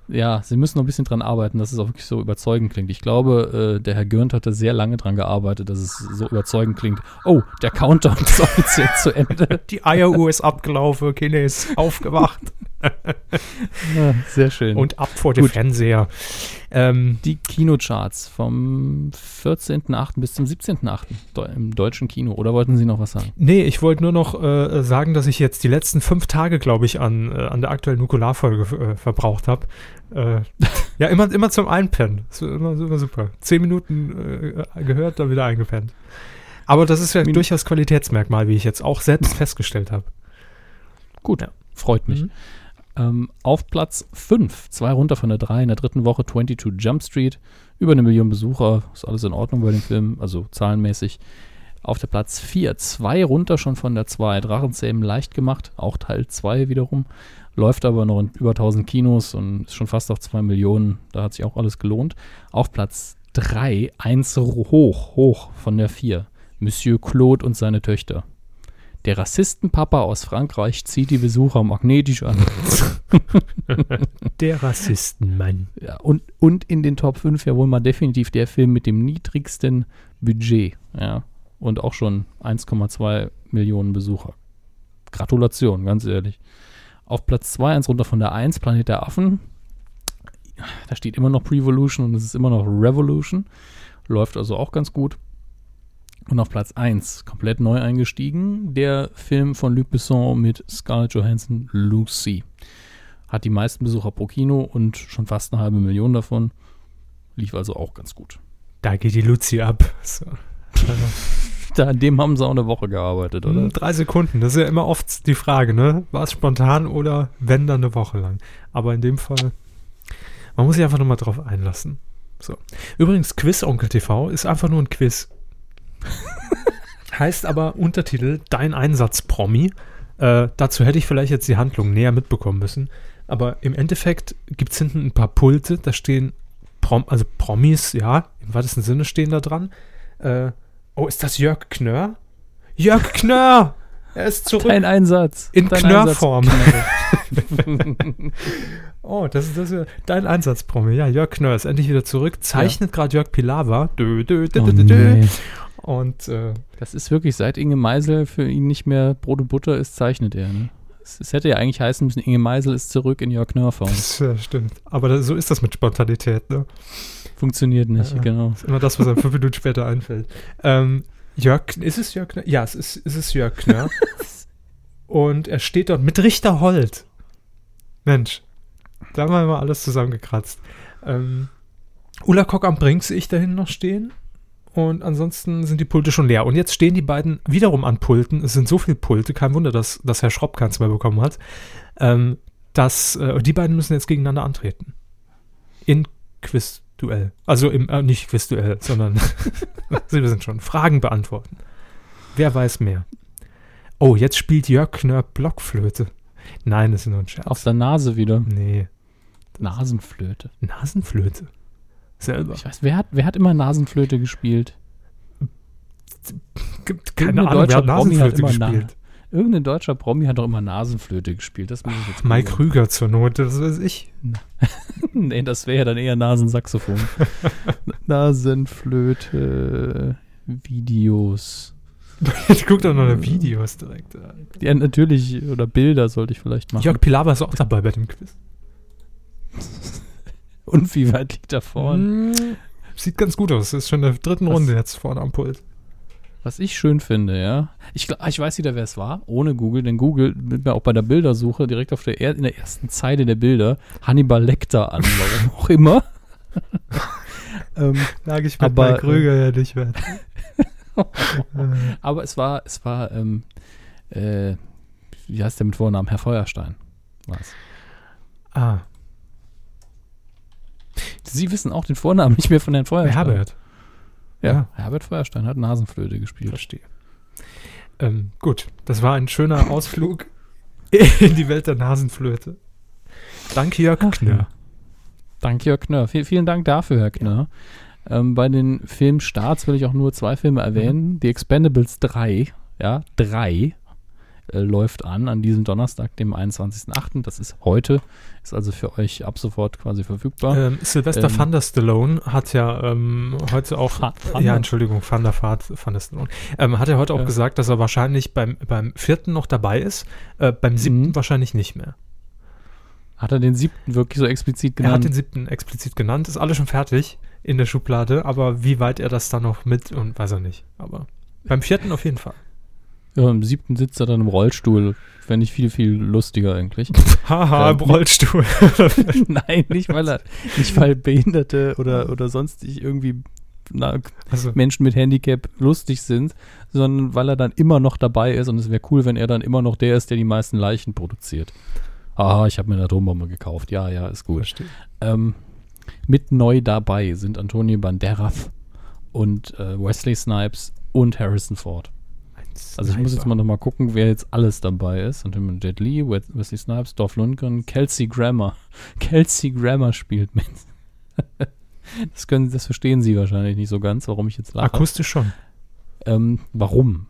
Ja, sie müssen noch ein bisschen dran arbeiten, dass es auch wirklich so überzeugend klingt. Ich glaube, äh, der Herr Gürnt hatte sehr lange dran gearbeitet, dass es so überzeugend klingt. Oh, der Countdown [laughs] ist offiziell zu Ende. Die Eieruhr ist abgelaufen, Kinder ist aufgewacht [laughs] [laughs] Ja, sehr schön. und ab vor dem. Fernseher. Ähm, die Kinocharts vom 14.8. bis zum 17.8. Deu- im deutschen Kino. Oder wollten Sie noch was sagen? nee, ich wollte nur noch äh, sagen, dass ich jetzt die letzten fünf Tage, glaube ich, an, äh, an der aktuellen Nukularfolge äh, verbraucht habe. Äh, ja, immer, immer zum Einpennen. Das ist immer, immer super. Zehn Minuten äh, gehört, dann wieder eingepennt. Aber das ist ja Min- durchaus Qualitätsmerkmal, wie ich jetzt auch selbst festgestellt habe. Gut, Ja. freut mich. Mhm. Ähm, auf Platz 5, zwei runter von der 3 in der dritten Woche, 22 Jump Street. Über eine Million Besucher, ist alles in Ordnung bei dem Film, also zahlenmäßig. Auf der Platz 4, zwei runter schon von der 2, Drachenzähmen leicht gemacht, auch Teil 2 wiederum. Läuft aber noch in über 1000 Kinos und ist schon fast auf 2 Millionen, da hat sich auch alles gelohnt. Auf Platz 3, eins hoch, hoch von der 4, Monsieur Claude und seine Töchter. Der Rassistenpapa aus Frankreich zieht die Besucher magnetisch an. [laughs] Der Rassistenmann. Ja, und, und in den Top 5 ja wohl mal definitiv der Film mit dem niedrigsten Budget. Ja. Und auch schon 1,2 Millionen Besucher. Gratulation, ganz ehrlich. Auf Platz 2, eins runter von der 1, Planet der Affen. Da steht immer noch Prevolution und es ist immer noch Revolution. Läuft also auch ganz gut. Und auf Platz 1, komplett neu eingestiegen, der Film von Luc Besson mit Scarlett Johansson, Lucy. Hat die meisten Besucher pro Kino und schon fast eine halbe Million davon. Lief also auch ganz gut. Da geht die Luzi ab. So. [laughs] Da, an dem haben sie auch eine Woche gearbeitet, oder? Hm, Drei Sekunden, das ist ja immer oft die Frage, ne? War es spontan oder wenn dann eine Woche lang? Aber in dem Fall, man muss sich einfach nochmal drauf einlassen. So. Übrigens, Quiz Onkel TV ist einfach nur ein Quiz. [laughs] heißt aber Untertitel Dein Einsatz Promi. Äh, dazu hätte ich vielleicht jetzt die Handlung näher mitbekommen müssen. Aber im Endeffekt gibt es hinten ein paar Pulte, da stehen Prom also Promis, ja, im weitesten Sinne stehen da dran. Äh, oh, ist das Jörg Knörr? Jörg Knörr! Er ist zurück. Dein Einsatz. In Knörrform. [laughs] Oh, das ist, das ist dein Einsatz, Promi. Ja, Jörg Knörr ist endlich wieder zurück. Zeichnet gerade Jörg Pilawa. Dö, dö, dö, Oh, dö, dö, dö. nee. Und äh, Das ist wirklich, seit Inge Meisel für ihn nicht mehr Brot und Butter ist, zeichnet er. Ne? Es, es hätte ja eigentlich heißen müssen, Inge Meisel ist zurück in Jörg Knörr-Form. das [laughs] äh, stimmt. Aber das, so ist das mit Spontanität, ne? Funktioniert nicht, Ja. genau. Das ist immer das, was einem fünf Minuten später einfällt. Ähm, Jörg, ist es Jörg Knörr? Ja, es ist, es ist Jörg Knörr. [laughs] Und er steht dort mit Richter Holt. Mensch, da haben wir mal alles zusammengekratzt. Ähm, Ulla Kock am Brink sehe ich da hinten noch stehen. Und ansonsten sind die Pulte schon leer. Und jetzt stehen die beiden wiederum an Pulten. Es sind so viele Pulte, kein Wunder, dass, dass Herr Schropp keins mehr bekommen hat. Ähm, dass äh, die beiden müssen jetzt gegeneinander antreten. In Quizduell. Also im, äh, nicht Quizduell, sondern [laughs] Sie wissen schon, Fragen beantworten. Wer weiß mehr? Oh, jetzt spielt Jörg Knörr Blockflöte. Nein, das ist nur ein Scherz. Auf der Nase wieder. nee, Nasenflöte. Nasenflöte. Selber. Ich weiß, wer hat, wer hat immer Nasenflöte gespielt? Keine Ahnung, wer hat Promi hat Nasenflöte immer Na- gespielt. Irgendein deutscher Promi hat doch immer Nasenflöte gespielt. Das muss ich jetzt Mike. Krüger zur Not, das weiß ich. [laughs] nee, das wäre ja dann eher Nasensaxophon. [laughs] Nasenflöte Videos. [laughs] Ich guck doch noch eine Videos direkt. Ja, natürlich, oder Bilder sollte ich vielleicht machen. Jörg Pilawa ist auch dabei bei dem Quiz. Und wie weit liegt da vorne? Mm, Sieht ganz gut aus. Ist schon in der dritten Was? Runde jetzt vorne am Pult. Was ich schön finde, ja. Ich, ich weiß wieder, wer es war, ohne Google, denn Google nimmt mir auch bei der Bildersuche direkt auf der er in der ersten Zeile der Bilder Hannibal Lecter an, warum auch immer. [laughs] ähm, Lag ich mit Aber, Krüger ja nicht mehr. [laughs] aber es war, es war, ähm, äh, wie heißt der mit Vornamen? Herr Feuerstein. Was? ah, Sie wissen auch den Vornamen nicht mehr von Herrn Feuerstein. Herbert. Ja, Ja. Herbert Feuerstein hat Nasenflöte gespielt. Verstehe. Ähm, gut, das war ein schöner [laughs] Ausflug in die Welt der Nasenflöte. Danke, Jörg Ach, Knör. Danke, Jörg Knör. Viel, vielen Dank dafür, Herr Knör. Ähm, bei den Filmstarts will ich auch nur zwei Filme erwähnen. The Expendables 3, ja, 3 äh, läuft an, an diesem Donnerstag, dem 21.08. Das ist heute, ist also für euch ab sofort quasi verfügbar. Ähm, Sylvester Ähm, Van der Stallone hat ja ähm, heute auch, Van ja, Entschuldigung, Van der Vaart, Van der Stallone, ähm, hat er heute auch Ja. gesagt, dass er wahrscheinlich beim, beim vierten noch dabei ist, äh, beim siebten Mhm. wahrscheinlich nicht mehr. Hat er den siebten wirklich so explizit Er hat genannt? den siebten explizit genannt, ist alles schon fertig in der Schublade, aber wie weit er das dann noch mit und weiß er nicht. Aber beim vierten auf jeden Fall. Ja, Im siebten sitzt er dann im Rollstuhl. Fände ich viel, viel lustiger eigentlich. [laughs] Haha, Ähm, im Rollstuhl. [laughs] Nein, nicht weil er, nicht weil Behinderte oder, oder sonstig irgendwie na, also, Menschen mit Handicap lustig sind, sondern weil er dann immer noch dabei ist und es wäre cool, wenn er dann immer noch der ist, der die meisten Leichen produziert. Ah, ich habe mir eine Atombombe gekauft. Ja, ja, ist gut. Ähm, mit neu dabei sind Antonio Banderas und äh, Wesley Snipes und Harrison Ford. Also ich muss jetzt mal nochmal gucken, wer jetzt alles dabei ist. Und dann Jet Wes- Wesley Snipes, Dolph Lundgren, Kelsey Grammer. [laughs] Kelsey Grammer spielt mit. [laughs] Das, können, das verstehen Sie wahrscheinlich nicht so ganz, warum ich jetzt lache. Akustisch schon. Ähm, warum?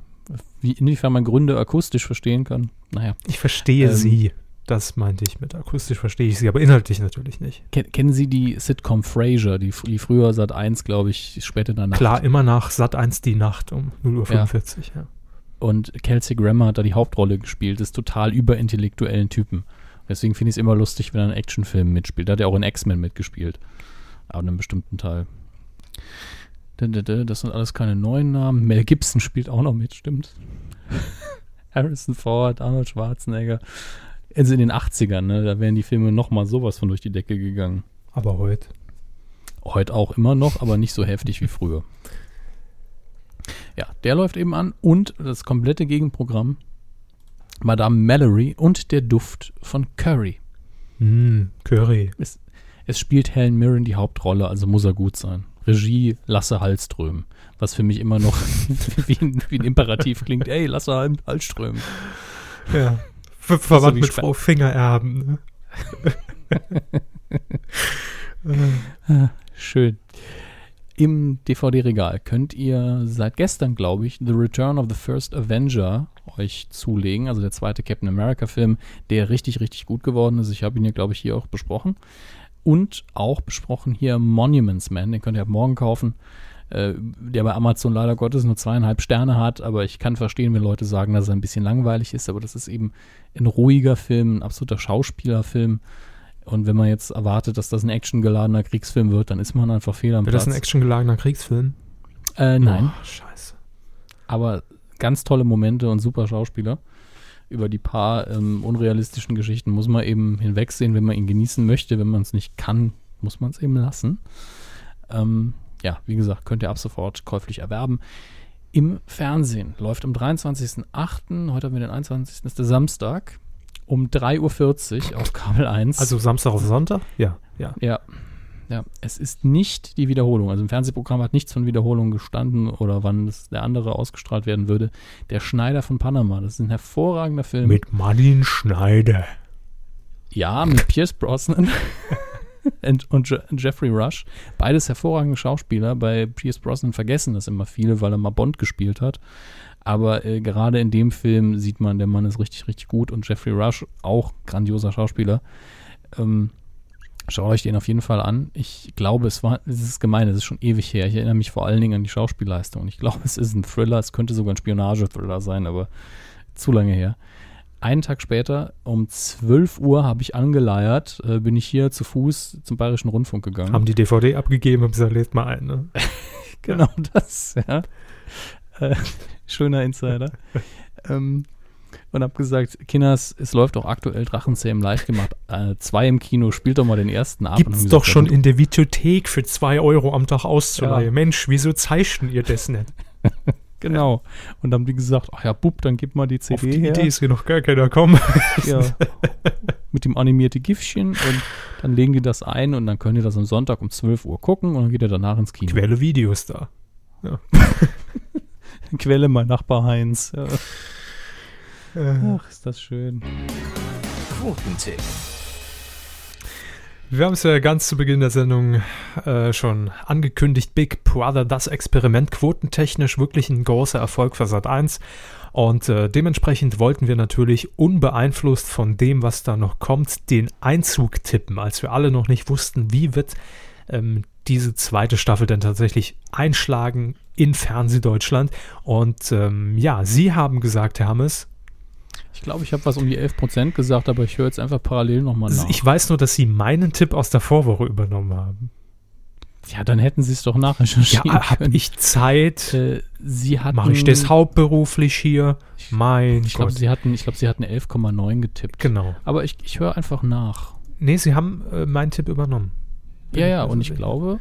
Wie, inwiefern man Gründe akustisch verstehen kann? Naja. Ich verstehe Ähm, sie. Das meinte ich mit akustisch verstehe ich sie, aber inhaltlich natürlich nicht. Ken, kennen Sie die Sitcom Frasier, die, die früher seit 1, glaube ich, spät in der Nacht? Klar, immer nach Sat 1 die Nacht um 0.45 Uhr. Ja. Und Kelsey Grammer hat da die Hauptrolle gespielt, ist total überintellektuellen Typen. Deswegen finde ich es immer lustig, wenn er in Actionfilmen mitspielt. Da hat er auch in X-Men mitgespielt. Aber in einem bestimmten Teil. Da, da, da, Das sind alles keine neuen Namen. Mel Gibson spielt auch noch mit, stimmt. [laughs] Harrison Ford, Arnold Schwarzenegger. Also in den 80ern, ne? Da wären die Filme nochmal sowas von durch die Decke gegangen. Aber heute. Heute auch immer noch, aber nicht so heftig wie früher. Ja, der läuft eben an und das komplette Gegenprogramm Madame Mallory und der Duft von Curry. Mm, Curry. Es spielt Helen Mirren die Hauptrolle, also muss er gut sein. Regie Lasse Hallström, was für mich immer noch [laughs] wie, ein, wie ein Imperativ klingt. Ey, Lasse Hall- Hallström. Ja. Ver verwandt mit Frau Fingererben. Ne? [laughs] [laughs] Schön. Im DVD-Regal könnt ihr seit gestern, glaube ich, The Return of the First Avenger euch zulegen. Also der zweite Captain America-Film, der richtig, richtig gut geworden ist. Ich habe ihn ja, glaube ich, hier auch besprochen. Und auch besprochen hier Monuments Man, den könnt ihr ab morgen kaufen. Äh, der bei Amazon leider Gottes nur zweieinhalb Sterne hat, aber ich kann verstehen, wenn Leute sagen, dass er ein bisschen langweilig ist. Aber das ist eben ein ruhiger Film, ein absoluter Schauspielerfilm. Und wenn man jetzt erwartet, dass das ein actiongeladener Kriegsfilm wird, dann ist man einfach fehl am Wäre das ein Platz. actiongeladener Kriegsfilm? äh, nein, Oh, scheiße. aber ganz tolle Momente und super Schauspieler. Über die paar ähm, unrealistischen Geschichten muss man eben hinwegsehen, wenn man ihn genießen möchte. Wenn man es nicht kann, muss man es eben lassen. Ähm, ja, wie gesagt, könnt ihr ab sofort käuflich erwerben. Im Fernsehen läuft am 23.08., heute haben wir den 21. ist der Samstag, um 3.40 Uhr auf Kabel 1. Also Samstag auf Sonntag? Ja, ja. Ja. Ja, es ist nicht die Wiederholung. Also im Fernsehprogramm hat nichts von Wiederholung gestanden oder wann das der andere ausgestrahlt werden würde. Der Schneider von Panama, das ist ein hervorragender Film. Mit Martin Schneider. Ja, mit Pierce Brosnan [laughs] und, und Je Jeffrey Rush. Beides hervorragende Schauspieler. Bei Pierce Brosnan vergessen das immer viele, weil er mal Bond gespielt hat. Aber äh, gerade in dem Film sieht man, der Mann ist richtig, richtig gut und Jeffrey Rush auch grandioser Schauspieler. Ähm, schaut euch den auf jeden Fall an. Ich glaube, es war, es ist gemein, es ist schon ewig her. Ich erinnere mich vor allen Dingen an die Schauspielleistung. Ich glaube, [laughs] es ist ein Thriller, es könnte sogar ein Spionage-Thriller sein, aber zu lange her. Einen Tag später, um 12 Uhr, habe ich angeleiert, äh, bin ich hier zu Fuß zum Bayerischen Rundfunk gegangen. Haben die DVD abgegeben und gesagt, lädt mal ein, ne? [laughs] genau das, ja. Äh, [laughs] schöner Insider. ähm, und habe gesagt, Kinders, es läuft auch aktuell Drachenzähmen leicht gemacht. Äh, zwei im Kino, spielt doch mal den ersten ab. Gibt's haben doch gesagt, schon ja, in der Videothek für 2 Euro am Tag auszuleihen. Ja. Mensch, wieso zeichnen ihr das nicht? [laughs] Genau. Und dann haben die gesagt, ach ja, Bub, dann gib mal die Auf CD die her. Idee ist hier noch gar keiner kommen. [laughs] Ja. Mit dem animierten Giftchen und dann legen die das ein und dann könnt ihr das am Sonntag um 12 Uhr gucken und dann geht ihr danach ins Kino. Quelle Videos da. [laughs] Quelle, mein Nachbar Heinz. Äh, Ach, ist das schön. Quotentipp. Wir haben es ja ganz zu Beginn der Sendung äh, schon angekündigt. Big Brother, das Experiment, quotentechnisch wirklich ein großer Erfolg für Sat 1. Und äh, dementsprechend wollten wir natürlich unbeeinflusst von dem, was da noch kommt, den Einzug tippen, als wir alle noch nicht wussten, wie wird ähm, diese zweite Staffel denn tatsächlich einschlagen in Fernsehdeutschland. Und ähm, ja, Sie haben gesagt, Herr Hammes, Ich glaube, ich habe was um die 11% gesagt, aber ich höre jetzt einfach parallel nochmal nach. ich weiß nur, dass Sie meinen Tipp aus der Vorwoche übernommen haben. ja, dann hätten sie es doch nachrecherchieren Ja, habe ich Zeit? Äh, sie hatten, Mache ich das hauptberuflich hier? Mein Ich glaube, sie hatten, ich glaube, sie hatten 11,9 getippt. Genau. Aber ich, ich höre einfach nach. Nee, Sie haben äh, meinen Tipp übernommen. Bin Ja, ja, und ich sicher. glaube,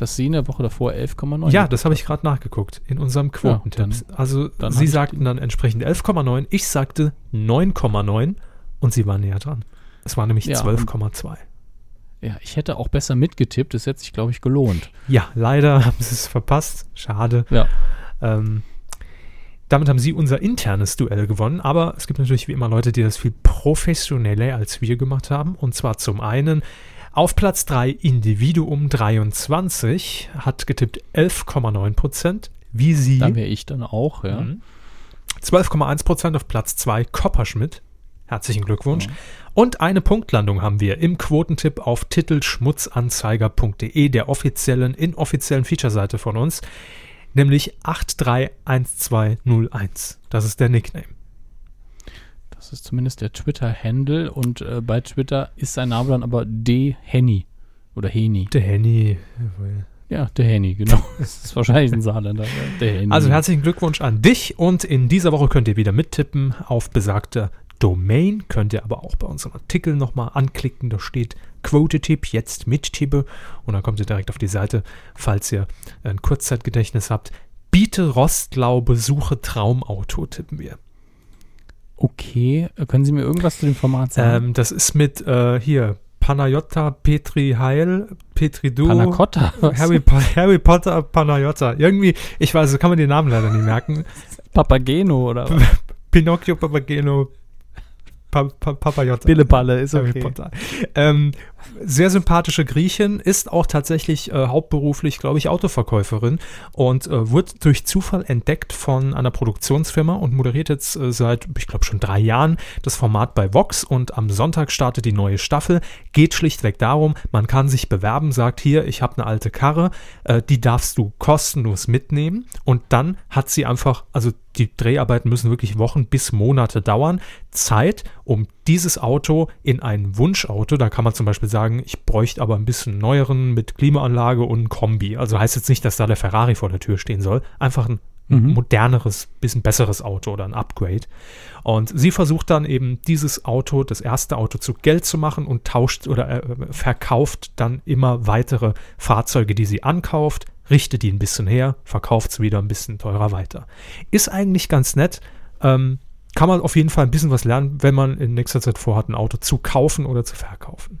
dass sie in der Woche davor 11,9 Ja, das habe ich gerade nachgeguckt in unserem Quotentipps. also dann Sie sagten dann entsprechend 11,9, ich sagte 9,9 und Sie waren näher dran. Es war nämlich Ja, 12,2. Ja, ich hätte auch besser mitgetippt. Das hätte sich, glaube ich, gelohnt. Ja, leider [laughs] haben Sie es verpasst. Schade. Ja. Ähm, damit haben Sie unser internes Duell gewonnen, aber es gibt natürlich wie immer Leute, die das viel professioneller als wir gemacht haben. Und zwar zum einen auf Platz 3 Individuum 23 hat getippt 11,9 Prozent. Wie Sie. Da wäre ich dann auch, ja. Mhm. 12,1 Prozent auf Platz 2 Kopperschmidt. Herzlichen Glückwunsch. Ja. Und eine Punktlandung haben wir im Quotentipp auf titelschmutzanzeiger.de, der offiziellen, inoffiziellen Feature-Seite von uns, nämlich 831201. Das ist der Nickname. Das ist zumindest der Twitter-Handle und äh, bei Twitter ist sein Name dann aber D. Henny. Oder Heni. Der Henny. jawohl. Ja, der Henny, genau. [laughs] Das ist wahrscheinlich ein Saarländer. Also herzlichen Glückwunsch an dich und in dieser Woche könnt ihr wieder mittippen auf besagter Domain. Könnt ihr aber auch bei unserem Artikel nochmal anklicken. Da steht Quote-Tipp, jetzt mittippe und dann kommt ihr direkt auf die Seite, falls ihr ein Kurzzeitgedächtnis habt. Biete Rostlaube, suche Traumauto, tippen wir. Okay, können Sie mir irgendwas zu dem Format sagen? Ähm, das ist mit äh, hier Panayotta, Petri Heil, Petri Du. Panna Cotta? [laughs] Was? Harry, Harry Potter, Panayotta. Irgendwie, ich weiß, kann man den Namen leider nicht merken. [laughs] Papageno oder was? [laughs] Pinocchio, Papageno, pa pa Papayotta. Billeballe, ist Harry okay. Potter. Ähm, sehr sympathische Griechin, ist auch tatsächlich äh, hauptberuflich, glaube ich, Autoverkäuferin und äh, wurde durch Zufall entdeckt von einer Produktionsfirma und moderiert jetzt äh, seit, ich glaube, schon drei Jahren das Format bei Vox und am Sonntag startet die neue Staffel. Geht schlichtweg darum, man kann sich bewerben, sagt hier, ich habe eine alte Karre, äh, die darfst du kostenlos mitnehmen und dann hat sie einfach, also die Dreharbeiten müssen wirklich Wochen bis Monate dauern, Zeit, um dieses Auto in ein Wunschauto, da kann man zum Beispiel sagen, ich bräuchte aber ein bisschen neueren mit Klimaanlage und Kombi. Also heißt jetzt nicht, dass da der Ferrari vor der Tür stehen soll, einfach ein Mhm. moderneres, bisschen besseres Auto oder ein Upgrade. Und sie versucht dann eben dieses Auto, das erste Auto zu Geld zu machen und tauscht oder äh, verkauft dann immer weitere Fahrzeuge, die sie ankauft, richtet die ein bisschen her, verkauft sie wieder ein bisschen teurer weiter. Ist eigentlich ganz nett. Ähm, kann man auf jeden Fall ein bisschen was lernen, wenn man in nächster Zeit vorhat, ein Auto zu kaufen oder zu verkaufen.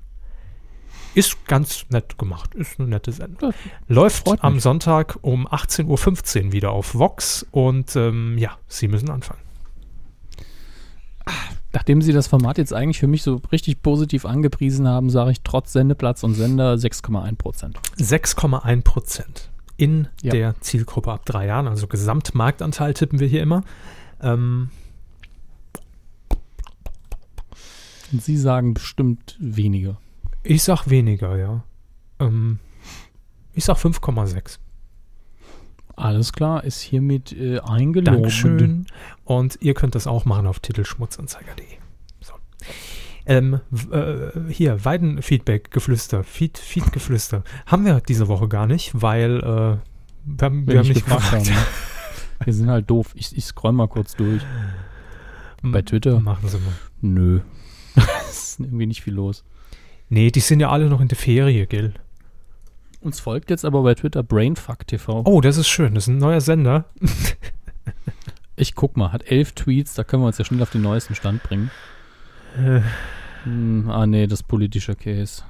Ist ganz nett gemacht. Ist eine nette Sendung. Läuft am mich. Sonntag um 18.15 Uhr wieder auf Vox und ähm, ja, Sie müssen anfangen. Nachdem sie das Format jetzt eigentlich für mich so richtig positiv angepriesen haben, sage ich trotz Sendeplatz und Sender 6,1 Prozent. 6,1 Prozent in Ja. der Zielgruppe ab drei Jahren, also Gesamtmarktanteil tippen wir hier immer. Ähm, sie sagen bestimmt weniger. Ich sag weniger, ja. Ähm, ich sag 5,6. Alles klar, ist hiermit äh, eingelobt. Dankeschön. Und ihr könnt das auch machen auf titelschmutzanzeiger.de. So. Ähm, äh, hier, Weidenfeedback, Geflüster, Feed, Feed-Geflüster. Haben wir diese Woche gar nicht, weil äh, wir haben, wir haben ich nicht gefragt gefragt. habe, ne? [laughs] Wir sind halt doof. Ich, ich scroll mal kurz durch. Bei Twitter? Machen sie mal. Nö. [laughs] ist irgendwie nicht viel los. Nee, die sind ja alle noch in der Ferie, gell? Uns folgt jetzt aber bei Twitter Brainfuck TV. Oh, das ist schön. Das ist ein neuer Sender. [laughs] Ich guck mal, hat elf Tweets, da können wir uns ja schnell auf den neuesten Stand bringen. Äh, Hm, ah, nee, das ist politischer Case.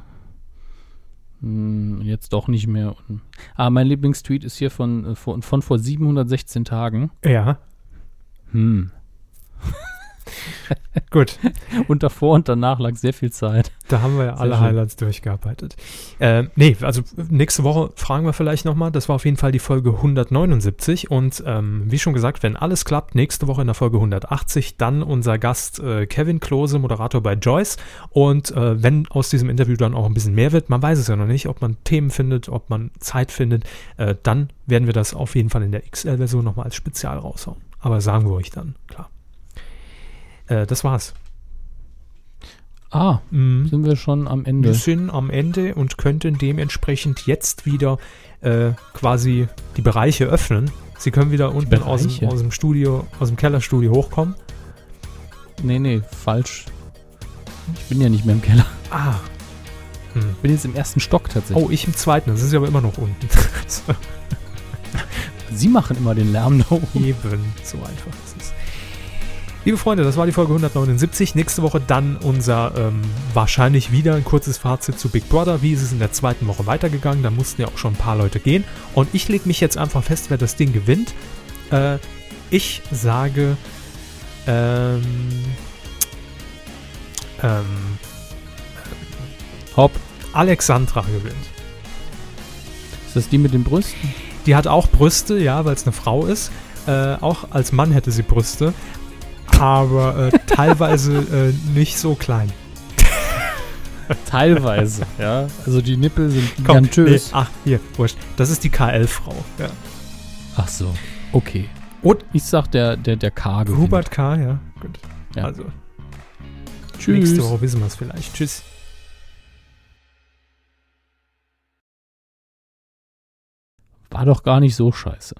Hm, jetzt doch nicht mehr. Ah, mein Lieblingstweet ist hier von, äh, von, von vor 716 Tagen. ja, Hm. [laughs] gut. Und davor und danach lag sehr viel Zeit. Da haben wir ja Sehr alle schön. Highlights durchgearbeitet. Äh, nee, also nächste Woche fragen wir vielleicht nochmal. Das war auf jeden Fall die Folge 179. Und ähm, wie schon gesagt, wenn alles klappt, nächste Woche in der Folge 180 dann unser Gast äh, Kevin Klose, Moderator bei Joyce. Und äh, wenn aus diesem Interview dann auch ein bisschen mehr wird, man weiß es ja noch nicht, ob man Themen findet, ob man Zeit findet, äh, dann werden wir das auf jeden Fall in der XL-Version nochmal als Spezial raushauen. Aber sagen wir euch dann, klar. Äh, das war's. Ah, Mhm. sind wir schon am Wir Ende. sind am Ende und könnten dementsprechend jetzt wieder äh, quasi die Bereiche öffnen. Sie können wieder unten aus dem, aus dem Studio, aus dem Kellerstudio hochkommen. Nee, nee, falsch. Ich bin ja nicht mehr im Keller. Ah. Hm. Ich bin jetzt im ersten Stock tatsächlich. Oh, ich im zweiten. Das ist aber immer noch unten. [laughs] Sie machen immer den Lärm da oben. eben. So einfach ist es. Liebe Freunde, das war die Folge 179. Nächste Woche dann unser ähm, wahrscheinlich wieder ein kurzes Fazit zu Big Brother. Wie ist es in der zweiten Woche weitergegangen? Da mussten ja auch schon ein paar Leute gehen. Und ich lege mich jetzt einfach fest, wer das Ding gewinnt. Äh, ich sage, ähm, ähm, Hopp. Alexandra gewinnt. Ist das die mit den Brüsten? Die hat auch Brüste, ja, weil es eine Frau ist. Äh, auch als Mann hätte sie Brüste. Aber äh, teilweise äh, nicht so klein. Teilweise, ja. Also die Nippel sind [laughs] Komm, nee, ach, hier, wurscht. Das ist die KL-Frau. Ja. Ach so, okay. Und Ich sag der, der, der K gewinnt. Hubert K., ja. Gut. Ja. Also, Tschüss. nächste Woche wissen wir es vielleicht. Tschüss. War doch gar nicht so scheiße.